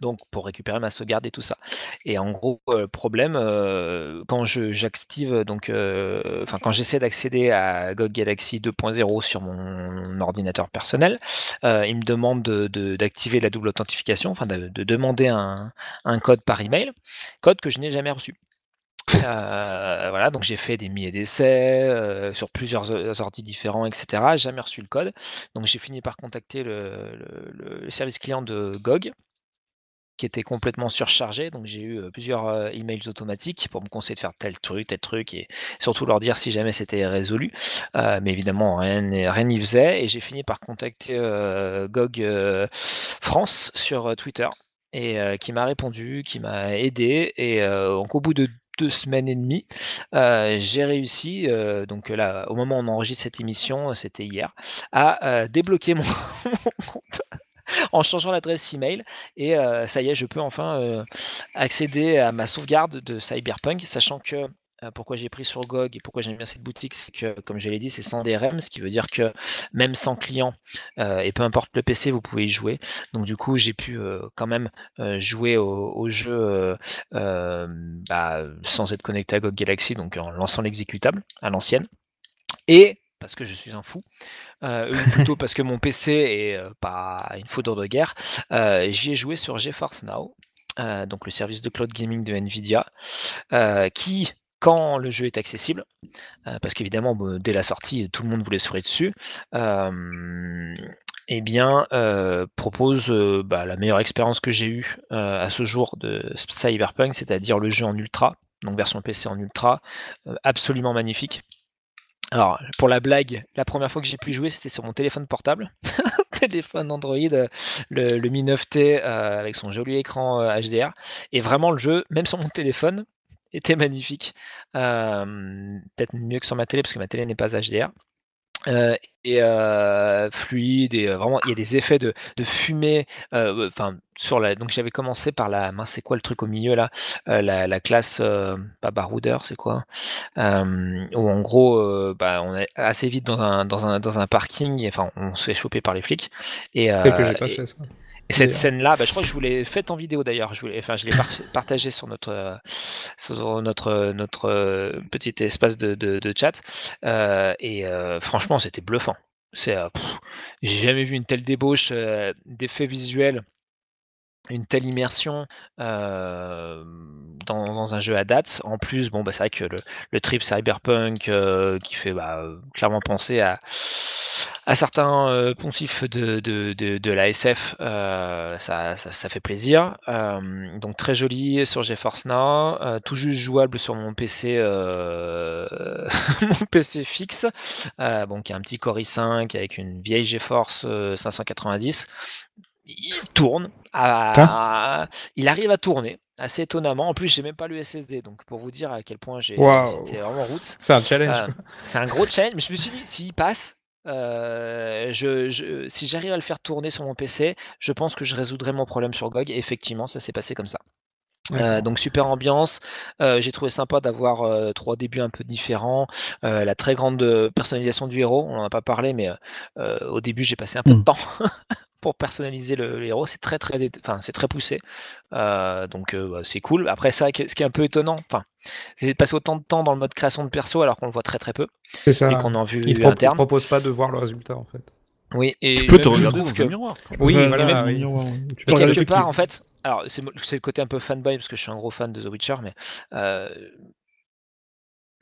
Donc pour récupérer ma sauvegarde et tout ça. Et en gros, euh, problème, euh, quand j'active donc, euh, enfin quand j'essaie d'accéder à GOG Galaxy 2.0 sur mon ordinateur personnel, il me demande de- de- d'activer la double authentification, enfin de, de demander un, un code par email, code que je n'ai jamais reçu. Euh, voilà, donc j'ai fait des milliers d'essais euh, sur plusieurs ordi différents, etc. Jamais reçu le code. Donc j'ai fini par contacter le, service client de GOG, qui était complètement surchargé. Donc j'ai eu euh, plusieurs euh, emails automatiques pour me conseiller de faire tel truc, tel truc, et surtout leur dire si jamais c'était résolu. Mais évidemment, rien n'y faisait. Et j'ai fini par contacter euh, GOG France sur Twitter et qui m'a répondu, qui m'a aidé. Et donc au bout de deux semaines et demie, euh, j'ai réussi, euh, donc là, au moment où on enregistre cette émission, c'était hier, à euh, débloquer mon, compte en changeant l'adresse email. Et euh, ça y est, je peux enfin euh, accéder à ma sauvegarde de Cyberpunk, sachant que euh, pourquoi j'ai pris sur GOG et pourquoi j'aime bien cette boutique, c'est que, comme je l'ai dit, c'est sans DRM, ce qui veut dire que même sans client, euh, et peu importe le PC, vous pouvez y jouer. Donc du coup, j'ai pu euh, quand même jouer au, au jeu bah, sans être connecté à GOG Galaxy, donc en lançant l'exécutable à l'ancienne. Et parce que je suis un fou, euh, ou plutôt parce que mon PC est euh, pas une foudre de guerre, euh, j'y ai joué sur GeForce Now, donc le service de cloud gaming de Nvidia, qui, quand le jeu est accessible, euh, parce qu'évidemment, dès la sortie, tout le monde voulait se dessus, euh, eh bien, euh, propose bah, la meilleure expérience que j'ai eue à ce jour de Cyberpunk, c'est-à-dire le jeu en ultra, donc version PC en ultra, absolument magnifique. Alors, pour la blague, la première fois que j'ai pu jouer, c'était sur mon téléphone portable, téléphone Android, le, Mi 9T euh, avec son joli écran HDR. Et vraiment, le jeu, même sur mon téléphone, était magnifique. Peut-être mieux que sur ma télé, parce que ma télé n'est pas HDR. Euh, et euh, fluide et euh, vraiment il y a des effets de, de fumée enfin sur la donc j'avais commencé par la mince c'est quoi le truc au milieu là? La, la classe pas baroudeur c'est quoi? Où en gros bah, on est assez vite dans un dans un dans un parking et, enfin on se fait choper par les flics et, que j'ai pas et- fait ça. Et cette D'ailleurs. scène-là, bah, je crois que je vous l'ai faite en vidéo d'ailleurs. Je, voulais- enfin, je l'ai par- partagée sur notre, euh, sur notre, notre euh, petit espace de, de- de chat. Euh, et euh, franchement, c'était bluffant. C'est, euh, j'ai jamais vu une telle débauche euh, d'effets visuels, une telle immersion euh, dans, dans un jeu à date. En plus, bon, bah, c'est vrai que le, le trip cyberpunk euh, qui fait bah, euh, clairement penser à, à certains euh, poncifs de, de, de, de la SF, euh, ça, ça, ça fait plaisir. Euh, donc très joli sur GeForce Now, euh, tout juste jouable sur mon PC, mon PC fixe, bon, qui a un petit Core i5 avec une vieille GeForce euh, 590. Il tourne, à- il arrive à tourner assez étonnamment. En plus, j'ai même pas le SSD, donc pour vous dire à quel point j'ai j'étais vraiment route. C'est un challenge. C'est un gros challenge. Mais je me suis dit, s'il passe, euh, je, je- si j'arrive à le faire tourner sur mon PC, je pense que je résoudrai mon problème sur GOG. Et effectivement, ça s'est passé comme ça. Euh, donc super ambiance. Euh, j'ai trouvé sympa d'avoir euh, trois débuts un peu différents. La très grande personnalisation du héros, on en a pas parlé, mais au début j'ai passé un peu de Mm. temps pour personnaliser le, le héros. C'est très très, enfin c'est très poussé. Euh, donc euh, bah, c'est cool. Après ça, ce qui est un peu étonnant, enfin, c'est de passer autant de temps dans le mode création de perso alors qu'on le voit très très peu C'est ça. et qu'on en vue Ils te pro- ils te interne. proposent pas de voir le résultat en fait. Oui, et Tu peux te regarder dans que- un miroir. Oui, Ouais, voilà. même oui. Tu peux quelque part, en fait, alors c'est le côté un peu fanboy parce que je suis un gros fan de The Witcher, mais euh,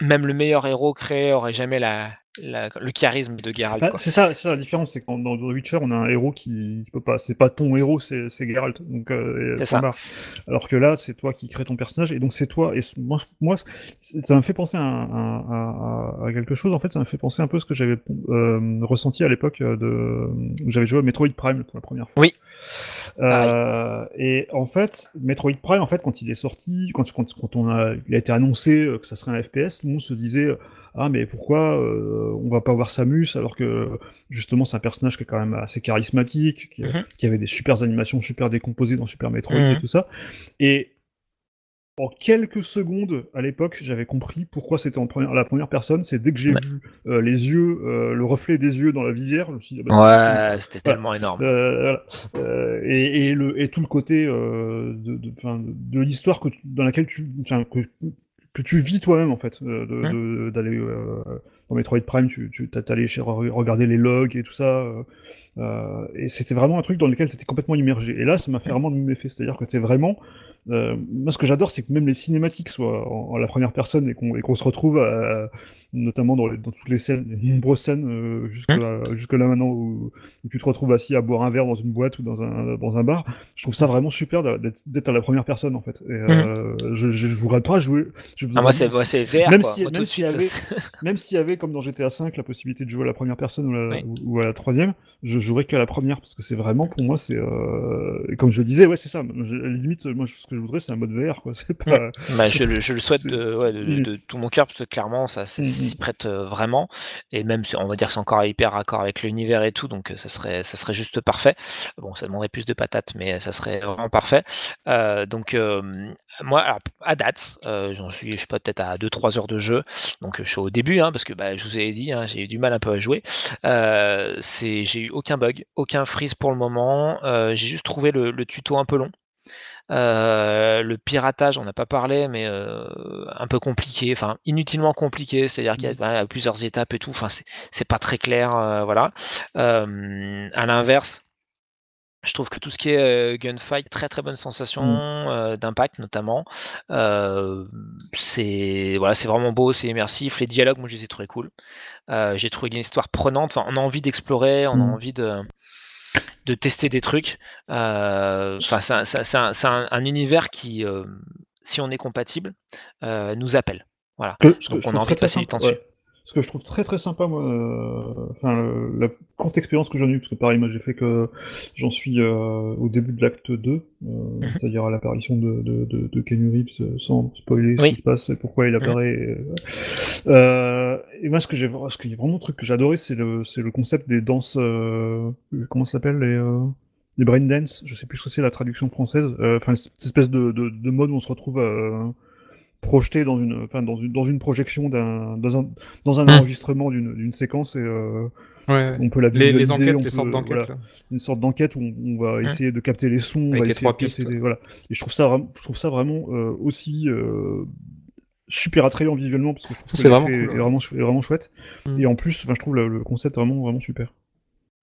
même le meilleur héros créé aurait jamais la, la- le charisme de Geralt. Bah, quoi. c'est ça, c'est ça la différence, c'est que dans, dans The Witcher, on a un héros qui, peut pas, c'est pas ton héros, c'est Geralt, donc euh, ça. Alors que là, c'est toi qui crée ton personnage, et donc c'est toi. Et moi, ça m'a fait penser à, un- à- à- à quelque chose. En fait, ça m'a fait penser un peu à ce que j'avais euh, ressenti à l'époque euh, de, où j'avais joué à Metroid Prime pour la première fois. Oui. Euh, et en fait, Metroid Prime, en fait, quand il est sorti, quand, quand, quand on a, il a été annoncé que ça serait un FPS, tout le monde se disait ah mais pourquoi euh, on va pas voir Samus alors que justement c'est un personnage qui est quand même assez charismatique, qui, Mhm. qui avait des super animations super décomposées dans Super Metroid Mhm. et tout ça. Et en quelques secondes à l'époque, j'avais compris pourquoi c'était en première, la première personne. C'est dès que j'ai Ouais. vu euh, les yeux, euh, le reflet des yeux dans la visière, je me suis dit, ah bah, Ouais, c'était tellement énorme. euh, voilà. Euh, et, et, le, et tout le côté euh, de, de, de l'histoire dans laquelle tu, que, que tu vis toi-même en fait, d'aller euh, dans Metroid Prime, tu, tu chez- regarder les logs et tout ça, euh, euh, et c'était vraiment un truc dans lequel tu étais complètement immergé. Et là, ça m'a fait vraiment le même effet, c'est-à-dire que t'es vraiment, euh, moi ce que j'adore, c'est que même les cinématiques soient en, en la première personne et qu'on et qu'on se retrouve à- notamment dans, les- dans toutes les scènes, les nombreuses scènes euh, jusque, jusque là maintenant où, où tu te retrouves assis à boire un verre dans une boîte ou dans un, dans un bar. Je trouve ça vraiment super d'être à la première personne en fait. Et, euh, je, je, je voudrais pas jouer. Je Ah, moi, c'est moi, c'est VR. même quoi. si- s'il y suite, avait- s'il y comme dans GTA V la possibilité de jouer à la première personne ou, la- Oui. ou- ou à la troisième, je jouerais qu'à la première parce que c'est vraiment pour moi c'est euh, comme je le disais ouais c'est ça. Je- à la limite moi ce que je voudrais c'est un mode VR quoi. C'est. Bah, je, le- je souhaite C'est- de, ouais, de, de tout mon cœur parce que clairement ça, ça Mm, prête vraiment et même on va dire que c'est encore hyper raccord avec l'univers et tout donc ça serait ça serait juste parfait. Bon ça demanderait plus de patates mais ça serait vraiment parfait. Donc moi alors, à date j'en suis je sais pas peut-être à 2-3 heures de jeu donc je suis au début hein, parce que bah, je vous ai dit hein, j'ai eu du mal un peu à jouer. J'ai eu aucun bug aucun freeze pour le moment j'ai juste trouvé le tuto un peu long euh, le piratage, on n'a pas parlé, mais euh, un peu compliqué, enfin inutilement compliqué, c'est-à-dire qu'il y a bah, plusieurs étapes et tout, enfin c'est- pas très clair, euh, voilà. À l'inverse, je trouve que tout ce qui est euh, gunfight, très très bonne sensation euh, d'impact notamment. Euh, c'est voilà, c'est vraiment beau, c'est immersif. Les dialogues, moi je les ai trouvés cool. Euh, j'ai trouvé une histoire prenante. Enfin, on a envie d'explorer, on a Mm. envie de de tester des trucs. Euh, Enfin, c'est un, un- qui, euh, si on est compatible, euh, nous appelle. Voilà. Que- ce que Donc on a envie de passer du temps dessus. ouais. Ce que je trouve très très sympa, moi, euh, enfin, le- la courte expérience que j'en ai eue, parce que pareil, moi j'ai fait que j'en suis euh, au début de l'acte 2, euh, Mhm. c'est-à-dire à l'apparition de, de, de, de Keanu Reeves, euh, sans spoiler ce qui se passe et pourquoi il Mhm. apparaît. et, euh, et moi, ce que j'ai, ce qu'il y a vraiment un truc que adoré, c'est le, c'est le concept des danses, euh, comment ça s'appelle, les, euh, les brain dance, je sais plus ce que c'est la traduction française, euh, enfin, cette espèce de, de, de mode où on se retrouve euh, projeté dans une, enfin, dans une, dans une projection d'un, dans un, dans un Mm. enregistrement d'une, d'une séquence et euh, Ouais. on peut la Les, visualiser. les enquêtes, on les peut- sortes d'enquêtes. voilà, là. une sorte d'enquête où on, on va essayer de capter les sons, on Avec va les essayer trois de pistes. des- voilà. Et je trouve ça, vraiment- je trouve ça vraiment euh, aussi euh, super attrayant visuellement parce que je trouve que C'est vraiment cool, est, ouais. vraiment, chou- est vraiment chouette. Mm. Et en plus, enfin, je trouve le, le concept vraiment vraiment super.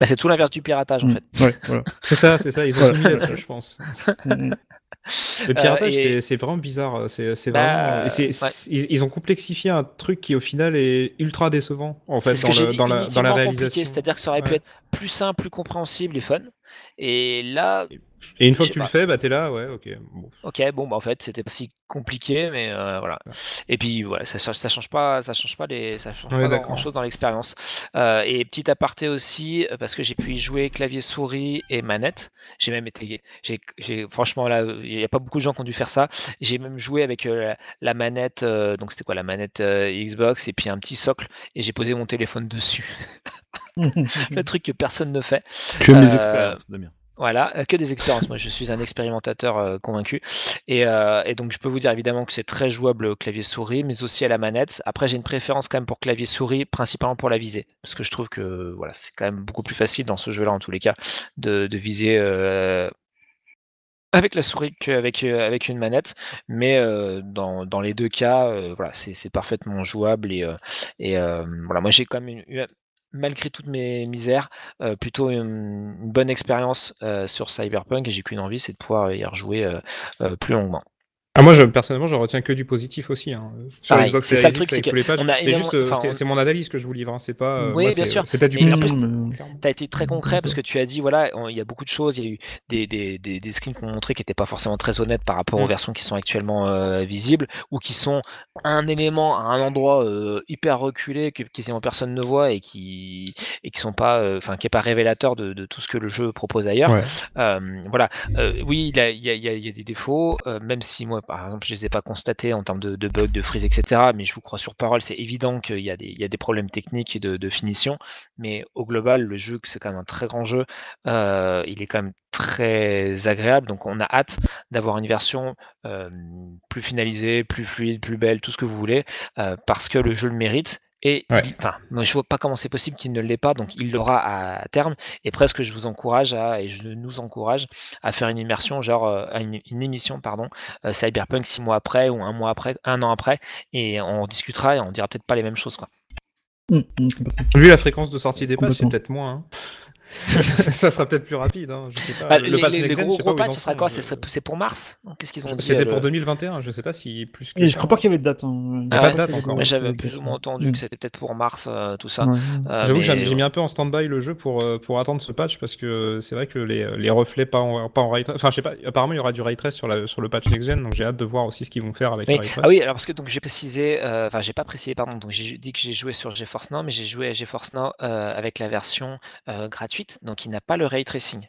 Bah, c'est tout l'inverse du piratage en Mm. fait. Ouais, voilà. C'est ça, c'est ça. Ils ont tout mis là-dessus, je pense. Mm. Le piratage, Euh, et- c'est- vraiment bizarre. C'est c'est Bah, vraiment. ouais. ils, ils ont complexifié un truc qui, au final, est ultra décevant. En fait, dans, que j'ai le- dit, dans, la, dans la réalisation. c'est-à-dire que ça aurait pu être plus simple, plus compréhensible et fun. Et là, Et une fois que tu le fais, bah t'es là, ouais, ok. Bon. ok, bon, bah en fait, c'était pas si compliqué, mais euh, voilà. Et puis voilà, ça, change- ça change pas, ça change pas les, ça change Ouais, pas grand chose dans l'expérience. Euh, et petit aparté aussi, euh, parce que j'ai pu y jouer clavier souris et manette. J'ai même été, j'ai, j'ai- franchement là, il y a pas beaucoup de gens qui ont dû faire ça. J'ai même joué avec euh, la, la manette, euh, donc c'était quoi la manette euh, Xbox et puis un petit socle et j'ai posé mon téléphone dessus. Le truc que personne ne fait. Tu aimes les expériences, Damien. Voilà, euh, que des expériences. Moi, je suis un expérimentateur euh, convaincu. Et, euh, et donc, je peux vous dire évidemment que c'est très jouable au clavier souris, mais aussi à la manette. Après, j'ai une préférence quand même pour clavier souris, principalement pour la visée. Parce que je trouve que voilà, c'est quand même beaucoup plus facile dans ce jeu-là, en tous les cas, de, viser avec la souris qu'avec avec une manette. Mais dans, les deux cas, voilà, c'est parfaitement jouable. Et, et voilà, moi, j'ai quand même une- malgré toutes mes misères, euh, plutôt une, bonne expérience euh, sur Cyberpunk et j'ai qu'une envie, c'est de pouvoir y rejouer euh, plus longuement. Ah, moi, je, personnellement, je retiens que du positif aussi. Hein. Sur Pareil, Xbox c'est Series X, c'est avec tous les patchs, c'est juste, c'est on- c'est mon analyse que je vous livre. Hein. C'est pas. euh, Oui, moi, bien c'est- sûr. C'était du Et en positif. plus, mais- clairement. Tu as été très concret parce que tu as dit, voilà, il y a beaucoup de choses, il y a eu des, des, des, des screens qu'on montré qui n'étaient pas forcément très honnêtes par rapport aux Mm. versions qui sont actuellement euh, visibles ou qui sont un élément à un endroit euh, hyper reculé que quasiment personne ne voit et qui et qui sont pas, euh, enfin, qui est pas révélateur de, de tout ce que le jeu propose ailleurs. Ouais. Voilà, oui, il y a, y, a, il y a- il y a des défauts, même si moi, par exemple, je les ai pas constatés en termes de, bugs, de freeze, etc. Mais je vous crois sur parole, c'est évident qu'il y, a des- problèmes techniques et de, de finition. Mais au global, le jeu, c'est quand même un très grand jeu. euh, il est quand même très agréable. Donc, on a hâte d'avoir une version euh, plus finalisée, plus fluide, plus belle, tout ce que vous voulez, euh, parce que le jeu le mérite. Et Ouais. il- enfin, moi, je vois pas comment c'est possible qu'il ne l'ait pas, donc il l'aura à terme. Et presque, je vous encourage à, et je nous encourage à faire une immersion, genre euh, une, une émission, pardon, euh, Cyberpunk six mois après ou un mois après, un an après, et on discutera et on dira peut-être pas les mêmes choses, quoi. Hum, complètement. Vu la fréquence de sortie des patchs, c'est peut-être moins. hein. ça sera peut-être plus rapide. Hein. Je sais pas. Bah, le les, patch les- les gros gros sera quoi euh, C'est pour mars Qu'est-ce qu'ils ont dit C'était euh, pour le- 2021. Je sais pas si plus que. Je crois pas qu'il y avait de date. Hein. Ah pas de date encore. Moi, j'avais plus ou moins entendu que c'était peut-être pour mars, euh, tout ça. Ouais. Euh, J'avoue que j'ai mais- mis un peu en stand-by le jeu pour, euh, pour attendre ce patch parce que c'est vrai que les, les reflets pas en, pas en ray trace. Enfin, je sais pas, apparemment il y aura du ray trace sur, la, sur le patch next gen donc j'ai hâte de voir aussi ce qu'ils vont faire avec Oui. le ray trace. Ah oui, alors parce que donc j'ai précisé, euh, enfin j'ai pas précisé pardon, donc j'ai dit que j'ai joué sur GeForce Now, mais j'ai joué à GeForce Now euh, avec la version euh, donc il n'a pas le ray tracing.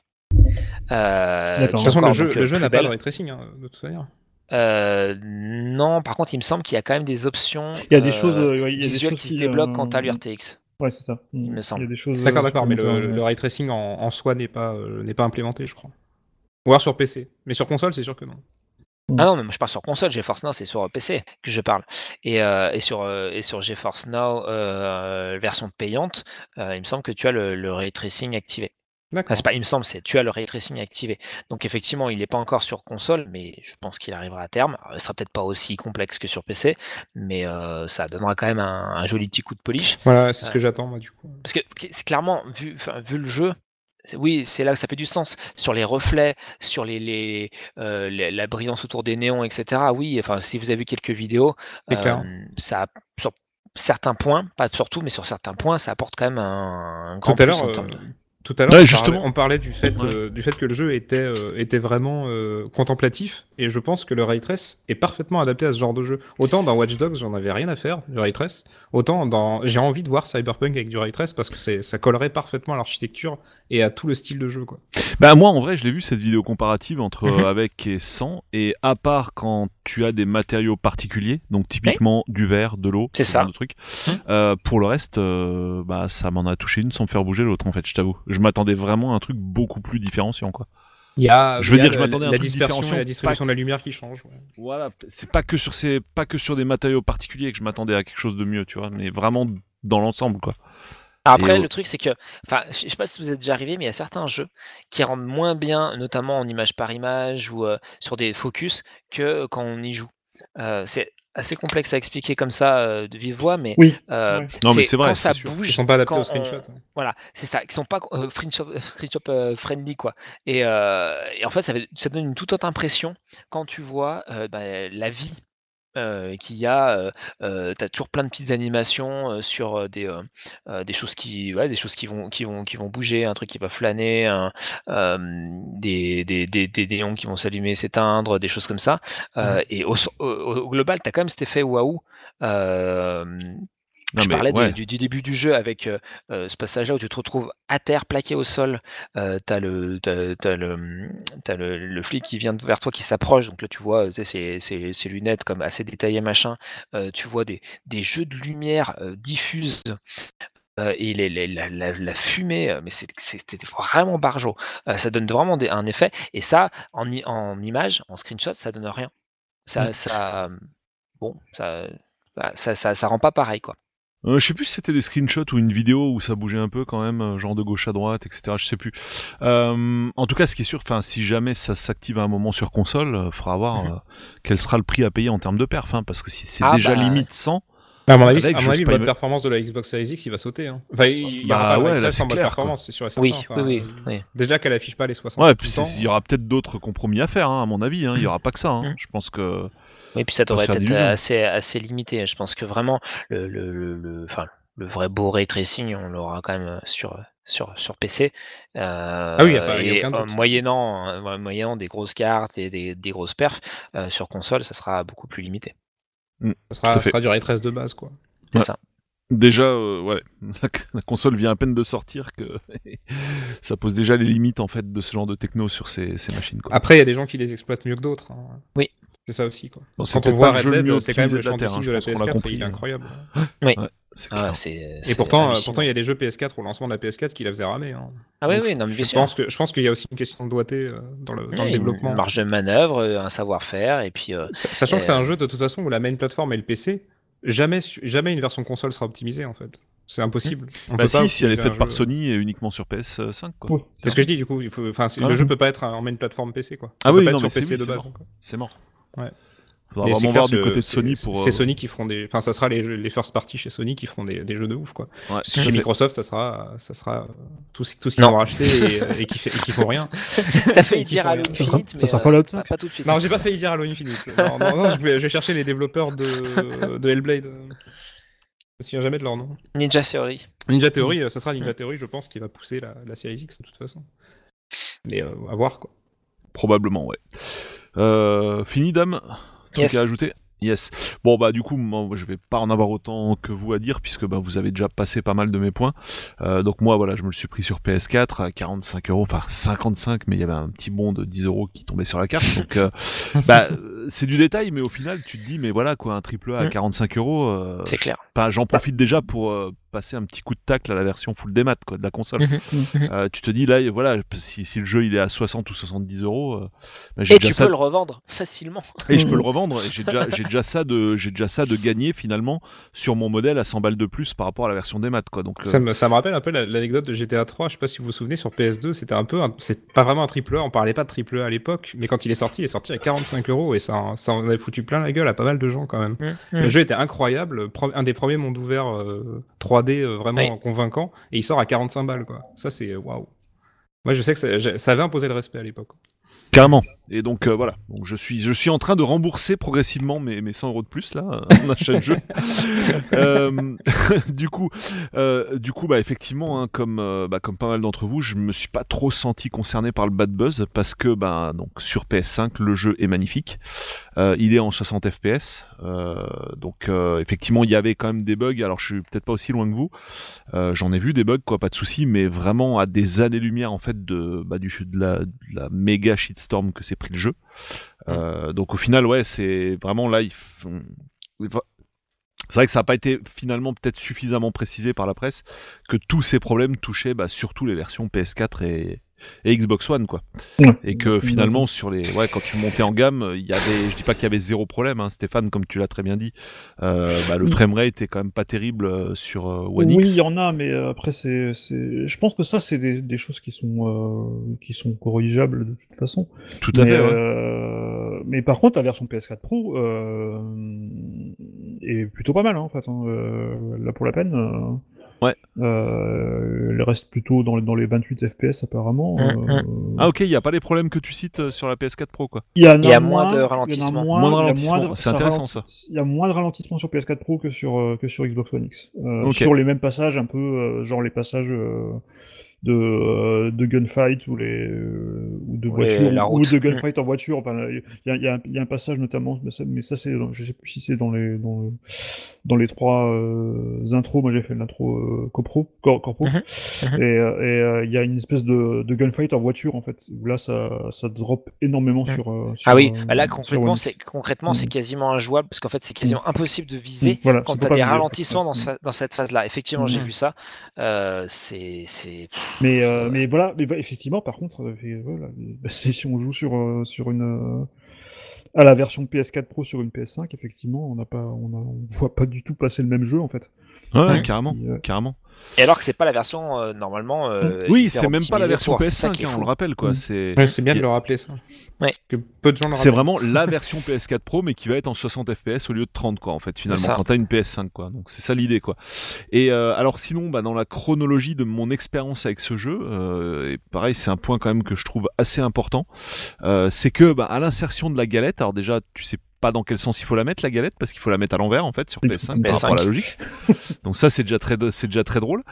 Euh, de toute façon, le encore, jeu, le euh, jeu n'a pas belle. ray tracing hein, de toute manière. Euh, non, par contre, il me semble qu'il y a quand même des options. Il y a des euh, choses, euh, ouais, il y a des visuelles choses qui se débloquent euh, quand tu as l'URTX. Ouais, c'est ça. Il me semble. des. D'accord, d'accord, mais le, le ray tracing en, en soi n'est pas, euh, n'est pas implémenté, je crois. Ou alors sur PC. Mais sur console, c'est sûr que non. Ah non, mais moi je parle sur console, GeForce Now c'est sur euh, PC que je parle. Et, euh, et sur, euh, et sur GeForce Now euh, version payante, il me semble que tu as le, le ray tracing activé. Enfin, c'est pas, il me semble, c'est tu as le ray tracing activé. Donc effectivement, il n'est pas encore sur console, mais je pense qu'il arrivera à terme. Alors, il sera peut-être pas aussi complexe que sur PC, mais euh, ça donnera quand même un, un joli petit coup de polish. Voilà, c'est ce que j'attends, moi, du coup. Parce que c'est clairement, vu, le jeu, oui, c'est là que ça fait du sens. Sur les reflets, sur les, les, euh, les- la brillance autour des néons, etc. Oui, enfin, si vous avez vu quelques vidéos, euh, ça, sur certains points, pas sur tout, mais sur certains points, ça apporte quand même un, un grand Tout à plus l'heure, en termes de. Tout à l'heure, Ouais, on, parlait, justement. on parlait du fait, Ouais. euh, du fait que le jeu était, euh, était vraiment euh, contemplatif, et je pense que le ray trace est parfaitement adapté à ce genre de jeu. Autant dans Watch Dogs, j'en avais rien à faire du ray trace, autant dans j'ai envie de voir Cyberpunk avec du ray trace parce que c'est- ça collerait parfaitement à l'architecture et à tout le style de jeu, quoi. Bah moi en vrai je l'ai vu cette vidéo comparative entre Mhm. euh, avec et sans et à part quand tu as des matériaux particuliers donc typiquement du verre, de l'eau, C'est ce ça. genre de trucs. Euh, pour le reste euh, bah ça m'en a touché une sans me faire bouger l'autre en fait je t'avoue. Je m'attendais vraiment à un truc beaucoup plus différenciant quoi. Il y a, Je veux il y a dire, je la- m'attendais à un la truc dispersion et la distribution de la lumière qui change. ouais. Voilà, c'est pas que sur ces pas que sur des matériaux particuliers que je m'attendais à quelque chose de mieux tu vois mais vraiment dans l'ensemble quoi. Après, Et, le truc, c'est que, enfin, je sais pas si vous êtes déjà arrivé, mais il y a certains jeux qui rendent moins bien, notamment en image par image ou euh, sur des focus, que quand on y joue. Euh, c'est assez complexe à expliquer comme ça euh, de vive voix, mais Oui. euh, Ouais. Non, mais c'est vrai, quand ça sûr. bouge. Ils sont pas adaptés au screenshot. on- Voilà, c'est ça, qui sont pas euh, screenshot, screenshot, euh, friendly quoi. Et, euh, et en fait, ça, fait- ça donne une toute autre impression quand tu vois euh, bah, la vie euh, qu'il y a. Euh, euh, T'as toujours plein de petites animations euh, sur des, euh, des choses qui, ouais, des choses qui vont, qui vont, qui vont bouger, un truc qui va flâner, un, des, des, des, des néons qui vont s'allumer, s'éteindre, des choses comme ça. Et au, au, au global, t'as quand même cet effet waouh. Euh, Non, je parlais du- ouais. du, du début du jeu avec euh, euh, ce passage-là où tu te retrouves à terre, plaqué au sol. Euh, t'as le, t'as, t'as le, t'as le, le flic qui vient vers toi, qui s'approche. Donc là, tu vois, sais, ses, ses- ses lunettes comme assez détaillées, machin. Euh, tu vois des, des jeux de lumière euh, diffuses euh, et les- les- la, la- la fumée, euh, mais c'est- c'était vraiment barjo. Euh, ça donne vraiment des- un effet. Et ça, en, en image, en screenshot, ça donne rien. Ça, Mm. ça, bon, ça, ça, ça, ça rend pas pareil, quoi. Euh, je sais plus si c'était des screenshots ou une vidéo où ça bougeait un peu quand même, genre de gauche à droite, etc. Je sais plus. Euh, en tout cas, ce qui est sûr, enfin, si jamais ça s'active à un moment sur console, euh, faudra voir Mhm. euh, quel sera le prix à payer en termes de perf, hein, parce que si c'est Ah, déjà bah, limite 100, À mon avis, à mon avis pas le mode performance de la Xbox Series X, il va sauter. Hein. Enfin, il y Bah aura pas ouais, là, en mode clair, performance, c'est sûr et certain. Oui, Enfin, oui, oui, oui. Déjà qu'elle affiche pas les 60 ouais, puis il y aura peut-être d'autres compromis à faire, hein, à mon avis. Hein, il y aura pas que ça. Hein. Mhm. Je pense que Oui, puis ça devrait être d'illusions. assez, assez limité. Je pense que vraiment, le, le, le, le- enfin, le vrai beau ray tracing, on l'aura quand même sur, sur, sur PC. Euh, Ah oui, y a pas- y a et aucun euh, doute. moyennant, euh, moyennant des grosses cartes et des, des grosses perfs, euh, sur console, ça sera beaucoup plus limité. ça tout sera, à ça sera du Ray Trace de base, quoi. C'est Ouais. ça. déjà, euh, ouais, la, la console vient à peine de sortir que ça pose déjà les limites en fait de ce genre de techno sur ces, ces machines. Quoi. Après, il y a des gens qui les exploitent mieux que d'autres. hein. Oui. C'est ça aussi, quoi. Bon, Quand on voit Red Dead, c'est quand même le de champ hein, je de la pense qu'on l'a PS4, compris, il est hein. incroyable. C'est Ah, Et pourtant, il y a des jeux PS4 au lancement de la PS4 qui la faisaient ramer. hein. Ah oui, oui, je- non, mais bien je sûr. pense que je pense qu'il y a aussi une question de doigté euh, dans le, le une développement. marge de manœuvre, euh, un savoir-faire, et puis euh, Sa- Sachant que c'est un jeu de toute façon où la main plateforme et le PC, jamais, jamais une version console sera optimisée en fait. C'est impossible. On Bah peut pas si, si elle est faite par jeu. Sony et uniquement sur PS5 quoi. Oui. C'est ce que je dis du coup. Il faut, enfin, Ah le jeu peut pas être en main plateforme PC quoi. Ça Ah peut oui, pas non, être mais sur c'est PC oui, de c'est base. mort. quoi. C'est mort. Ouais. Faudra vraiment voir du côté de Sony c'est- pour. C'est euh, Sony qui feront des. Enfin, ça sera les, jeux- les first party chez Sony qui feront des, des jeux de ouf quoi. ouais, Chez. Microsoft, ça sera, ça sera euh, tout, ce- tout ce qu'ils ont racheté et, euh, et qui, fait, et qui font rien. T'as failli dire Halo rien. Ça sera- Infinite, ça sera euh, Fallout pas, 5. pas tout de suite. Non, j'ai pas failli dire Halo Infinite. Non, non, non, je, voulais, je vais chercher les développeurs de, de Hellblade. Je me souviens jamais de leur nom. Ninja Theory. Ninja Theory, euh, ça sera Ninja Theory, je pense, qui va pousser la, la série X de toute façon. Mais euh, à voir quoi. Probablement, ouais. Euh, fini, dame? Truc Yes. à ajouter? Yes. Bon bah du coup moi je vais pas en avoir autant que vous à dire puisque bah, vous avez déjà passé pas mal de mes points. Euh, donc moi voilà je me le suis pris sur PS4 à 45 euros, enfin 55 mais il y avait un petit bon de 10 euros qui tombait sur la carte. Donc euh, bah c'est du détail mais au final tu te dis mais voilà quoi un triple A à Mm. 45 euros. euh, C'est clair. bah, j'en profite déjà pour euh, passer un petit coup de tacle à la version full démat quoi de la console. Mhm. Euh, tu te dis là voilà si, si le jeu il est à 60 ou 70 euros, bah, j'ai Et déjà tu ça peux le revendre facilement. et je peux le revendre et j'ai déjà j'ai déjà ça de j'ai déjà ça de gagner finalement sur mon modèle à 100 balles de plus par rapport à la version des maths quoi donc euh, Ça, me, ça me rappelle un peu la- l'anecdote de GTA 3. Je sais pas si vous vous souvenez, sur PS2, c'était un peu. un- C'est pas vraiment un triple A, on parlait pas de triple A à l'époque, mais quand il est sorti, il est sorti à 45 euros et ça, ça en avait foutu plein la gueule à pas mal de gens quand même. Le jeu était incroyable, un des premiers mondes ouverts euh, 3D euh, vraiment Oui. convaincant, et il sort à 45 balles quoi. Ça c'est euh, waouh. Moi je sais que ça, ça avait imposé le respect à l'époque. carrément et donc euh, voilà. Donc je suis je suis en train de rembourser progressivement mes, mes 100 euros de plus là en achat de jeu. Euh, du coup euh, du coup bah effectivement hein, comme bah, comme pas mal d'entre vous je me suis pas trop senti concerné par le bad buzz parce que bah donc sur PS5 le jeu est magnifique. Il est en 60 fps donc effectivement il y avait quand même des bugs. Alors je suis peut-être pas aussi loin que vous. J'en ai vu des bugs quoi pas de souci mais vraiment à des années lumière en fait de bah, du de la, de la méga shitstorm que s'est pris le jeu. Euh, donc au final ouais c'est vraiment là c'est vrai que ça n'a pas été finalement peut-être suffisamment précisé par la presse que tous ces problèmes touchaient bah, surtout les versions PS4 et, et Xbox One quoi. Ouais. Et que finalement sur les ouais quand tu montais en gamme il y avait je dis pas qu'il y avait zéro problème hein, Stéphane comme tu l'as très bien dit euh, bah, le Oui. framerate est quand même pas terrible euh, sur euh, One Oui, X. il y en a, mais après, c'est, je pense que ça, c'est des, des choses qui sont, euh, qui sont corrigeables de toute façon. Tout à mais, fait. ouais. euh, mais par contre, la version PS4 Pro euh, est plutôt pas mal, hein, en fait. hein, là, pour la peine. Ouais. Euh, elle reste plutôt dans les, dans les 28 FPS, apparemment. Mm, euh, Ah ok il y a pas les problèmes que tu cites euh, sur la PS4 Pro quoi. Il y, en Il y a moins de il y en a ralentissement. Moins de ralentissement, c'est intéressant, ça. Il y a moins de ralentissement sur PS4 Pro que sur, euh, que sur Xbox One X. Euh. Sur les mêmes passages, un peu, euh, genre les passages euh, de, euh, de gunfight ou les euh, ou de voiture ou de gunfight en voiture. Enfin, il y a, y a y a un passage notamment, mais ça, mais ça c'est, je sais plus si c'est dans les dans, le- dans les trois euh, intros. Moi j'ai fait l'intro euh, copro, cor- corpo, Mhm. Mhm. et il y a une espèce de, de gunfight en voiture en fait. Où là ça ça drop énormément sur, sur, Ah oui, là concrètement, c'est concrètement c'est Mm. quasiment injouable parce qu'en fait c'est quasiment impossible de Mm, viser voilà, quand tu as des ralentissements dans, Mm. dans cette phase-là. Effectivement, j'ai Mm. vu ça. Euh, c'est c'est Mais, euh, mais voilà, mais va- effectivement, par contre, euh, voilà, bah, si on joue sur, euh, sur une. à la version PS4 Pro sur une PS5, effectivement, on n'a pas, on, a, on voit pas du tout passer le même jeu en fait. Ouais, Ouais. carrément, Qui, euh, carrément. et alors que c'est pas la version euh, normalement. euh, Oui, c'est même pas la version pour, c'est ça PS5, qui est hein, on le rappelle quoi. C'est Ouais, c'est bien de le rappeler ça. Ouais. Parce que peu de gens le c'est vraiment la version PS4 Pro, mais qui va être en 60 FPS au lieu de 30 quoi en fait finalement quand t'as une PS5 quoi. Donc c'est ça l'idée quoi. Et euh, alors sinon, bah, dans la chronologie de mon expérience avec ce jeu, euh, et pareil c'est un point quand même que je trouve assez important, euh, c'est que bah, à l'insertion de la galette, alors déjà tu sais pas dans quel sens il faut la mettre la galette parce qu'il faut la mettre à l'envers en fait sur Oui, PS5 par rapport à la logique. Donc ça c'est déjà très c'est déjà très drôle.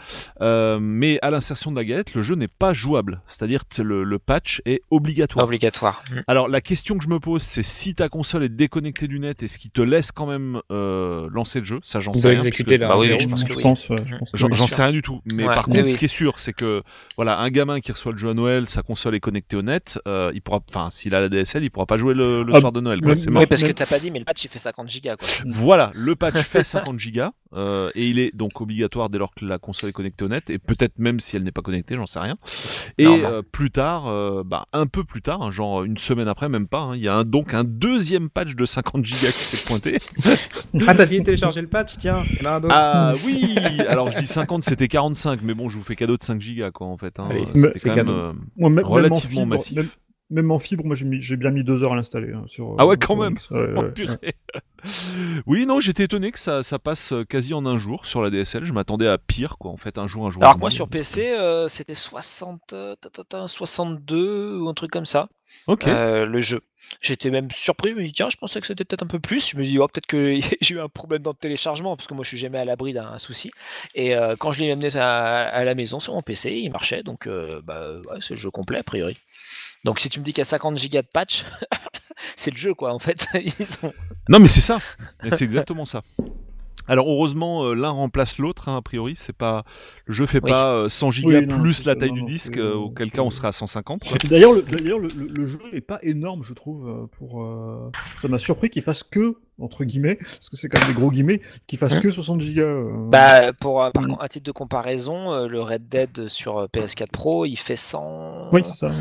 Euh, mais à l'insertion de la galette, le jeu n'est pas jouable. C'est-à-dire que le, le patch est obligatoire. Obligatoire. Mm. Alors la question que je me pose, c'est si ta console est déconnectée du net, est-ce qu'il te laisse quand même euh, lancer le jeu? Ça, j'en sais rien. exécuter la Bah oui, zéro. je pense que je oui. pense, ouais, je pense que J'en sais rien du tout. Mais Ouais, par contre, oui. ce qui est sûr, c'est que voilà, un gamin qui reçoit le jeu à Noël, sa console est connectée au net, euh, il pourra, enfin, s'il a la DSL, il pourra pas jouer le, le Ah, soir de Noël. quoi. Oui, parce que t'as pas dit, mais le patch il fait 50 gigas quoi. Voilà, le patch fait 50 gigas euh, et il est donc obligatoire dès lors que la console est connectée au net et peut-être même si elle n'est pas connectée, j'en sais rien. Et euh, plus tard, euh, bah, un peu plus tard, hein, genre une semaine après, même pas, hein, il y a un, donc un deuxième patch de 50 gigas qui s'est pointé. Ah, t'as fini de télécharger le patch Tiens, il y en a un d'autre. Ah oui, alors je dis 50, c'était 45, mais bon, je vous fais cadeau de 5 gigas quoi en fait. Hein. C'était c'est quand même, euh, relativement fibre, massif. même, même en fibre, moi j'ai mis- j'ai bien mis deux heures à l'installer. hein, sur, Ah ouais, euh, quand même. ouais, Oh, ouais, purée. ouais. Oui, non, j'étais étonné que ça, ça passe euh, quasi en un jour sur la DSL. Je m'attendais à pire, quoi. En fait, un jour, un jour. Alors moi sur PC euh, c'était 60, euh, ta, ta, ta, 62 ou un truc comme ça. Ok. euh, le jeu. J'étais même surpris, je me dis tiens, je pensais que c'était peut-être un peu plus. Je me dis oh, peut-être que j'ai eu un problème dans le téléchargement parce que moi je suis jamais à l'abri d'un souci. Et euh, quand je l'ai amené à, à la maison sur mon PC, il marchait donc euh, bah, ouais, c'est le jeu complet a priori. Donc si tu me dis qu'il y a 50 gigas de patch, c'est le jeu quoi en fait. Ils ont- Non, mais c'est ça. C'est exactement ça. Alors heureusement, euh, l'un remplace l'autre. hein, a priori, c'est pas le jeu fait Oui. pas euh, 100 gigas Oui, non, plus la taille du disque, euh, auquel cas on sera à 150. quoi. D'ailleurs, le, jeu est pas énorme, je trouve. euh, Pour, euh, ça m'a surpris qu'il fasse que entre guillemets, parce que c'est quand même des gros guillemets, qu'il fasse Hein que 60 gigas. euh. Bah, pour, euh, par Mm. contre, à titre de comparaison, euh, le Red Dead sur euh, PS4 Pro, il fait 100, Oui, c'est ça.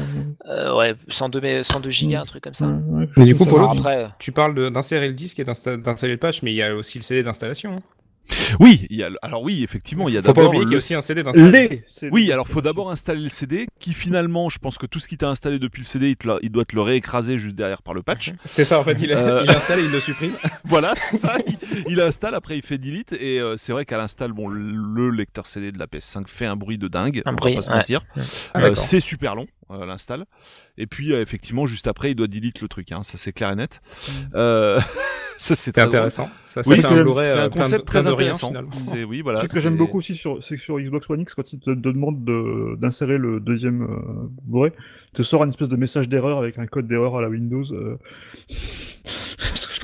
euh, ouais, 102, mé- 102 gigas, Mm. un truc comme ça. Ouais, ouais, Mais du coup, Polo, après, Tu parles d'insérer le disque et d'insta- d'installer le patch, mais il y a aussi le CD d'installation. hein. Oui, il y a, alors oui, effectivement, il y a Faut pas d'abord oublier qu'il y le a aussi un CD d'installation. les. Oui, alors faut d'abord installer le CD, qui finalement, je pense que tout ce qui t'a installé depuis le CD, il, te l'a- il doit te le réécraser juste derrière par le patch. C'est ça, en fait, il, Euh. il installe et il le supprime. voilà, c'est ça. Il, il installe, après il fait delete, et euh, c'est vrai qu'à l'install, bon, le lecteur CD de la PS5 fait un bruit de dingue, Un on bruit, va pas se ouais. mentir. Ah, Euh, c'est super long, euh, l'install. Et puis euh, effectivement, juste après, il doit delete le truc, hein, ça c'est clair et net. Euh, ça c'est intéressant. Ça, ça Oui, fait c'est un euh, un de- concept très rien, intéressant. finalement. C'est- Oui, Un voilà. truc que j'aime beaucoup aussi, sur, c'est que sur Xbox One X, quand il te demande de- d'insérer le deuxième euh, il te sort un espèce de message d'erreur avec un code d'erreur à la Windows.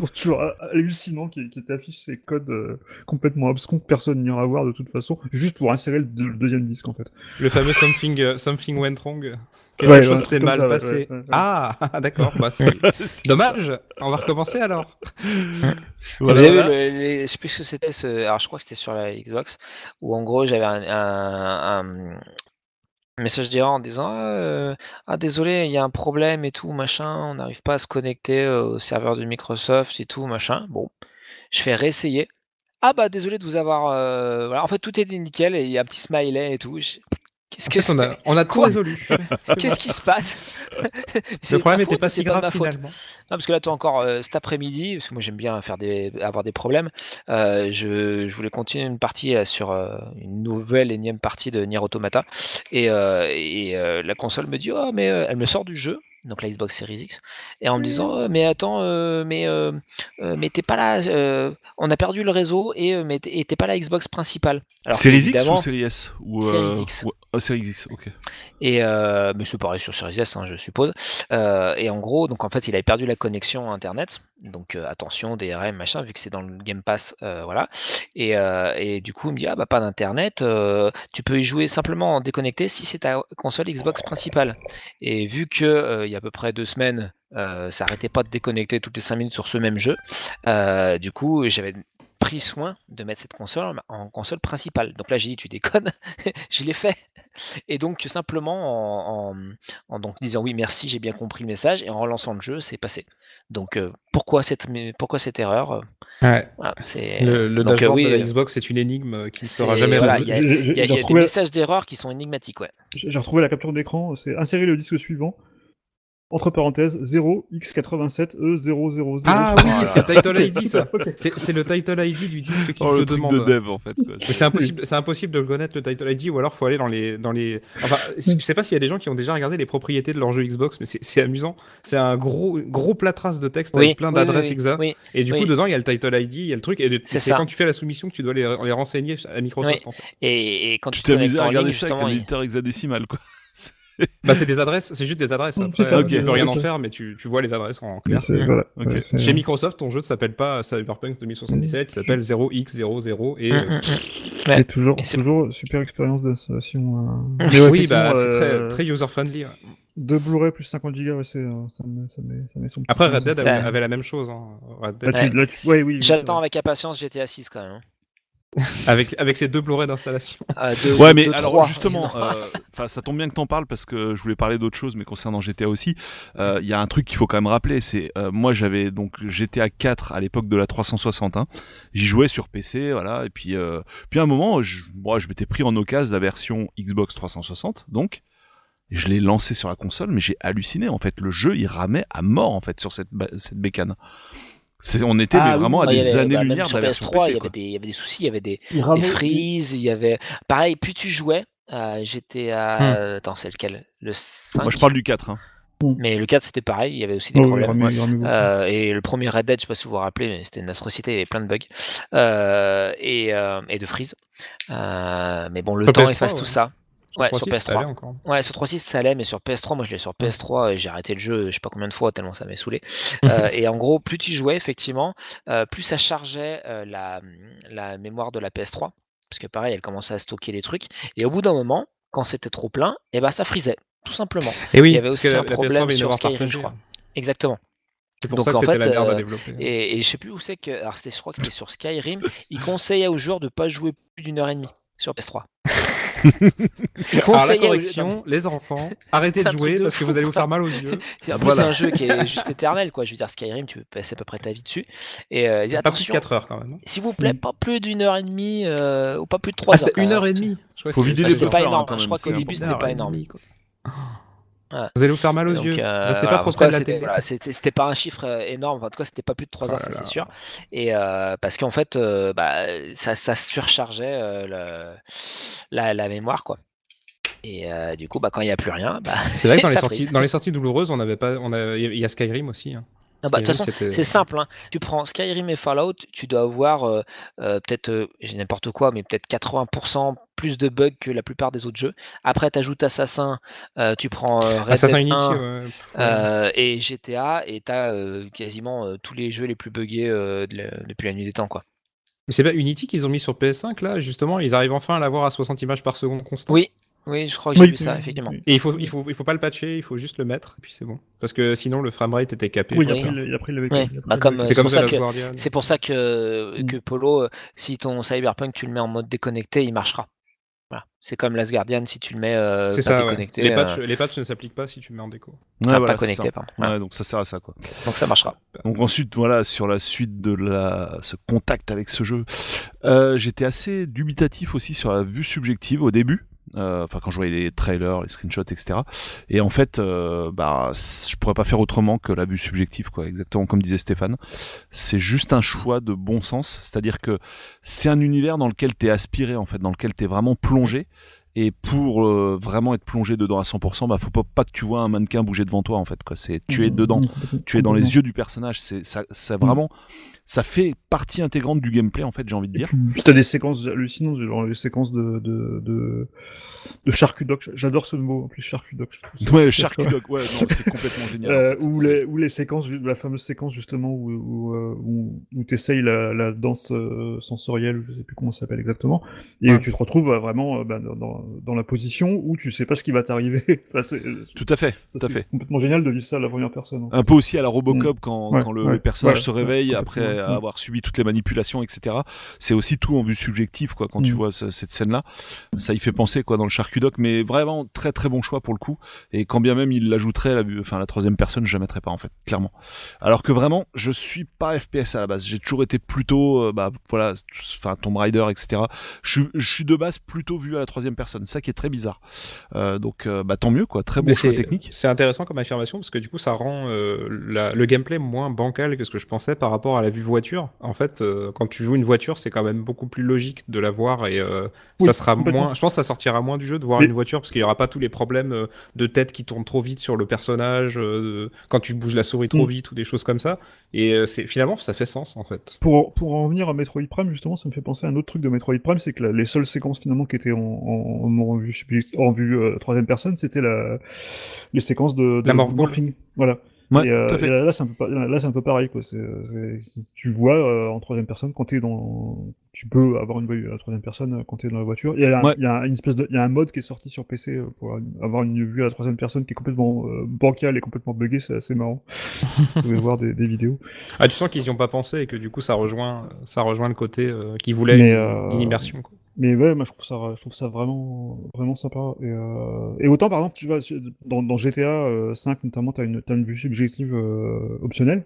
Euh. je trouve toujours hallucinant qu'il t'affiche ces codes euh, complètement abscons que personne n'ira voir de toute façon, juste pour insérer le, le deuxième disque en fait. Le fameux something, euh, something went wrong. Quelque Ouais, chose s'est mal ça, passé. ouais, ouais, ouais. Ah, d'accord. Bah, dommage. On va recommencer alors. Voilà, vous avez vu, le, les- je sais plus ce que c'était, ce... alors je crois que c'était sur la Xbox, où en gros j'avais un, un- un message d'erreur en disant ah, euh, ah, désolé, il y a un problème et tout, machin, on n'arrive pas à se connecter euh, au serveur de Microsoft et tout, machin. Bon, je fais réessayer. Ah bah désolé de vous avoir. euh, Voilà, en fait tout était nickel et il y a un petit smiley et tout. Qu'est-ce que on a, on a tout Quoi résolu. Qu'est-ce qui se passe Le problème n'était pas si grave faute finalement. non, parce que là, toi encore euh, cet après-midi, parce que moi j'aime bien faire des, avoir des problèmes, euh, je, je voulais continuer une partie là, sur euh, une nouvelle énième partie de Nier Automata, et, euh, et euh, la console me dit, oh, mais euh, elle me sort du jeu, donc la Xbox Series X, et en me disant, Oh, mais attends, euh, mais, euh, euh, mais t'es pas là, euh, on a perdu le réseau, et euh, mais t'es pas la Xbox principale. Alors Série X ou Série S ou, Series euh, X. Oh, Series X, ok. Et euh, mais c'est pareil sur Series S, hein, je suppose. Euh, et en gros, donc en fait, il avait perdu la connexion Internet. Donc euh, attention, DRM, machin, vu que c'est dans le Game Pass, voilà. Et, et du coup, il me dit ah bah pas d'Internet, tu peux y jouer simplement en déconnecté si c'est ta console Xbox principale. Et vu que il y a à peu près deux semaines, ça arrêtait pas de déconnecter toutes les cinq minutes sur ce même jeu, du coup, j'avais pris soin de mettre cette console en console principale. Donc là, j'ai dit tu déconnes, je l'ai fait. Et donc simplement en, en- en donc disant oui merci, j'ai bien compris le message et en relançant le jeu, c'est passé. Donc euh, pourquoi cette pourquoi cette erreur euh, Ouais. voilà, c'est Le, le donc, euh, oui, de la Xbox, c'est une énigme qui ne sera jamais voilà, résolue. il y a- y y des messages d'erreur qui sont énigmatiques, ouais. J'ai j'ai retrouvé la capture d'écran, c'est insérer le disque suivant, entre parenthèses, 0x87E000. Ah oui, c'est le title ID, ça. C'est le title ID du disque qui Oh, te le truc demande. de dev, en fait. c'est impossible, c'est impossible de le connaître le title ID ou alors faut aller dans les, dans les. Enfin, je sais pas s'il y a des gens qui ont déjà regardé les propriétés de leur jeu Xbox, mais c'est amusant. C'est un gros, gros plâtrasse de texte Oui, avec plein oui, d'adresses oui, exactes. Et du oui. coup, dedans, il y a le title ID, il y a le truc, et C'est quand tu fais la soumission que tu dois les, les renseigner à Microsoft. en fait. Et, et quand Tu tu, te t'es amusé connectes à en regarder ligne, ça avec justement, un il- éditeur hexadécimal, quoi. Bah, c'est des adresses, c'est juste des adresses. Mm, Après, ça, euh, ok. tu peux rien en faire, mais tu, tu vois les adresses en clair. Voilà, ouais, Chez Microsoft, ton jeu ne s'appelle pas Cyberpunk 2077, il s'appelle 0x00 et. Mm, euh, mm, mm. Et Ouais. toujours, Et c'est- toujours super expérience d'installation. euh. Ouais, oui, bah, c'est euh, très, très user-friendly. ouais. Deux Blu-ray plus 50 Go, ouais, c'est, euh, ça, met, ça, met, ça met son Après, Red Dead avait, avait la même chose. hein. Red Dead. Là, tu, là, tu- ouais, oui, oui, c'est J'attends avec impatience GTA 6 quand même. hein. Avec, avec ses deux Blu-ray d'installation. Deux- Ouais, mais deux, alors trois. justement, euh, enfin, ça tombe bien que t'en parles parce que je voulais parler d'autre chose, mais concernant GTA aussi, euh, il y a un truc qu'il faut quand même rappeler, c'est euh, moi j'avais donc GTA 4 à l'époque de la 360, hein. j'y jouais sur PC, voilà, et puis euh, puis à un moment, je, moi je m'étais pris en occasion la version Xbox 360, donc et je l'ai lancé sur la console, mais j'ai halluciné en fait, le jeu il ramait à mort en fait sur cette cette bécane. C'est, on était mais Ah oui, vraiment à y des bah, années-lumière même de sur la version PS3, PC. il, y avait des, il y avait des soucis, il y avait des, Il des freezes, il y avait. Pareil, plus tu jouais, euh, j'étais à. Hmm. Attends, c'est lequel? Le 5 Moi je parle du 4. Hein. Mais le 4, c'était pareil, il y avait aussi des Oh, problèmes. Euh, et le premier Red Dead, je sais pas si vous vous rappelez, mais c'était une atrocité, il y avait plein de bugs euh, et, euh, et de freeze. Euh, mais bon, le temps PS3, efface ouais. tout ça. Ouais, sur 3.6, ça PS3. allait encore. Ouais, sur 3.6 ça allait, mais sur PS3, moi je l'ai sur PS3 et j'ai arrêté le jeu, je sais pas combien de fois, tellement ça m'avait saoulé. Euh, et en gros, plus tu jouais, effectivement, euh, plus ça chargeait euh, la, la mémoire de la PS3. Parce que pareil, elle commençait à stocker des trucs. Et au bout d'un moment, quand c'était trop plein, et ben ça frisait, tout simplement. Et oui, Il y avait aussi un la PS3 problème sur Skyrim, je crois. Exactement. C'est pour Donc, ça que c'était la merde à développer. Et, et je sais plus où c'est que. Alors, c'était, je crois que c'était sur Skyrim. Il conseillait aux joueurs de pas jouer plus d'une heure et demie sur PS3. Alors la correction, les enfants, arrêtez C'est de jouer de parce que vous allez vous faire mal aux yeux. Et En plus, Voilà. c'est un jeu qui est juste éternel, quoi. Je veux dire, Skyrim, tu peux passer à peu près ta vie dessus. Et euh, Pas plus de attention, 4 heures quand même. hein. s'il vous plaît, pas plus d'une heure et demie euh, ou pas plus de trois Ah, heures. c'était une heure et demie. Je crois que Faut vider les c'était buffers, pas hein, énorme. quand Je crois qu'au début, c'était pas énorme. Ouais. Vous allez vous faire mal aux Donc, yeux. euh, voilà, pas trop près de la c'était- télé. voilà, C'était c'était pas un chiffre euh, énorme. En tout cas, c'était pas plus de 3 Oh heures, ça là. c'est sûr. Et euh, parce qu'en fait, euh, bah, ça, ça surchargeait le- la, la mémoire, quoi. Et du coup, bah, quand il n'y a plus rien, bah, C'est vrai que dans les, sorties, frise. dans les sorties douloureuses, on avait pas, on il y a Skyrim aussi. hein. Ah bah, de toute façon, C'est simple, hein. tu prends Skyrim et Fallout, tu dois avoir euh, euh, peut-être, euh, j'ai n'importe quoi, mais peut-être 80% plus de bugs que la plupart des autres jeux. Après, tu ajoutes Assassin, tu prends Red Assassin's Dead Unity, 1, ouais. Pff, ouais. et GTA, et tu as quasiment tous les jeux les plus buggés de depuis la nuit des temps. Quoi. Mais c'est pas Unity qu'ils ont mis sur PS5 là, justement, ils arrivent enfin à l'avoir à 60 images par seconde constant? Oui, oui, je crois que j'ai Oui, vu ça, effectivement. Et il faut, il faut, il faut pas le patcher, il faut juste le mettre, et puis c'est bon. Parce que sinon le framerate était capé. Oui, après, il- après, il l'avait Ouais, il a pris bah, le- comme, euh, C'est pour The ça Last que- Guardian. C'est pour ça que, que Polo, euh, si ton Cyberpunk, tu le mets en mode déconnecté, il marchera. Voilà. C'est comme Last Guardian, si tu le mets euh, C'est pas ça, ouais. déconnecté, Les euh, patchs, les patchs ne s'appliquent pas si tu le mets en déco. Ouais, ah, voilà, pas connecté, pardon. Ouais, donc ça sert à ça quoi. Donc ça marchera. Donc ensuite, voilà, sur la suite de la, ce contact avec ce jeu, euh, j'étais assez dubitatif aussi sur la vue subjective au début. Euh, Enfin, quand je voyais les trailers, les screenshots, etc. Et en fait, euh, bah, je pourrais pas faire autrement que la vue subjective, quoi. Exactement comme disait Stéphane. C'est juste un choix de bon sens, c'est-à-dire que c'est un univers dans lequel t'es aspiré, en fait, dans lequel t'es vraiment plongé. Et pour euh, vraiment être plongé dedans à 100%, bah faut pas, pas que tu vois un mannequin bouger devant toi en fait. Quoi. C'est tu es dedans, tu es dans les yeux du personnage. C'est ça, ça vraiment, ça fait partie intégrante du gameplay en fait. J'ai envie de dire. t'as des séquences hallucinantes, genre les séquences de de de, de charcudoc. J'adore ce mot en plus charcudoc. Ouais, Dog, ouais, non, c'est complètement génial. Euh, ou les ou les séquences la fameuse séquence justement où où, euh, où, où t'essayes la, la danse sensorielle je sais plus comment ça s'appelle exactement et Ouais. où tu te retrouves vraiment bah, dans, dans, dans la position où tu sais pas ce qui va t'arriver enfin, c'est- Tout à fait, ça, tout à c'est fait. complètement génial de vivre ça à la première personne hein. Un peu aussi à la Robocop quand, Ouais, quand le, ouais, personnage ouais, se réveille après ouais. avoir subi toutes les manipulations, etc. C'est aussi tout en vue subjective, quoi. Quand tu Mm. vois ce- cette scène-là, ça y fait penser, quoi, dans le Charcudoc. Mais vraiment très très bon choix pour le coup. Et quand bien même il l'ajouterait, la, enfin la troisième personne, je la mettrais pas en fait, clairement. Alors que vraiment, je suis pas FPS à la base. J'ai toujours été plutôt, euh, bah voilà, enfin Tomb Raider, etc. Je suis de base plutôt vu à la troisième personne. Ça qui est très bizarre. Euh, donc euh, bah tant mieux, quoi. Très bon choix technique. C'est intéressant comme affirmation parce que du coup ça rend euh, la- le gameplay moins bancal que ce que je pensais par rapport à la vue voiture. En fait, euh, quand tu joues une voiture, c'est quand même beaucoup plus logique de la voir et euh, Oui, ça sera moins. Je pense que ça sortira moins du jeu de voir Mais- une voiture parce qu'il y aura pas tous les problèmes de tête qui tournent trop vite sur le personnage euh, quand tu bouges la souris trop Mm. vite ou des choses comme ça. Et euh, c'est finalement ça fait sens en fait. pour, pour en revenir à Metroid Prime, justement, ça me fait penser à un autre truc de Metroid Prime, c'est que la- les seules séquences finalement qui étaient en, en, en- en vue, en vue euh, troisième personne, c'était la, les séquences de, de La morphing. Voilà. Ouais, et, euh, et là, là, c'est un peu, pa- là, c'est un peu pareil, quoi. Tu vois euh, en troisième personne quand t'es dans, tu peux avoir une vue à la troisième personne quand t'es dans la voiture. Il y a, un, Ouais. il y a une espèce de, il y a un mode qui est sorti sur PC pour avoir une vue à la troisième personne qui est complètement euh, bancale et complètement buggée. C'est assez marrant. Vous pouvez voir des, des vidéos. Ah, tu sens qu'ils y ont pas pensé et que du coup ça rejoint ça rejoint le côté euh, qu'ils voulaient Mais, une, euh, une immersion. Quoi. Mais ouais, moi je trouve ça, je trouve ça vraiment, vraiment sympa. Et, euh, et autant par exemple, tu vois, dans, dans GTA euh, 5 notamment, t'as une, t'as une vue subjective euh, optionnelle.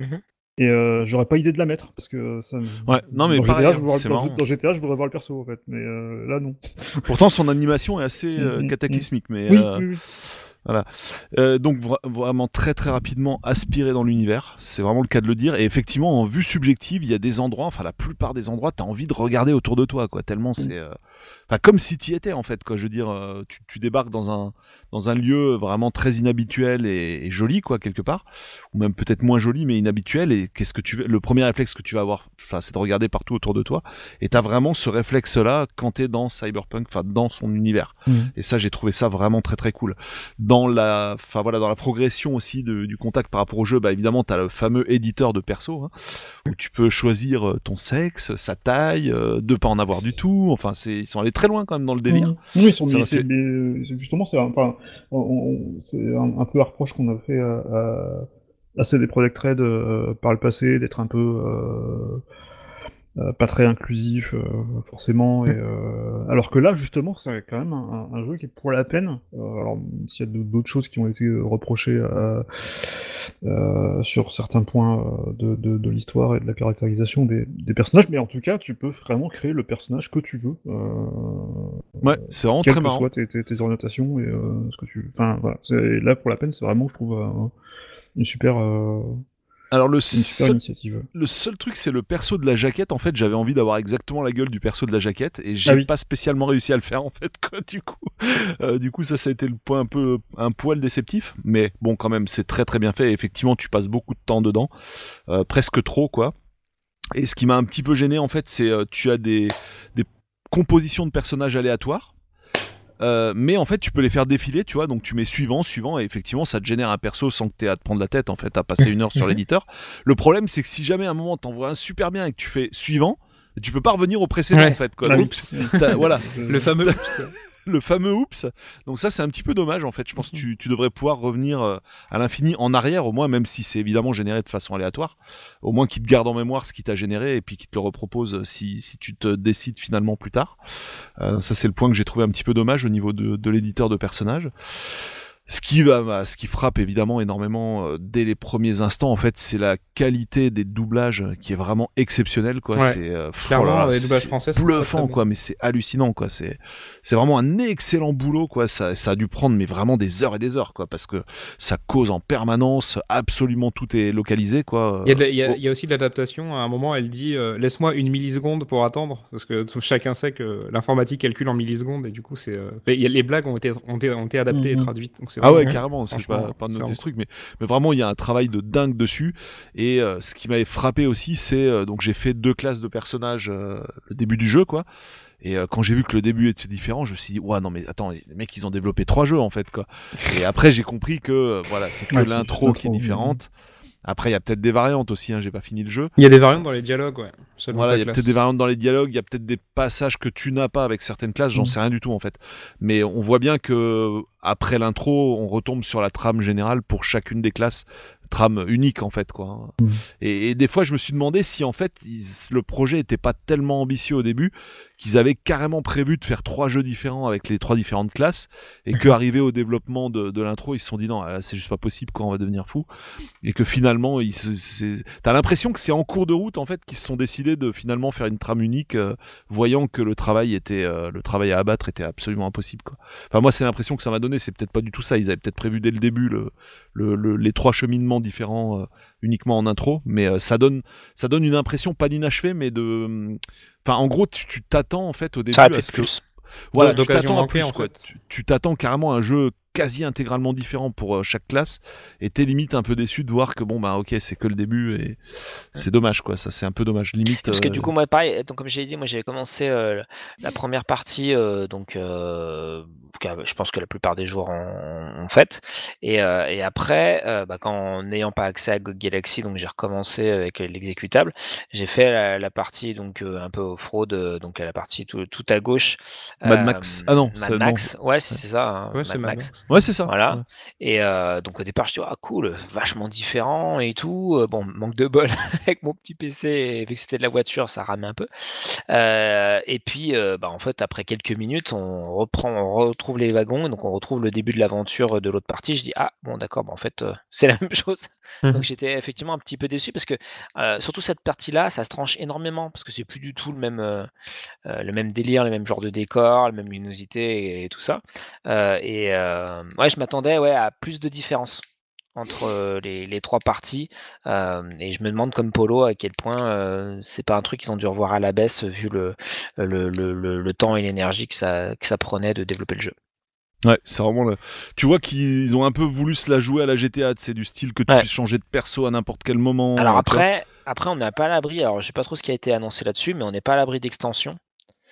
Mhm. Et euh, j'aurais pas idée de la mettre parce que ça. Ouais, non, mais dans pareil, GTA, je voudrais- dans, GTA, je voudrais voir le perso en fait, mais euh, là non. Pourtant, son animation est assez euh, Mm, mm, cataclysmique, mais Oui, euh, oui, oui. Voilà. Euh, donc vra- vraiment très très rapidement aspiré dans l'univers, c'est vraiment le cas de le dire. Et effectivement, en vue subjective, il y a des endroits, enfin la plupart des endroits, t'as envie de regarder autour de toi, quoi. Tellement c'est, euh, enfin comme si t'y étais en fait, quoi. Je veux dire, euh, tu, tu débarques dans un dans un lieu vraiment très inhabituel et, et joli, quoi, quelque part, ou même peut-être moins joli mais inhabituel. Et qu'est-ce que tu Le premier réflexe que tu vas avoir, enfin, c'est de regarder partout autour de toi. Et t'as vraiment ce réflexe-là quand t'es dans Cyberpunk, enfin dans son univers. Mhm. Et ça, j'ai trouvé ça vraiment très très cool dans la, enfin voilà, dans la progression aussi de- du contact par rapport au jeu, bah évidemment, t'as le fameux éditeur de perso, hein, où tu peux choisir euh, ton sexe, sa taille, euh, de pas en avoir du tout. Enfin, c'est, ils sont allés très loin quand même dans le délire. Oui, fait- mais, c'est- justement, c'est un- enfin, peu un reproche qu'on a fait à, à, à CD Projekt Red euh, par le passé, d'être un peu euh, euh, pas très inclusif, euh, forcément. Et, euh, alors que là, justement, c'est quand même un, un jeu qui est pour la peine. Euh, alors, s'il y a d'autres choses qui ont été reprochées euh, euh, sur certains points de, de, de l'histoire et de la caractérisation des, des personnages, mais en tout cas, tu peux vraiment créer le personnage que tu veux. Euh, Ouais, c'est vraiment quelles très que marrant. soient tes, tes, tes orientations et euh, ce que tu. Enfin, voilà. Là, pour la peine, c'est vraiment, je trouve, euh, une super, euh, Alors le seul, le seul truc, c'est le perso de la jaquette. En fait, j'avais envie d'avoir exactement la gueule du perso de la jaquette, et j'ai Ah oui. pas spécialement réussi à le faire en fait. Quoi, du coup, Euh, du coup, ça, ça a été le point un peu, un poil déceptif. Mais bon, quand même, c'est très très bien fait. Et effectivement, tu passes beaucoup de temps dedans, euh, presque trop, quoi. Et ce qui m'a un petit peu gêné, en fait, c'est euh, tu as des, des compositions de personnages aléatoires. Euh, mais en fait, tu peux les faire défiler, tu vois. Donc, tu mets suivant, suivant, et effectivement, ça te génère un perso sans que tu aies à te prendre la tête, en fait, à passer une heure sur l'éditeur. Le problème, c'est que si jamais à un moment t'envoies un super bien et que tu fais suivant, tu peux pas revenir au précédent, Ouais. en fait. Quoi. Ah. Donc, t'as- voilà, Le fameux. Le fameux oups. Donc ça, c'est un petit peu dommage, en fait. Je pense que tu, devrais pouvoir revenir euh, à l'infini en arrière, au moins, même si c'est évidemment généré de façon aléatoire. Au moins qu'il te garde en mémoire ce qui t'a généré et puis qu'il te le repropose euh, si, si tu te décides finalement plus tard. Euh, ça, c'est le point que j'ai trouvé un petit peu dommage au niveau de l'éditeur de personnages. Ce qui va, bah, ce qui frappe évidemment énormément euh, dès les premiers instants, en fait, c'est la qualité des doublages qui est vraiment exceptionnelle, quoi. Ouais. C'est euh, oh les doublages français bluffant, quoi. Mais c'est hallucinant, quoi. C'est, c'est vraiment un excellent boulot, quoi. Ça, ça a dû prendre, mais vraiment des heures et des heures, quoi, parce que ça cause en permanence. Absolument tout est localisé, quoi. Il y, a y Oh. il y a aussi de l'adaptation. À un moment, elle dit euh, Laisse-moi une milliseconde pour attendre. Parce que chacun sait que l'informatique calcule en millisecondes. Et du coup, c'est. euh, les blagues ont été, ont été, ont été adaptées et Mhm. traduites. Donc c'est Ah ouais, carrément, c'est pas, pas c'est noter ce truc, mais, mais vraiment, il y a un travail de dingue dessus. Et euh, ce qui m'avait frappé aussi, c'est, euh, donc j'ai fait deux classes de personnages euh, le début du jeu, quoi. Et euh, quand j'ai vu que le début était différent, je me suis dit, ouais, non, mais attends, les mecs, ils ont développé trois jeux, en fait, quoi. Et après, j'ai compris que, euh, voilà, c'est que Ouais, l'intro qui est différente. Après, il y a peut-être des variantes aussi, hein, j'ai pas fini le jeu. Il y a des variantes dans les dialogues, ouais. selon Voilà, il y a peut-être des variantes dans les dialogues, il y a peut-être des passages que tu n'as pas avec certaines classes, j'en Mm. sais rien du tout en fait. Mais on voit bien que après l'intro, on retombe sur la trame générale pour chacune des classes, trame unique en fait quoi. Mm. Et, et des fois, je me suis demandé si en fait ils- le projet était pas tellement ambitieux au début qu'ils avaient carrément prévu de faire trois jeux différents avec les trois différentes classes et que arrivé au développement de, de l'intro, ils se sont dit non, c'est juste pas possible quand on va devenir fou et que finalement ils t'as l'impression que c'est en cours de route en fait qu'ils se sont décidés de finalement faire une trame unique euh, voyant que le travail était euh, le travail à abattre était absolument impossible quoi enfin moi c'est l'impression que ça m'a donné c'est peut-être pas du tout ça ils avaient peut-être prévu dès le début le, le, le- les trois cheminements différents euh, uniquement en intro mais euh, ça donne ça donne une impression pas d'inachevé mais de enfin en gros tu tu t'attends en fait au début à ce que plus. voilà, tu t'attends en fait. Tu t'attends carrément à un jeu quasi intégralement différent pour euh, chaque classe, et t'es limite un peu déçu de voir que bon bah ok c'est que le début et c'est dommage quoi, ça c'est un peu dommage limite. Parce que euh, du coup, moi, pareil, donc comme j'ai dit, moi j'avais commencé euh, la première partie, euh, donc euh, je pense que la plupart des joueurs ont, ont fait. Et, euh, et après, euh, bah, quand n'ayant pas accès à Galaxy, donc j'ai recommencé avec l'exécutable. J'ai fait la, la partie donc euh, un peu au fraude, euh, donc à la partie tout, tout à gauche. Mad Max. Ah non, Mad. Max. Ouais, c'est c'est ça. hein, Ouais, c'est Mad Max. Ouais c'est ça. Voilà. Ouais. Et euh, donc au départ, je dis ah cool, vachement différent et tout. Euh, Bon, manque de bol avec mon petit PC, vu que c'était de la voiture, ça ramait un peu. Euh, et puis, euh, bah, en fait, après quelques minutes, on reprend, on retrouve les wagons, et donc on retrouve le début de l'aventure de l'autre partie. Je dis ah bon d'accord, bah, en fait c'est la même chose. Mhm. Donc j'étais effectivement un petit peu déçu parce que surtout cette partie-là, ça se tranche énormément parce que c'est plus du tout le même, le même délire, le même genre de décor, la même luminosité et, et tout ça. Et euh, ouais, je m'attendais ouais, à plus de différence entre euh, les, les trois parties. Euh, et je me demande, comme Polo, à quel point c'est pas un truc qu'ils ont dû revoir à la baisse vu le, le, le, le- temps et l'énergie que ça, que ça prenait de développer le jeu. Ouais, c'est vraiment le. Tu vois qu'ils ont un peu voulu se la jouer à la GTA, c'est du style que tu Ouais. puisses changer de perso à n'importe quel moment. Alors après, après on n'est pas à l'abri, alors je sais pas trop ce qui a été annoncé là-dessus, mais on n'est pas à l'abri d'extensions.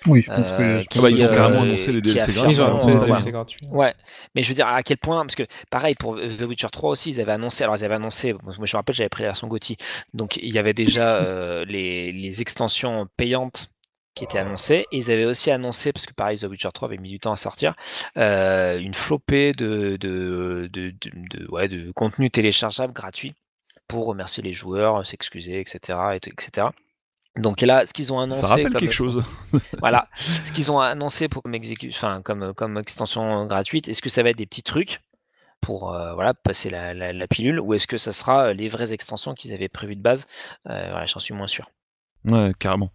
Oui, je pense que. Euh, je qui, Ah bah, ils ont euh, carrément annoncé les DLC gratuits. Ils ont annoncé euh, les ouais. DLC gratuits. Ouais, mais je veux dire à quel point, parce que pareil pour The Witcher 3 aussi, ils avaient annoncé, alors ils avaient annoncé, moi je me rappelle j'avais pris la version GOTY, donc il y avait déjà euh, les, les extensions payantes qui étaient annoncées, et ils avaient aussi annoncé, parce que pareil The Witcher 3 avait mis du temps à sortir, euh, une flopée de, de, de, de, de- ouais, de contenu téléchargeable gratuit pour remercier les joueurs, s'excuser, etc., et- etc. Donc là, ce qu'ils ont annoncé, Ça rappelle comme quelque chose. voilà, ce qu'ils ont annoncé pour comme, exécu- enfin, comme, comme extension gratuite, est-ce que ça va être des petits trucs pour euh, voilà, passer la, la- la pilule ou est-ce que ça sera euh, les vraies extensions qu'ils avaient prévues de base? Euh, voilà, J'en suis moins sûr. Ouais, carrément.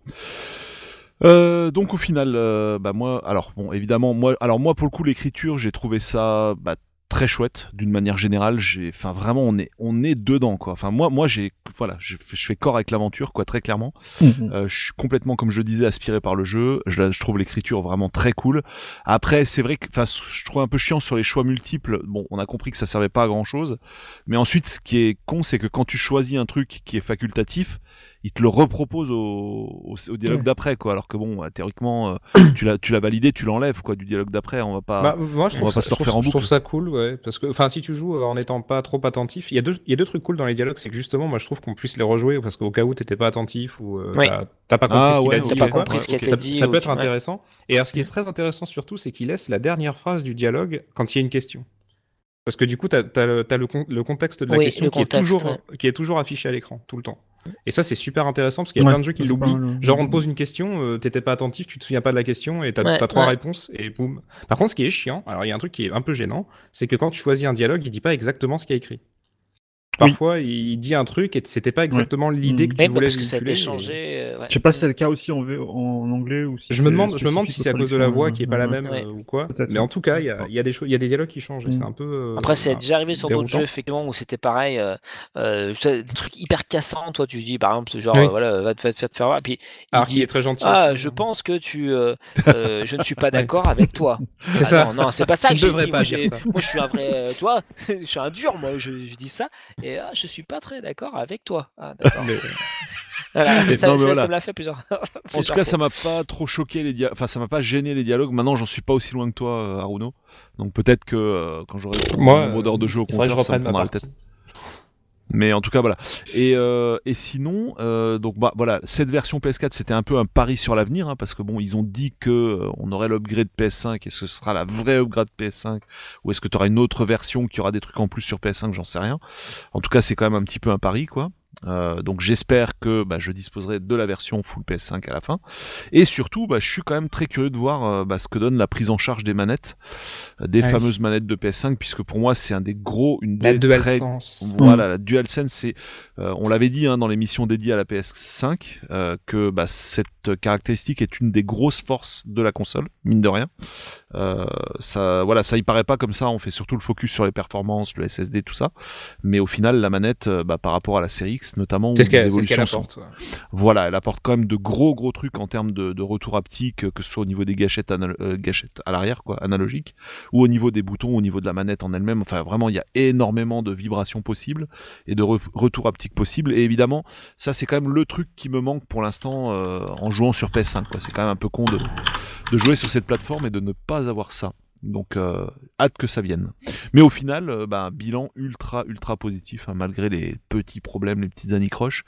Euh, donc au final, bah moi, alors bon, évidemment, moi, alors moi pour le coup, l'écriture, j'ai trouvé ça bah, très chouette d'une manière générale. J'ai, enfin vraiment, on est, on est dedans quoi. Enfin moi, moi j'ai, voilà, je fais, je fais corps avec l'aventure quoi, très clairement. Mhm. Euh, je suis complètement, comme je le disais, aspiré par le jeu. Je, je trouve l'écriture vraiment très cool. Après, c'est vrai que, enfin, je trouve un peu chiant sur les choix multiples. Bon, on a compris que ça servait pas à grand chose. Mais ensuite, ce qui est con, c'est que quand tu choisis un truc qui est facultatif, il te le repropose au, au, au dialogue Ouais. d'après, quoi. Alors que bon, euh, théoriquement, euh, tu l'as, tu l'as validé, tu l'enlèves, quoi, du dialogue d'après. On va pas. Bah, moi, je on trouve, va pas se le refaire en je trouve boucle. ça cool, ouais, parce que, enfin, si tu joues euh, en étant pas trop attentif, il y a deux, il y a deux trucs cool dans les dialogues, c'est que justement, moi, je trouve qu'on puisse les rejouer parce qu'au cas où t'étais pas attentif ou euh, Oui. t'as- pas compris Ah, ce qu'il ouais, a dit, pas compris ce été ça, dit ça ou- peut être intéressant. Et alors, ce qui est très intéressant surtout, c'est qu'il laisse la dernière phrase du dialogue quand il y a une question. Parce que du coup, t'as as le, t'as le, con- le contexte de la Oui, question est, qui est toujours affiché à l'écran, tout le temps. Et ça, c'est super intéressant parce qu'il y a Ouais, plein de jeux qui l'oublient. Genre, on te pose une question, euh, t'étais pas attentif, tu te souviens pas de la question et t'as Ouais, trois ouais. réponses et boum. Par contre, ce qui est chiant, alors il y a un truc qui est un peu gênant, c'est que quand tu choisis un dialogue, il dit pas exactement ce qu'il y a écrit. Oui. Parfois, il dit un truc et c'était pas exactement l'idée Mm. que tu Ouais, bah, voulais parce que ça a été changé. euh, ouais. Je sais pas si c'est le cas aussi en, V- en anglais ou si Je me c'est demande, je me demande si c'est à cause de la voix traductions, qui est pas la même Ouais. euh, ou quoi. Mais en tout cas, il y a, il y a des choses, il y a des dialogues qui changent. Mm. C'est un peu. euh, Après, c'est déjà arrivé sur d'autres jeux, effectivement, où c'était pareil. Euh, euh, des trucs hyper cassants. Toi, tu dis, par exemple, ce genre, Oui. euh, voilà, va te, va te- va te faire voir. Puis il dit, est très gentil. ah, je pense que tu, euh, euh, je ne suis pas d'accord avec toi. C'est Ah ça. Non, c'est pas ça que ne j'ai devrais dit. pas Moi, dire j'ai- ça. moi, je suis un vrai, vois, je suis un dur. Moi, je dis ça et ah, je suis pas très d'accord avec toi. Ah. Mais- Voilà, Mais ça, non, mais ça- voilà. ça me l'a fait plusieurs. En tout cas, fois. ça m'a pas trop choqué les dialogues, enfin ça m'a pas gêné les dialogues. Maintenant, j'en suis pas aussi loin que toi, euh, Haruno. Donc peut-être que euh, quand j'aurai le Moi, nombre d'heures de jeu au que je ça me prendra la tête. Mais en tout cas, voilà. Et, euh, et sinon, euh, donc bah voilà, cette version PS4, c'était un peu un pari sur l'avenir, hein, parce que bon, ils ont dit que euh, on aurait l'upgrade PS5, et ce sera la vraie upgrade PS5, ou est-ce que tu auras une autre version qui aura des trucs en plus sur PS5, j'en sais rien. En tout cas, c'est quand même un petit peu un pari, quoi. Euh, donc j'espère que bah, je disposerai de la version full PS5 à la fin. Et surtout, bah, je suis quand même très curieux de voir euh, bah, ce que donne la prise en charge des manettes, euh, des Ouais. fameuses manettes de PS5, puisque pour moi c'est un des gros, une La des très DualSense. voilà, la DualSense, c'est, euh, on l'avait dit hein, dans l'émission dédiée à la PS5, euh, que bah, cette caractéristique est une des grosses forces de la console, mine de rien. Euh, ça, voilà, ça y paraît pas comme ça. On fait surtout le focus sur les performances, le SSD, tout ça. Mais au final, la manette, euh, bah, par rapport à la série X, notamment, C'est ce qu'elle ce sont- apporte. ouais. voilà, elle apporte quand même de gros gros trucs en termes de, de retour haptique, que ce soit au niveau des gâchettes, euh, gâchettes à l'arrière, quoi, analogiques, ou au niveau des boutons, au niveau de la manette en elle-même. Enfin, vraiment, il y a énormément de vibrations possibles et de re- retours haptiques possibles. Et évidemment, ça c'est quand même le truc qui me manque pour l'instant euh, en jouant sur PS5. Quoi. C'est quand même un peu con de, de jouer sur cette plateforme et de ne pas avoir ça. Donc euh, hâte que ça vienne. Mais au final, euh, bah, bilan ultra ultra positif, hein, malgré les petits problèmes, les petites anicroches.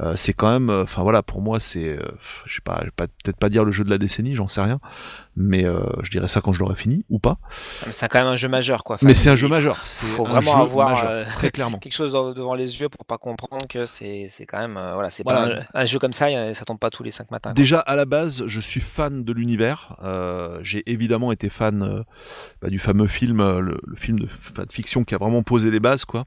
Euh, c'est quand même, enfin voilà, pour moi c'est, je sais pas, pas- peut-être pas dire le jeu de la décennie, j'en sais rien, mais je dirais ça quand je l'aurai fini ou pas. Mais C'est quand même un jeu majeur, quoi. Enfin, mais c'est un jeu il majeur, c'est faut vraiment avoir, majeur, très clairement. quelque chose devant les yeux pour pas comprendre que c'est quand même voilà c'est Voilà. pas un, un jeu comme ça ça tombe pas tous les cinq matins quoi. Déjà à la base, je suis fan de l'univers. J'ai évidemment été fan bah, du fameux film, euh, le, film de, de fiction qui a vraiment posé les bases, quoi.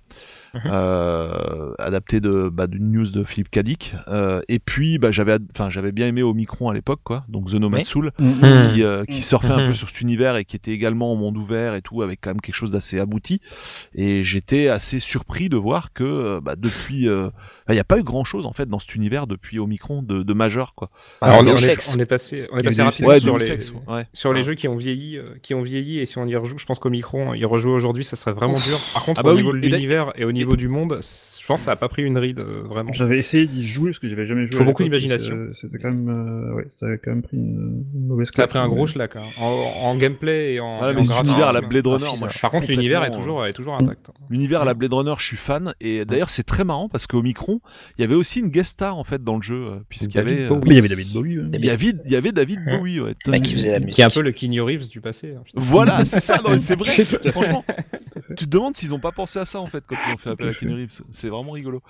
Mhm. Euh, adapté de bah, d'une news de Philippe Kadik. Euh, et puis, bah, j'avais, enfin, j'avais bien aimé Omicron à l'époque, quoi. Donc The Nomad Oui. Soul, Mm. qui, euh, qui surfait un Mhm. peu sur cet univers et qui était également en monde ouvert et tout, avec quand même quelque chose d'assez abouti. Et j'étais assez surpris de voir que bah, depuis, euh, il n'y a pas eu grand chose en fait dans cet univers depuis Omicron de, de majeur, quoi. Alors, on, est, on est passé, on est passé rapidement Ouais, sur les, Ex, ouais. sur les Ouais. jeux qui ont vieilli, qui ont vieilli, et si on y rejoue, je pense qu'Omicron, y rejouer aujourd'hui, ça serait vraiment dur. Par contre, Ah bah au oui, niveau de et l'univers et au niveau du monde, je pense que ça a pas pris une ride, euh, vraiment. J'avais essayé d'y jouer parce que j'avais jamais joué. Faut beaucoup d'imagination. c'est- C'était quand même, euh, ouais, ça avait quand même pris une, une mauvaise Ça a pris un gros schlack, hein. en, en gameplay et en, Voilà, et mais en cet graphisme. univers à la Blade Runner, moi, Par contre, l'univers est toujours, est toujours intact. hein. L'univers à la Blade Runner, je suis fan. Et d'ailleurs, c'est très marrant parce qu'au Micron, il y avait aussi une guest star en fait dans le jeu, euh, puisqu'il y avait, euh, il y avait David Bowie. ouais. il y avait, il y avait David. Bowie. Ouais, qui faisait la musique Qui est un peu le Keanu Reeves du passé. hein. Voilà, c'est ça. non, mais c'est vrai. Franchement, tu te demandes s'ils ont pas pensé à ça en fait quand ils ont fait appel à Keanu Reeves. C'est vraiment rigolo.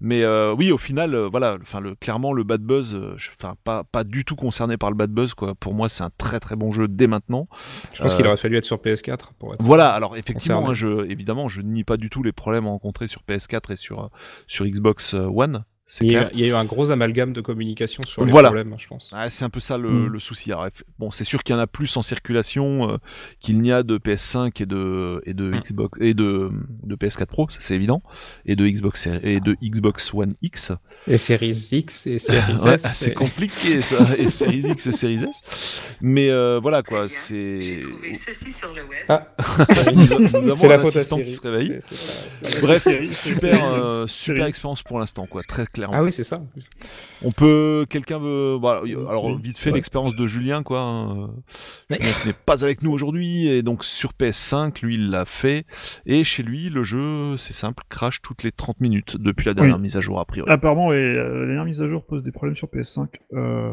Mais euh, oui, au final, euh, voilà, enfin, le, clairement, le bad buzz, euh, enfin, pas, pas du tout concerné par le bad buzz, quoi. Pour moi, c'est un très très bon jeu dès maintenant. Je pense qu'il aurait fallu être sur PS4 pour être. Voilà, alors effectivement, hein, je, évidemment, je nie pas du tout les problèmes rencontrés sur PS4 et sur, sur Xbox One. Il y, a, clair. il y a eu un gros amalgame de communication sur les Voilà. problèmes, je pense. Ah, c'est un peu ça le, Mm. le souci. Alors, bon, c'est sûr qu'il y en a plus en circulation euh, qu'il n'y a de PS5 et de et de Mm. Xbox et de, de PS4 Pro, ça c'est évident, et de Xbox et de Xbox One X. Et Series X et Series Ouais, S. c'est et- compliqué ça, et Series X et Series S. Mais euh, voilà quoi, c'est J'ai trouvé ceci sur le web. Ah, nous, avons la faute à assistant qui Siri. se réveille. Pas- Bref, super euh, super expérience pour l'instant quoi, très clairement. Ah oui, c'est ça. en plus. On peut, quelqu'un veut, voilà, Oui, alors vite fait ouais. l'expérience de Julien quoi. hein, euh, Ouais. Qui n'est pas avec nous aujourd'hui et donc sur PS5 lui il l'a fait et chez lui le jeu c'est simple crash toutes les 30 minutes depuis la dernière Oui. mise à jour a priori. Apparemment, et, euh, la dernière mise à jour pose des problèmes sur PS5. Euh...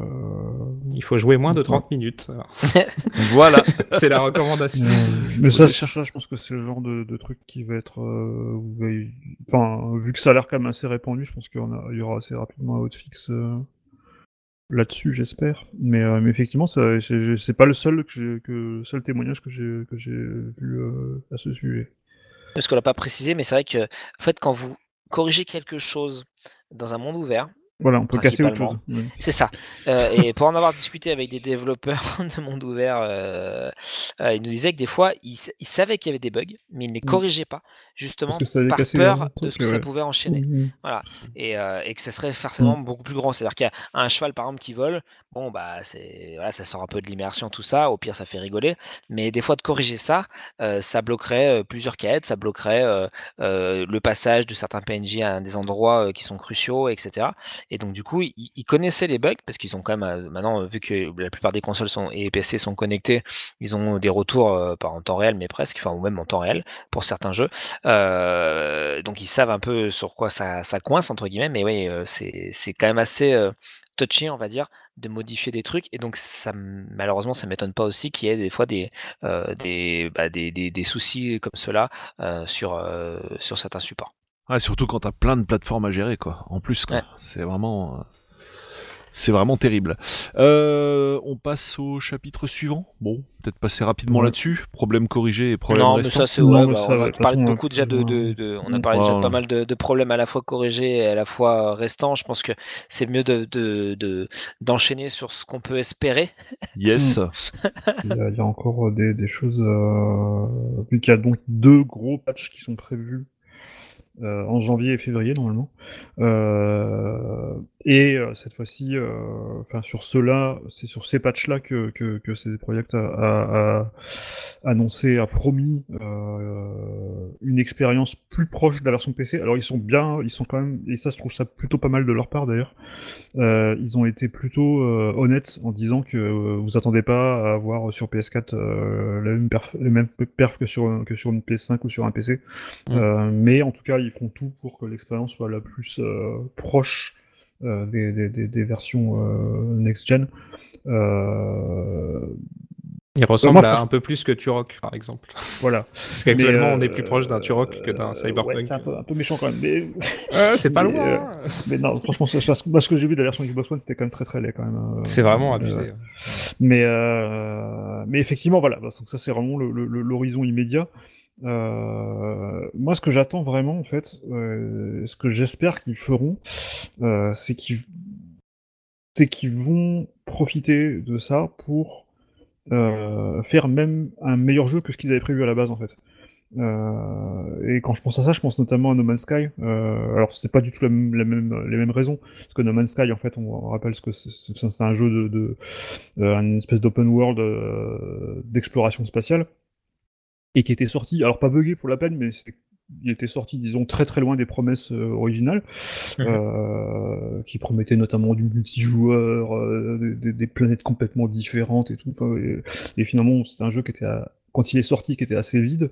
Il faut jouer moins de 30 minutes. Alors, Voilà. C'est la recommandation. Mais ça, je pense que c'est le genre de, de truc qui va être. euh, Enfin, vu que ça a l'air quand même assez répandu, je pense qu'il y, en a- il y aura assez rapidement un hotfix euh, là-dessus, j'espère. Mais, euh, mais effectivement, c'est pas le seul, que j'ai- que, seul témoignage que j'ai vu euh, à ce sujet. Parce qu'on l'a pas précisé, mais c'est vrai que en fait, quand vous corrigez quelque chose dans un monde ouvert, Voilà, on peut casser autre chose. C'est ça. Euh, et pour en avoir discuté avec des développeurs de monde ouvert, ils nous disaient que des fois, ils savaient qu'il y avait des bugs, mais ils ne les Mm. corrigeaient pas, justement par peur de ce que ça pouvait enchaîner. Mhm. et, euh, et que ça serait forcément Mm. beaucoup plus grand. C'est-à-dire qu'il y a un cheval par exemple qui vole, bon bah c'est voilà, ça sort un peu de l'immersion tout ça. Au pire ça fait rigoler, mais des fois de corriger ça, euh, ça bloquerait euh, plusieurs quêtes, ça bloquerait euh, le passage de certains PNJ à des endroits qui sont cruciaux, etc. Et donc du coup ils, ils connaissaient les bugs parce qu'ils ont quand même maintenant vu que la plupart des consoles sont, et PC sont connectés, ils ont des retours pas en temps réel mais presque, enfin ou même en temps réel pour certains jeux. Euh, donc ils savent un peu sur quoi ça, ça coince entre guillemets, mais oui, euh, c'est quand même assez euh, touchy, on va dire, de modifier des trucs. Et donc ça, malheureusement, ça m'étonne pas aussi qu'il y ait des fois des euh, des, bah, des, des, des soucis comme cela euh, sur euh, sur certains supports. Ouais, surtout quand t'as plein de plateformes à gérer, quoi. En plus. Ouais. C'est vraiment, c'est vraiment terrible. Euh, on passe au chapitre suivant. Bon, peut-être passer rapidement Ouais. là-dessus. Problème corrigé et problème non, mais restant. ça c'est ouais, mais bah, on a parlé beaucoup déjà de, de, de- on a parlé déjà de pas mal de, de problèmes à la fois corrigés et à la fois restants. Je pense que c'est mieux de de- de- d'enchaîner sur ce qu'on peut espérer. Yes. Il y, a, il y a encore des, des choses, euh, vu qu'il y a donc deux gros patchs qui sont prévus euh, en janvier et février normalement. Euh, et euh, cette fois-ci, euh, enfin sur ceux-là, c'est sur ces patchs-là que, que, que CD Projekt a, a, a annoncé, a promis euh, une expérience plus proche de la version PC. Alors ils sont bien, ils sont quand même, et ça je trouve ça plutôt pas mal de leur part d'ailleurs. Ils ont été plutôt honnêtes en disant que vous attendez pas à avoir sur PS4 euh, la même perf, les mêmes perfs que sur que sur une PS5 ou sur un PC. Mais en tout cas, ils font tout pour que l'expérience soit la plus proche des, des, versions euh, next-gen. Euh, Il ressemble moi, à franchement- un peu plus que Turok, par exemple. voilà. Parce qu'actuellement, on est euh, plus proche d'un Turok que d'un euh, Cyberpunk. ouais, c'est un peu, un peu méchant quand même. Mais, c'est pas mais, loin. euh, hein. mais non, franchement, ça- ça- moi, ce que j'ai vu de la version Xbox One, c'était quand même très très laid quand même. euh, C'est vraiment euh, abusé. Mais, euh, mais effectivement, voilà, donc ça c'est vraiment l'horizon immédiat. Euh, moi, ce que j'attends vraiment, en fait, euh, ce que j'espère qu'ils feront, euh, c'est qu'ils vont profiter de ça pour faire même un meilleur jeu que ce qu'ils avaient prévu à la base, en fait. Et quand je pense à ça, je pense notamment à No Man's Sky. Alors c'est pas du tout les mêmes raisons, parce que No Man's Sky, en fait, on, rappelle que c'est un jeu de, de une espèce d'open world d'exploration spatiale, et qui était sorti, alors pas buggé pour la peine, mais c'était- il était sorti, disons, très très loin des promesses euh, originales, Mhm. euh, qui promettaient notamment du multijoueur, euh, des, des- planètes complètement différentes et tout. Et, et finalement, c'était un jeu qui était, à- quand il est sorti, qui était assez vide,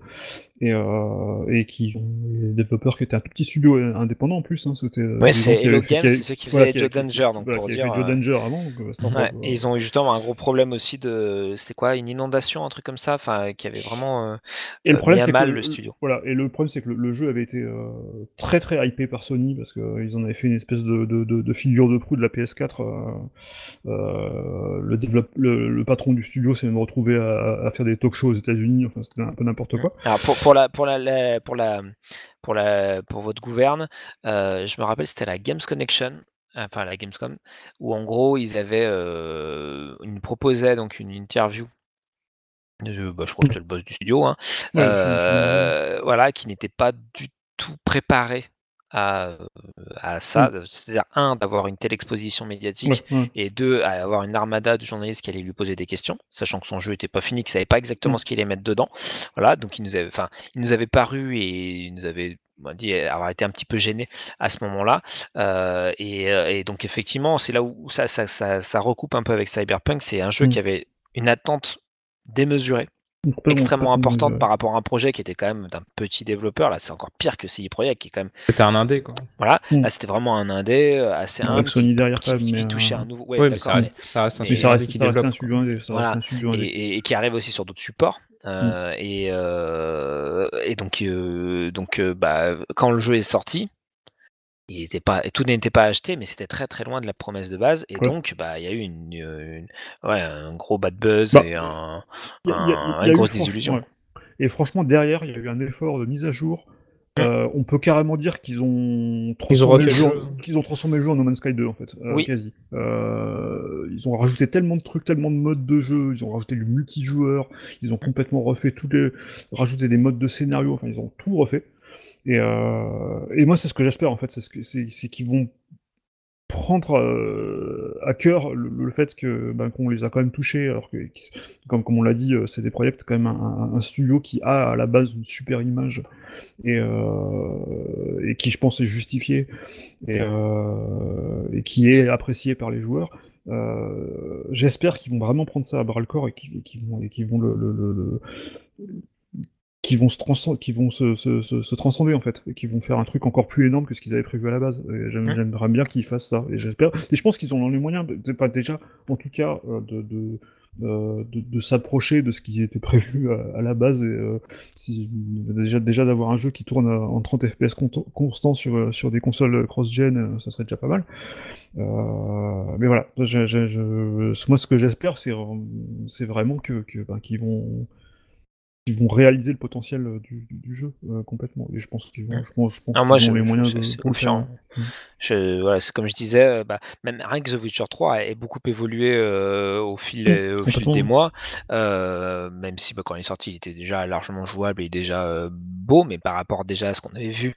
et, euh, et qui ont des développeurs qui étaient un tout petit studio indépendant en plus. Hein, c'était, euh, Ouais, c'est Hello Games, c'est ceux qui faisaient Joe Danger, donc pour dire. Joe euh, Danger avant, euh, euh, ils ont eu justement un gros problème aussi de. C'était quoi Une inondation, un truc comme ça Enfin, qui avait vraiment. euh, Et le euh, problème, c'est que mal le, le studio. Voilà, et le problème, c'est que le, le jeu avait été euh, très très hypé par Sony parce qu'ils en avaient fait une espèce de, de, de, de figure de proue de la PS4. euh, euh, le, développe, le, le patron du studio s'est même retrouvé à, à faire des talk shows aux États-Unis. Enfin, c'était un peu n'importe quoi. Alors pour, pour la pour la, la- pour la pour la pour votre gouverne, euh, je me rappelle c'était la Games Connection, enfin la Gamescom, où en gros ils avaient euh, ils proposaient donc une interview. bah, je crois que c'était le boss du studio, hein, Ouais, euh, voilà, qui n'était pas du tout préparé à, à ça. C'est-à-dire un d'avoir une telle exposition médiatique et deux, à avoir une armada de journalistes qui allaient lui poser des questions, sachant que son jeu n'était pas fini, qu'il savait pas exactement Mm. ce qu'il allait mettre dedans. Voilà, donc il nous avait, enfin, il nous avait paru et il nous avait on dit avoir été un petit peu gêné à ce moment-là. Euh, et, et donc effectivement, c'est là où ça, ça, ça, ça recoupe un peu avec Cyberpunk. C'est un jeu qui avait une attente démesurée extrêmement importante démesuré. par rapport à un projet qui était quand même d'un petit développeur. Là, c'est encore pire que CD Projekt, qui est quand même. C'était un indé, quoi. Voilà, Mm. là, c'était vraiment un indé euh, assez Avec humble, Sony qui, derrière qui, quand même, qui mais, touchait euh, un nouveau. Ouais, oui, mais ça reste, ça reste un reste, qui ça reste développe. un studio indé, ça Voilà. reste un studio et, indé. et- et qui arrive aussi sur d'autres supports. Euh, et, euh, et donc, euh, donc euh, bah, quand le jeu est sorti, il était pas, tout n'était pas acheté, mais c'était très très loin de la promesse de base. Et Ouais. donc, bah, il y a eu une, une- ouais, un gros bad buzz Bah, et un, Il y a- il y a- un- il y a une grosse franchement- désillusion. ouais. Et franchement, derrière, il y a eu un effort de mise à jour. Mm. Euh, on peut carrément dire qu'ils ont Ils ont transformé le jeu, qu'ils ont transformé le jeu en No Man's Sky 2 en fait, euh, Oui. quasi. Euh, ils ont rajouté tellement de trucs, tellement de modes de jeu, ils ont rajouté du multijoueur, ils ont complètement refait tous les, rajouté des modes de scénario, enfin ils ont tout refait. Et, euh, et moi c'est ce que j'espère en fait, c'est ce qu'ils vont prendre euh, à cœur le, le fait que ben, qu'on les a quand même touchés, alors que comme, comme on l'a dit, euh, c'est des projets, c'est quand même un, un- studio qui a à la base une super image et, euh, et qui je pense est justifié et, euh, et qui est apprécié par les joueurs. Euh, J'espère qu'ils vont vraiment prendre ça à bras le corps et qu'ils qu'ils vont, et qu'ils vont le- le- le- qui vont se transcender, qui vont se, se, se, se transcender en fait, et qui vont faire un truc encore plus énorme que ce qu'ils avaient prévu à la base. J'aimerais bien qu'ils fassent ça. Et j'espère. Et je pense qu'ils ont les moyens, de, enfin, déjà, en tout cas, euh, de, de, euh, de, de s'approcher de ce qui était prévu à, à la base. Et euh, si, déjà, déjà d'avoir un jeu qui tourne en 30 FPS conto- constant sur, sur des consoles cross-gen, ça serait déjà pas mal. Euh, mais voilà, je, je, je- moi ce que j'espère, c'est c'est vraiment que, que ben, qu'ils vont qu'ils vont réaliser le potentiel euh, du, jeu euh, complètement. Et je pense qu'ils vont, je pense, je pense Ah, moi, qu'ils ont je- les moyens de, pour le faire. confiant. Mm. Je, voilà, c'est comme je disais, euh, bah, même rien que The Witcher 3 a beaucoup évolué euh, au fil, Mm, au fil des mois, euh, même si bah, quand il est sorti, il était déjà largement jouable et déjà beau, mais par rapport déjà à ce qu'on avait vu,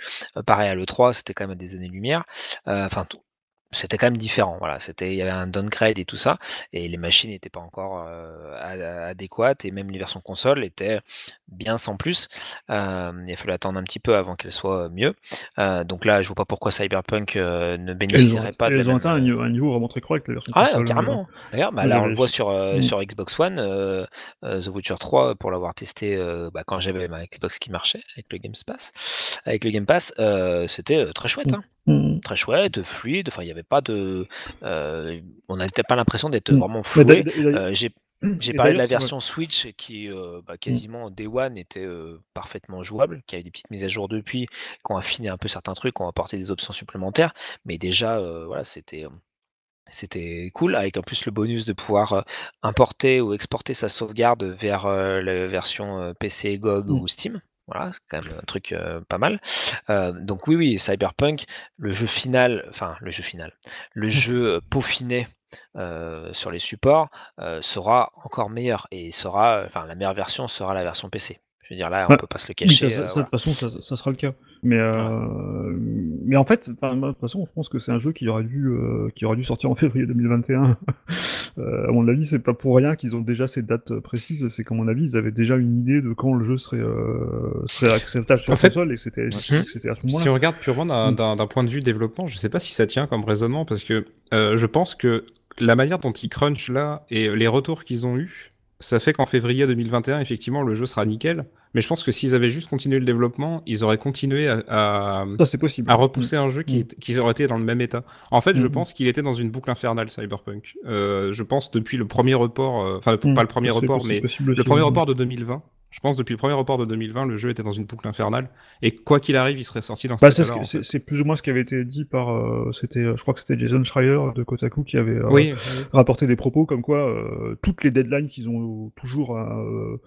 pareil à l'E3, c'était quand même à des années-lumière. Enfin, tout- c'était quand même différent. Voilà, c'était, il y avait un downgrade et tout ça, et les machines n'étaient pas encore euh, adéquates, et même les versions console étaient bien sans plus. Euh, il a fallu attendre un petit peu avant qu'elles soient mieux. Euh, donc là, je vois pas pourquoi Cyberpunk euh, ne ont, bénéficierait pas de la elles ont même- atteint un niveau, un niveau vraiment très correct, les versions ah, console, carrément. D'ailleurs, bah, là, on le voit sur, euh, Mm. sur Xbox One, euh, euh, The Witcher 3, pour l'avoir testé euh, bah, quand j'avais ma Xbox qui marchait avec le Game Pass, avec le Game Pass, euh, c'était euh, très chouette. Mm. hein. Mm. Très chouette, fluide. Enfin, il n'y avait pas de. euh, on n'avait pas l'impression d'être Mm. vraiment floué. Euh, J'ai j'ai et parlé de la version Switch qui, euh, bah, quasiment Day One, était euh, parfaitement jouable, qui a eu des petites mises à jour depuis, qui ont affiné un peu certains trucs, qui ont apporté des options supplémentaires. Mais déjà, voilà, c'était. C'était cool, avec en plus le bonus de pouvoir importer ou exporter sa sauvegarde vers la version PC, GOG ou Steam. Voilà, c'est quand même un truc euh, pas mal. Euh, donc oui, oui, Cyberpunk, le jeu final, enfin le jeu final, le jeu euh, peaufiné euh, sur les supports sera encore meilleur et sera, enfin la meilleure version sera la version PC. Je veux dire là, on Ouais. peut pas se le ça, cacher. ça, ça, de toute façon, ça, sera le cas. Mais, mais en fait, de toute façon, je pense que c'est un jeu qui aurait dû, qui aurait dû sortir en février 2021. Euh, à mon avis, c'est pas pour rien qu'ils ont déjà ces dates précises. C'est qu'à mon avis, ils avaient déjà une idée de quand le jeu serait, euh, serait acceptable sur En fait, console et c'était si- à ce moment-là. Si on regarde purement d'un Mm. d'un point de vue développement, je sais pas si ça tient comme raisonnement parce que euh, je pense que la manière dont ils crunchent là et les retours qu'ils ont eus, ça fait qu'en février 2021, effectivement, le jeu sera nickel. Mais je pense que s'ils avaient juste continué le développement, ils auraient continué à, à, Ça, possible. à repousser un jeu qui, Mm. qui aurait été dans le même état. En fait, je Mm. pense qu'il était dans une boucle infernale, Cyberpunk. Euh, je pense depuis le premier report, euh, enfin Mm. pas le premier report, mais possible le premier report de 2020. Je pense depuis le premier report de 2020, le jeu était dans une boucle infernale. Et quoi qu'il arrive, il serait sorti dans Bah, cet c'est ce en fait. plus ou moins ce qui avait été dit par, euh, c'était, euh, je crois que c'était Jason Schreier de Kotaku qui avait euh, Oui, oui. rapporté des propos comme quoi euh, toutes les deadlines qu'ils ont toujours euh,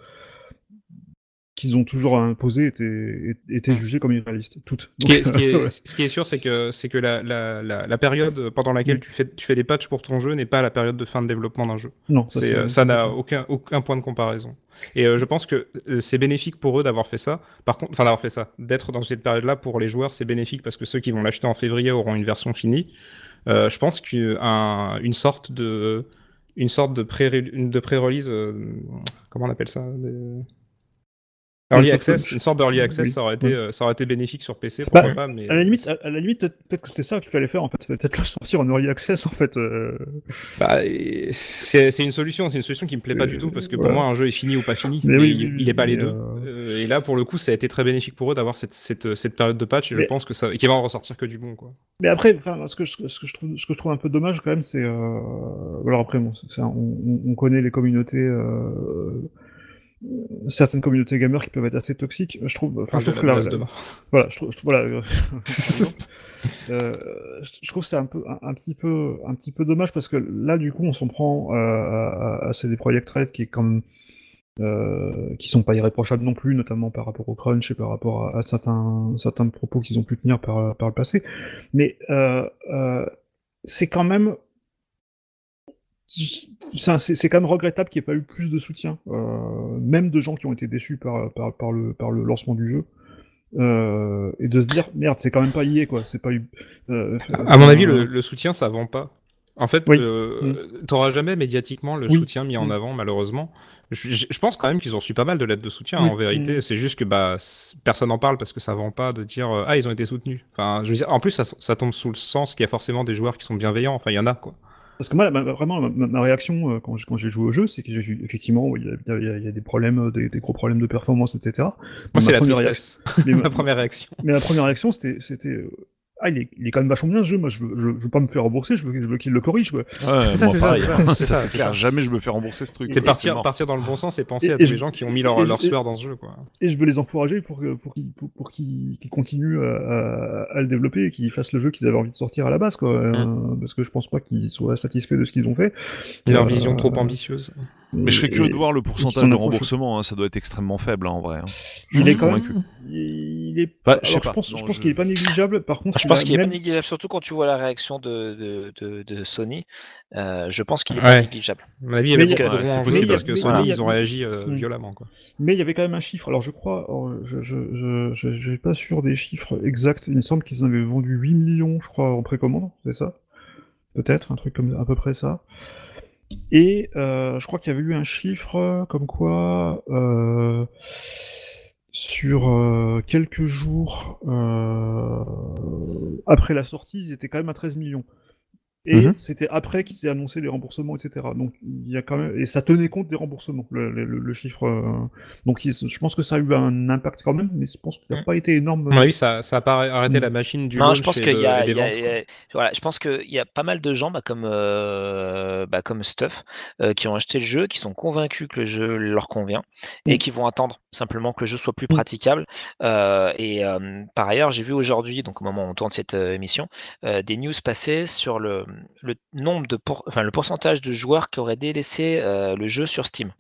qu'ils ont toujours imposées étaient, étaient Mm. jugées comme irréalistes, toutes. Ce qui, est, ce, qui est- Ouais. ce qui est sûr, c'est que, c'est que la, la, la, la période pendant laquelle Mm. tu, fais, tu fais des patchs pour ton jeu n'est pas la période de fin de développement d'un jeu. non, C'est, euh, ça n'a aucun, aucun point de comparaison. Et euh, je pense que euh, c'est bénéfique pour eux d'avoir fait ça. Par contre, enfin d'avoir fait ça, d'être dans cette période-là pour les joueurs, c'est bénéfique parce que ceux qui vont l'acheter en février auront une version finie. Euh, je pense qu'une sorte de une sorte de pré de pré-release, euh, comment on appelle ça Early access, une sorte d'early access, Oui. ça aurait été, euh, ça aurait été bénéfique sur PC, pourquoi Bah, pas, mais À la limite, à, à la limite, peut- peut-être que c'était ça qu'il fallait faire en fait. Peut-être le sortir en early access en fait. euh. Bah, c'est c'est une solution, c'est une solution qui me plaît pas du tout parce que pour voilà. moi un jeu est fini ou pas fini, Mais oui, il, oui, il est pas les deux. euh, Euh, et là pour le coup ça a été très bénéfique pour eux d'avoir cette, cette, cette période de patch et Mais- je pense que ça qu'il va en ressortir que du bon quoi. Mais après, enfin, ce que je, ce que je trouve, ce que je trouve un peu dommage quand même, c'est, euh... alors après, bon, c'est un- on, on- on connaît les communautés. Euh... certaines communautés gamers qui peuvent être assez toxiques. Je trouve, enfin, je trouve que la la- la- voilà, je trouve, je voilà, euh, euh, je trouve c'est un peu, un, un petit peu, un petit peu dommage parce que là, du coup, on s'en prend euh, à, à, à CD Projekt Red qui est comme, euh, qui sont pas irréprochables non plus, notamment par rapport au crunch et par rapport à, à certains, certains propos qu'ils ont pu tenir par, par le passé. Mais euh, euh, c'est quand même c'est quand même regrettable qu'il n'y ait pas eu plus de soutien, euh, même de gens qui ont été déçus par, par, par, le, par le lancement du jeu. Euh, et de se dire merde c'est quand même pas lié quoi c'est pas eu euh, À mon avis, euh, le, le soutien, ça vend pas. En fait, Oui. euh, t'auras jamais médiatiquement le Oui. soutien mis en avant, malheureusement. Je, pense quand même qu'ils ont reçu pas mal de lettres de soutien, Oui. en vérité. Mm. C'est juste que bah, personne n'en parle parce que ça vend pas de dire Ah, ils ont été soutenus. Enfin, je veux dire, en plus, ça, ça tombe sous le sens qu'il y a forcément des joueurs qui sont bienveillants. Enfin, il y en a, quoi. Parce que moi, vraiment, ma, ma réaction euh, quand j'ai joué au jeu, c'est que j'ai vu effectivement, il y a, il y a- il y a des problèmes, euh, des, des gros problèmes de performance, etc. Moi, c'est la première tristesse. Mais ma- Ma première réaction. Mais la première réaction, c'était, c'était, euh, ah, il est, il est quand même vachement bien ce jeu. Moi, je veux, je, je veux pas me faire rembourser. Je veux, je veux qu'il le corrige. Quoi. Ouais, C'est ça, c'est ça, c'est clair. Jamais je me fais rembourser ce truc. C'est partir, partir dans le bon sens et penser Et- à et tous je- les gens qui ont mis leur, et leur sueur dans ce jeu, quoi. Et je veux les encourager pour, que- pour qu'ils, pour, pour qu'ils, continuent à, à- à le développer et qu'ils fassent le jeu qu'ils avaient envie de sortir à la base, quoi. Euh, parce que je pense pas qu'ils soient satisfaits de ce qu'ils ont fait. Et leur Euh, vision trop ambitieuse. Mais je serais curieux de voir le pourcentage de remboursement. hein, Ça doit être extrêmement faible hein, en vrai. hein. Il est quand convaincu. même. Il est. Bah, je sais alors, pas. je pense, Non, je pense je- qu'il est pas négligeable. Par contre, Je il pense qu'il est même- pas négligeable, surtout quand tu vois la réaction de, de, de, de Sony. Euh, je pense qu'il est pas négligeable. À mon avis, il y avait beaucoup ouais, possible, parce que mais- Sony, mais ils ont réagi euh, Mm. violemment, quoi. Mais il y avait quand même un chiffre. Alors je crois, alors, je, je, je, je, je suis pas sûr des chiffres exacts. Il me semble qu'ils en avaient vendu 8 millions, je crois, en précommande, c'est ça? Peut-être, un truc comme à peu près ça. Et euh, je crois qu'il y avait eu un chiffre comme quoi euh, sur euh, quelques jours euh, après la sortie, ils étaient quand même à 13 millions. Et Mhm. c'était après qu'ils aient annoncé les remboursements, etc. Donc il y a quand même et ça tenait compte des remboursements, le, le- le chiffre. euh, Donc il- je pense que ça a eu un impact quand même, mais je pense qu'il n'a Mhm. pas été énorme. Mon avis, ça, ça a pas arrêté Mm. la machine du Non, je pense qu'il y a, y y voilà, je pense qu'il y a pas mal de gens, bah, comme, euh, bah, comme Stuff, euh, qui ont acheté le jeu, qui sont convaincus que le jeu leur convient et Mm. qui vont attendre simplement que le jeu soit plus Mm. praticable. Euh, et euh, par ailleurs, j'ai vu aujourd'hui, donc au moment où on tourne cette euh, émission, euh, des news passer sur le, le nombre de, pour- enfin le pourcentage de joueurs qui auraient délaissé euh, le jeu sur Steam.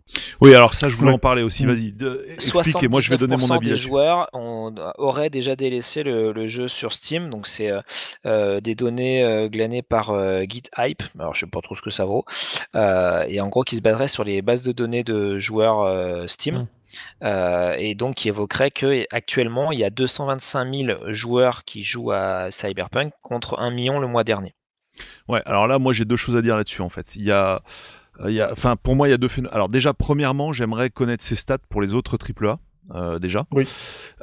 Oui, alors ça, je voulais Ouais. en parler aussi. Mm. Vas-y, de- expliquez. Moi, je vais donner mon 79% avis des joueurs ont- auraient déjà délaissé le, le jeu sur Steam. Donc, c'est euh, euh, des données euh, glanées par euh, GitHype. Alors, je sais pas trop ce que ça vaut. Euh, et en gros, qui se baserait sur les bases de données de joueurs euh, Steam. Mm. Euh, et donc, qui évoquerait que actuellement, il y a 225 000 joueurs qui jouent à Cyberpunk contre 1 million le mois dernier. Ouais, alors là, moi, j'ai deux choses à dire là-dessus, en fait. Il y a, euh, il y a, enfin, pour moi, il y a deux phénomènes. Alors, déjà, premièrement, j'aimerais connaître ces stats pour les autres AAA. Euh, déjà. Oui.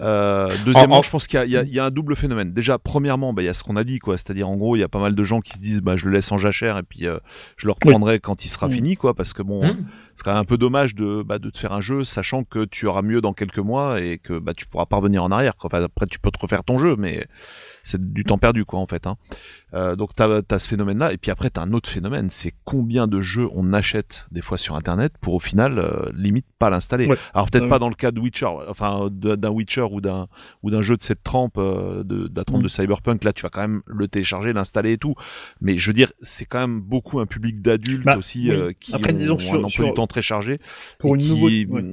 Euh, deuxièmement, En- en- je pense qu'il y, a- il y a- il y a un double phénomène. Déjà, premièrement, bah, il y a ce qu'on a dit, quoi. C'est-à-dire, en gros, il y a pas mal de gens qui se disent, bah, je le laisse en jachère et puis euh, je le Oui. reprendrai quand il sera Mm. fini, quoi. Parce que bon, Mm. ce serait un peu dommage de, bah, de te faire un jeu, sachant que tu auras mieux dans quelques mois et que bah, tu pourras pas revenir en arrière. Quoi. Enfin, après, tu peux te refaire ton jeu, mais c'est du temps perdu, quoi, en fait. Hein. Euh, donc t'as as ce phénomène-là, et puis après t'as un autre phénomène, c'est combien de jeux on achète des fois sur Internet pour au final euh, limite pas l'installer. Ouais. Alors peut-être Ah pas dans le cas de Witcher, enfin d'un Witcher ou d'un ou d'un jeu de cette trempe, euh, de, de la trempe Mm. de Cyberpunk, là tu vas quand même le télécharger, l'installer et tout. Mais je veux dire, c'est quand même beaucoup un public d'adultes Bah, aussi oui. euh, qui Après, ont disons un emploi sur- du temps très chargé Pour et une qui, ouais.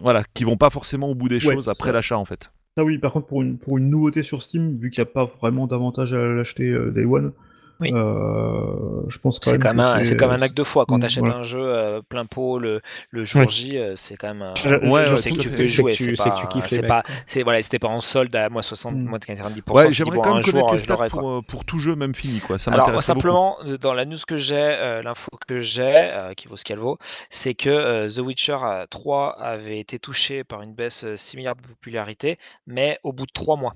voilà, qui vont pas forcément au bout des Ouais, choses après l'achat en fait. Ça oui, par contre pour une pour une nouveauté sur Steam, vu qu'il n'y a pas vraiment d'avantage à l'acheter euh, Day One, Oui. euh, je pense quand C'est même quand, que même un- c'est quand même un acte de foi. Quand Mm, tu achètes un jeu euh, plein pot le, le jour. J, euh, c'est quand même un. Je- Ouais, je- ouais, c'est que tu peux jouer. C'est c'est pas, que tu kiffes les c'est pas, c'est voilà, c'était pas en solde à moins 60, Mm. moins de 90%. Ouais, j'aimerais quand même jour, connaître les stats l'aurai, pour, euh, pour tout jeu même fini quoi. Ça Alors simplement, euh, dans la news que j'ai, euh, l'info que j'ai, euh, qui vaut ce qu'elle vaut, c'est que euh, The Witcher euh, 3 avait été touché par une baisse euh, similaire de popularité, mais au bout de 3 mois.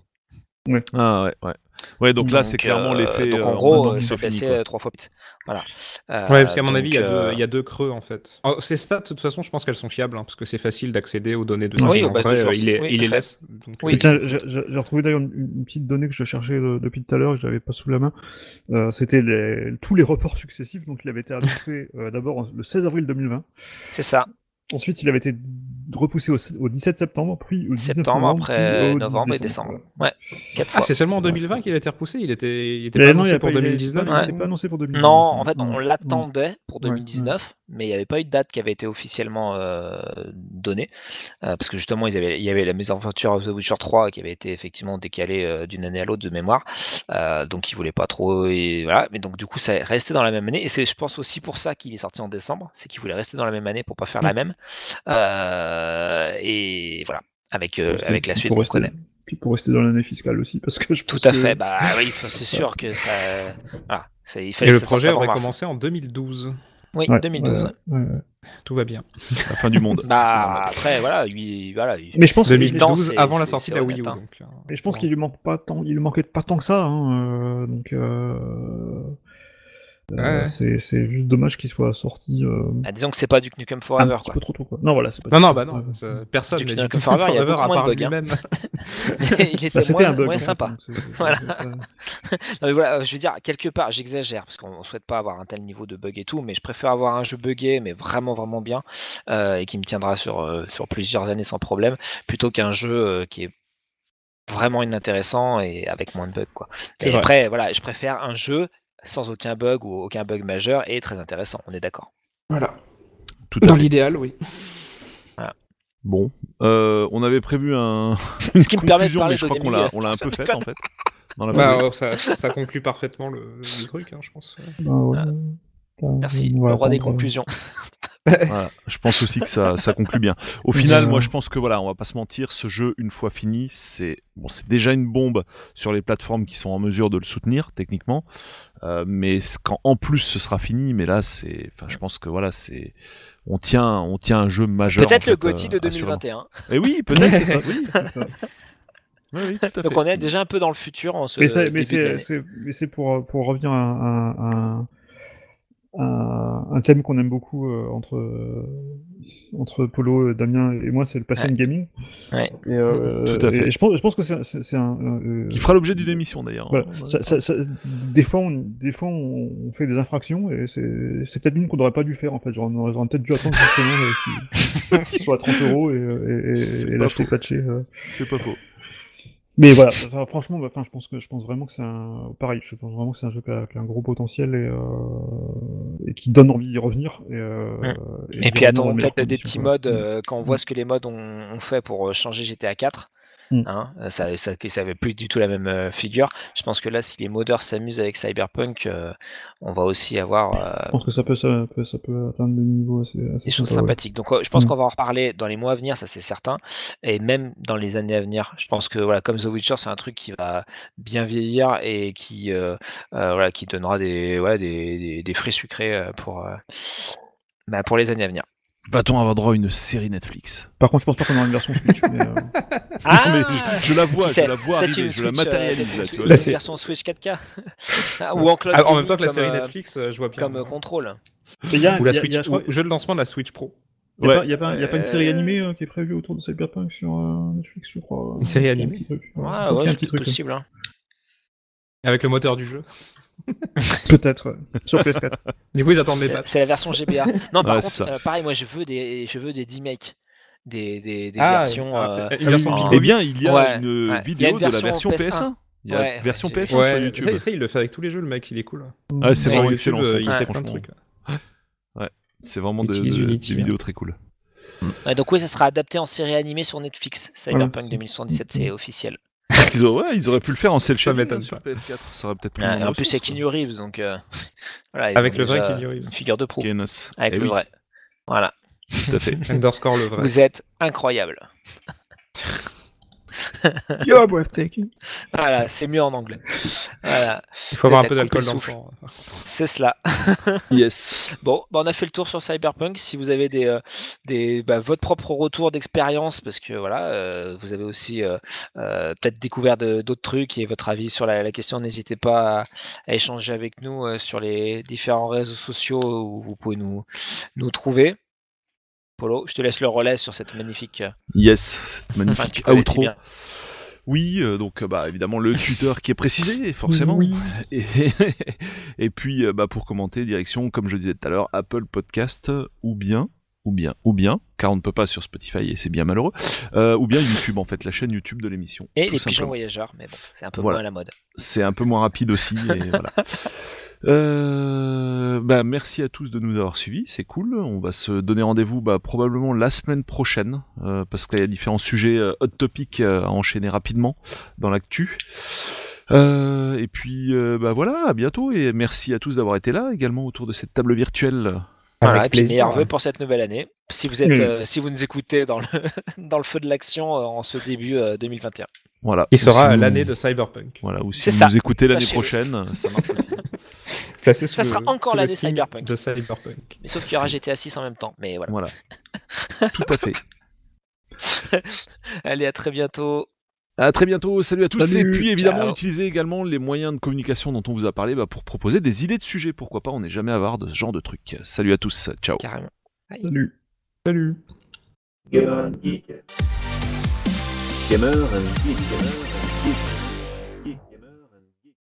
Ah ouais, ouais. Ouais, donc là c'est clairement euh, l'effet. Donc en gros, euh, fini, baissait quoi. euh, trois fois plus. Voilà. Euh, Ouais, parce qu'à mon avis, il y, a deux, euh, il y a deux creux en fait. Oh, ces stats, de toute façon, je pense qu'elles sont fiables hein, parce que c'est facile d'accéder aux données de Oui, euh, il, les- laisse. Donc, Oui. Tiens, j'ai retrouvé d'ailleurs une, une petite donnée que je cherchais depuis tout à l'heure et que j'avais pas sous la main. Euh, C'était les- tous les reports successifs. Donc, il avait été annoncé euh, d'abord le 16 avril 2020. C'est ça. Ensuite, il avait été repoussé au, au 17 septembre, puis au 19 Septembre, novembre, après puis au 10 novembre et décembre. Ouais, quatre Ah, fois. c'est seulement en 2020 qu'il a été repoussé Il était, il était pas annoncé pour pas- il a- 2019 Il Ouais. n'était pas annoncé pour 2019. Non, en fait, on l'attendait pour Ouais, 2019, mais il n'y avait pas eu de date qui avait été officiellement euh, donnée. euh, parce que justement, ils avaient, il y avait la mésaventure of The Witcher 3 qui avait été effectivement décalée euh, d'une année à l'autre de mémoire. Donc, ils voulaient pas trop. Et voilà. Mais donc, du coup, ça est resté dans la même année. Et c'est, je pense, aussi pour ça qu'il est sorti en décembre. C'est qu'il voulait rester dans la même année pour pas faire la même. Euh, et voilà. Avec, avec la suite qu'on connaît. Puis pour rester dans l'année fiscale aussi, parce que je Tout à que- fait. Bah oui, c'est sûr que ça. Voilà. Il Et fallait le ça sorte projet aurait commencé en 2012. Oui, Ouais, 2012. ouais, ouais, ouais. Tout va bien. La fin du monde. Bah après voilà, lui, voilà. lui- Mais je pense, que- 2012, c'est- avant la sortie de la Wii U. hein. donc, euh, mais je pense qu'il lui manque pas tant, il lui manquait pas tant que ça. Hein, euh, donc, euh, Ouais. c'est c'est juste dommage qu'il soit sorti euh, Ah, disons que c'est pas du Nukem un Forever petit quoi. peu trop tôt. Quoi. Non, voilà, c'est pas. Non, non, bah non, personne Du que Forever, il y a beaucoup à moins de part bugs, hein. il était Bah, moins, un bug. moins fait, sympa. Voilà. c'est- Non, mais voilà, je veux dire quelque part, j'exagère parce qu'on souhaite pas avoir un tel niveau de bug et tout, mais je préfère avoir un jeu buggé mais vraiment vraiment bien euh, et qui me tiendra sur euh, sur plusieurs années sans problème, plutôt qu'un jeu euh, qui est vraiment inintéressant et avec moins de bugs quoi. C'est Et vrai. après voilà, je préfère un jeu sans aucun bug ou aucun bug majeur et très intéressant. On est d'accord. Voilà. Tout Dans fait. l'idéal, oui. Bon, euh, on avait prévu un. Ce qui me permet de conclusion, parler mais je crois qu'on l'a, on l'a un peu faite en fait. Dans la Bah, ouais, ça, ça conclut parfaitement le, le truc, hein, je pense. Ah, ouais. Ah. Merci, le roi des euh, conclusions. Voilà, je pense aussi que ça, ça conclut bien. Au final, moi, je pense que voilà, on va pas se mentir, ce jeu, une fois fini, c'est bon, c'est déjà une bombe sur les plateformes qui sont en mesure de le soutenir techniquement, Euh, mais quand en plus ce sera fini, mais là, c'est, enfin, je pense que voilà, c'est, on tient, on tient un jeu majeur. Peut-être en le fait, GOTY de euh, assurément. 2021. Et oui, peut-être, c'est ça. Oui, c'est ça. oui, oui, tout à Donc fait. on est déjà un peu dans le futur en ce Mais c'est, pour, pour revenir à, un- un- un- un thème qu'on aime beaucoup euh, entre, euh, entre Polo, Damien et moi, c'est le passion Ouais. gaming. Ouais. Et, euh, Tout à fait. et je, pense, je pense que c'est, un. euh, Qui fera l'objet d'une émission d'ailleurs. voilà. Ouais. Ça- des, fois, on, des fois, on on fait des infractions et c'est, c'est peut-être une qu'on n'aurait pas dû faire en fait. Genre, on aurait, peut-être dû attendre justement qu'il, soit à 30 euros et, et, l'acheter patché. euh. C'est pas faux. Mais voilà, enfin, franchement, bah, enfin, je pense que je pense vraiment que c'est un pareil. Je pense vraiment que c'est un jeu qui a, qui a un gros potentiel et, euh, et qui donne envie d'y revenir. Et, euh, Mm. et puis attendons peut-être des petits modes Mm. euh, quand on voit ce que les modes ont, ont fait pour euh, changer GTA 4. Mm. Hein, euh, ça, ça, ça avait plus du tout la même euh, figure. Je pense que là, si les modeurs s'amusent avec Cyberpunk, euh, on va aussi avoir euh, Je pense que ça peut, ça peut, ça peut atteindre des niveaux assez, assez des choses ouais. sympathiques. Donc, je pense Mm. qu'on va en reparler dans les mois à venir, ça c'est certain, et même dans les années à venir. Je pense que voilà, comme The Witcher, c'est un truc qui va bien vieillir et qui, euh, voilà, qui donnera des, voilà, des, des, des fruits sucrés pour, bah, pour les années à venir. Va-t-on avoir droit à une série Netflix? Par contre, je pense pas qu'on aura une version Switch. mais, euh, Ah mais je, je la vois, je la vois arriver, je la Switch, euh, matérialise peut-être là, tu vois. Version Switch 4K Ah, ou en cloud Ah, en même temps que la comme, série euh, Netflix, euh, je vois bien. comme euh, Control. Ou la il y a- Switch, y a, je crois- ou jeu de lancement de la Switch Pro. il y a Ouais. pas- a a une série animée euh, qui est prévue autour de Cyberpunk sur euh, Netflix, je crois. Une série Il y a un animée petit truc. Ouais, Ouais, c'est petit truc. possible. hein. Avec le moteur du jeu. Peut-être, ouais. sur PS4. Du coup, ils attendent les C'est pattes. c'est la version GBA. Non, par Ouais, contre, euh, pareil, moi je veux des, je veux des D-Make. Des, des, des Ah, versions. ah, euh, version en- Pico Eh bien, il y a Ouais, une ouais. Y a vidéo une de la version version PS1. PS1. Il y a Ouais, version j'ai- PS1 sur Ouais, YouTube. ça, ça, il le fait avec tous les jeux, le mec, il est cool. Ah, c'est Ouais. vraiment excellent. YouTube, euh, il fait plein de trucs. C'est vraiment de, de- Unity, des ouais. vidéos très cool. Ouais, donc oui, ça sera adapté en série animée sur Netflix. Cyberpunk Voilà. 2077, c'est officiel. Ils auraient, ouais, ils auraient pu le faire en cel shading m'étonne hein, sur pas. PS4. Ça aurait peut-être pris Ouais, moins et en plus, c'est Keanu Reeves, donc euh, voilà, Avec le vrai Keanu Reeves. Une figure de pro. Kenos. Avec Eh le oui, vrai. Voilà. Tout à fait. Underscore le vrai. Vous êtes incroyable. Yo, breathtaking. Voilà, c'est mieux en anglais. Voilà, Il faut avoir un peu d'alcool dans le sang. c'est cela. Yes. Bon, bah, on a fait le tour sur Cyberpunk. Si vous avez des, euh, des bah, votre propre retour d'expérience, parce que voilà, euh, vous avez aussi euh, euh, peut-être découvert d'autres trucs et votre avis sur la, la question, n'hésitez pas à, à échanger avec nous euh, sur les différents réseaux sociaux où vous pouvez nous, nous trouver. Polo, je te laisse le relais sur cette magnifique. euh, Yes. Enfin, Magnifique si outro. Oui, euh, donc euh, bah évidemment le Twitter qui est précisé forcément. Oui. Et, et puis euh, bah pour commenter direction comme je disais tout à l'heure Apple Podcast ou bien ou bien, ou bien, car on ne peut pas sur Spotify et c'est bien malheureux, euh, ou bien YouTube en fait, la chaîne YouTube de l'émission. Et les pigeons simplement. voyageurs, mais bon, c'est un peu Voilà. moins à la mode. C'est un peu moins rapide aussi, et voilà. Euh, bah, merci à tous de nous avoir suivis, c'est cool. On va se donner rendez-vous bah, probablement la semaine prochaine, euh, parce qu'il y a différents sujets euh, hot topic euh, à enchaîner rapidement dans l'actu. Euh, et puis euh, bah voilà, à bientôt et merci à tous d'avoir été là également autour de cette table virtuelle. Voilà, Avec et puis plaisir. meilleurs vœux pour cette nouvelle année. Si vous êtes, euh, si vous nous écoutez dans le dans le feu de l'action euh, en ce début euh, 2021. Voilà. Qui sera si l'année de Cyberpunk. Voilà, ou si vous ça. nous écoutez l'année prochaine, ça marche aussi. Placé Ça sera le- encore sous le l'année signe Cyberpunk. De Cyberpunk. Mais sauf qu'il y aura GTA 6 en même temps. Mais voilà. voilà. Tout à fait. Allez, à très bientôt. À très bientôt, salut à tous. Salut, et puis évidemment, ciao. utilisez également les moyens de communication dont on vous a parlé bah, pour proposer des idées de sujets. Pourquoi pas, on n'est jamais avare de ce genre de trucs. Salut à tous, ciao. Carrément. Salut. Salut. Gamer and Geek. Gamer and Geek. Gamer and Geek.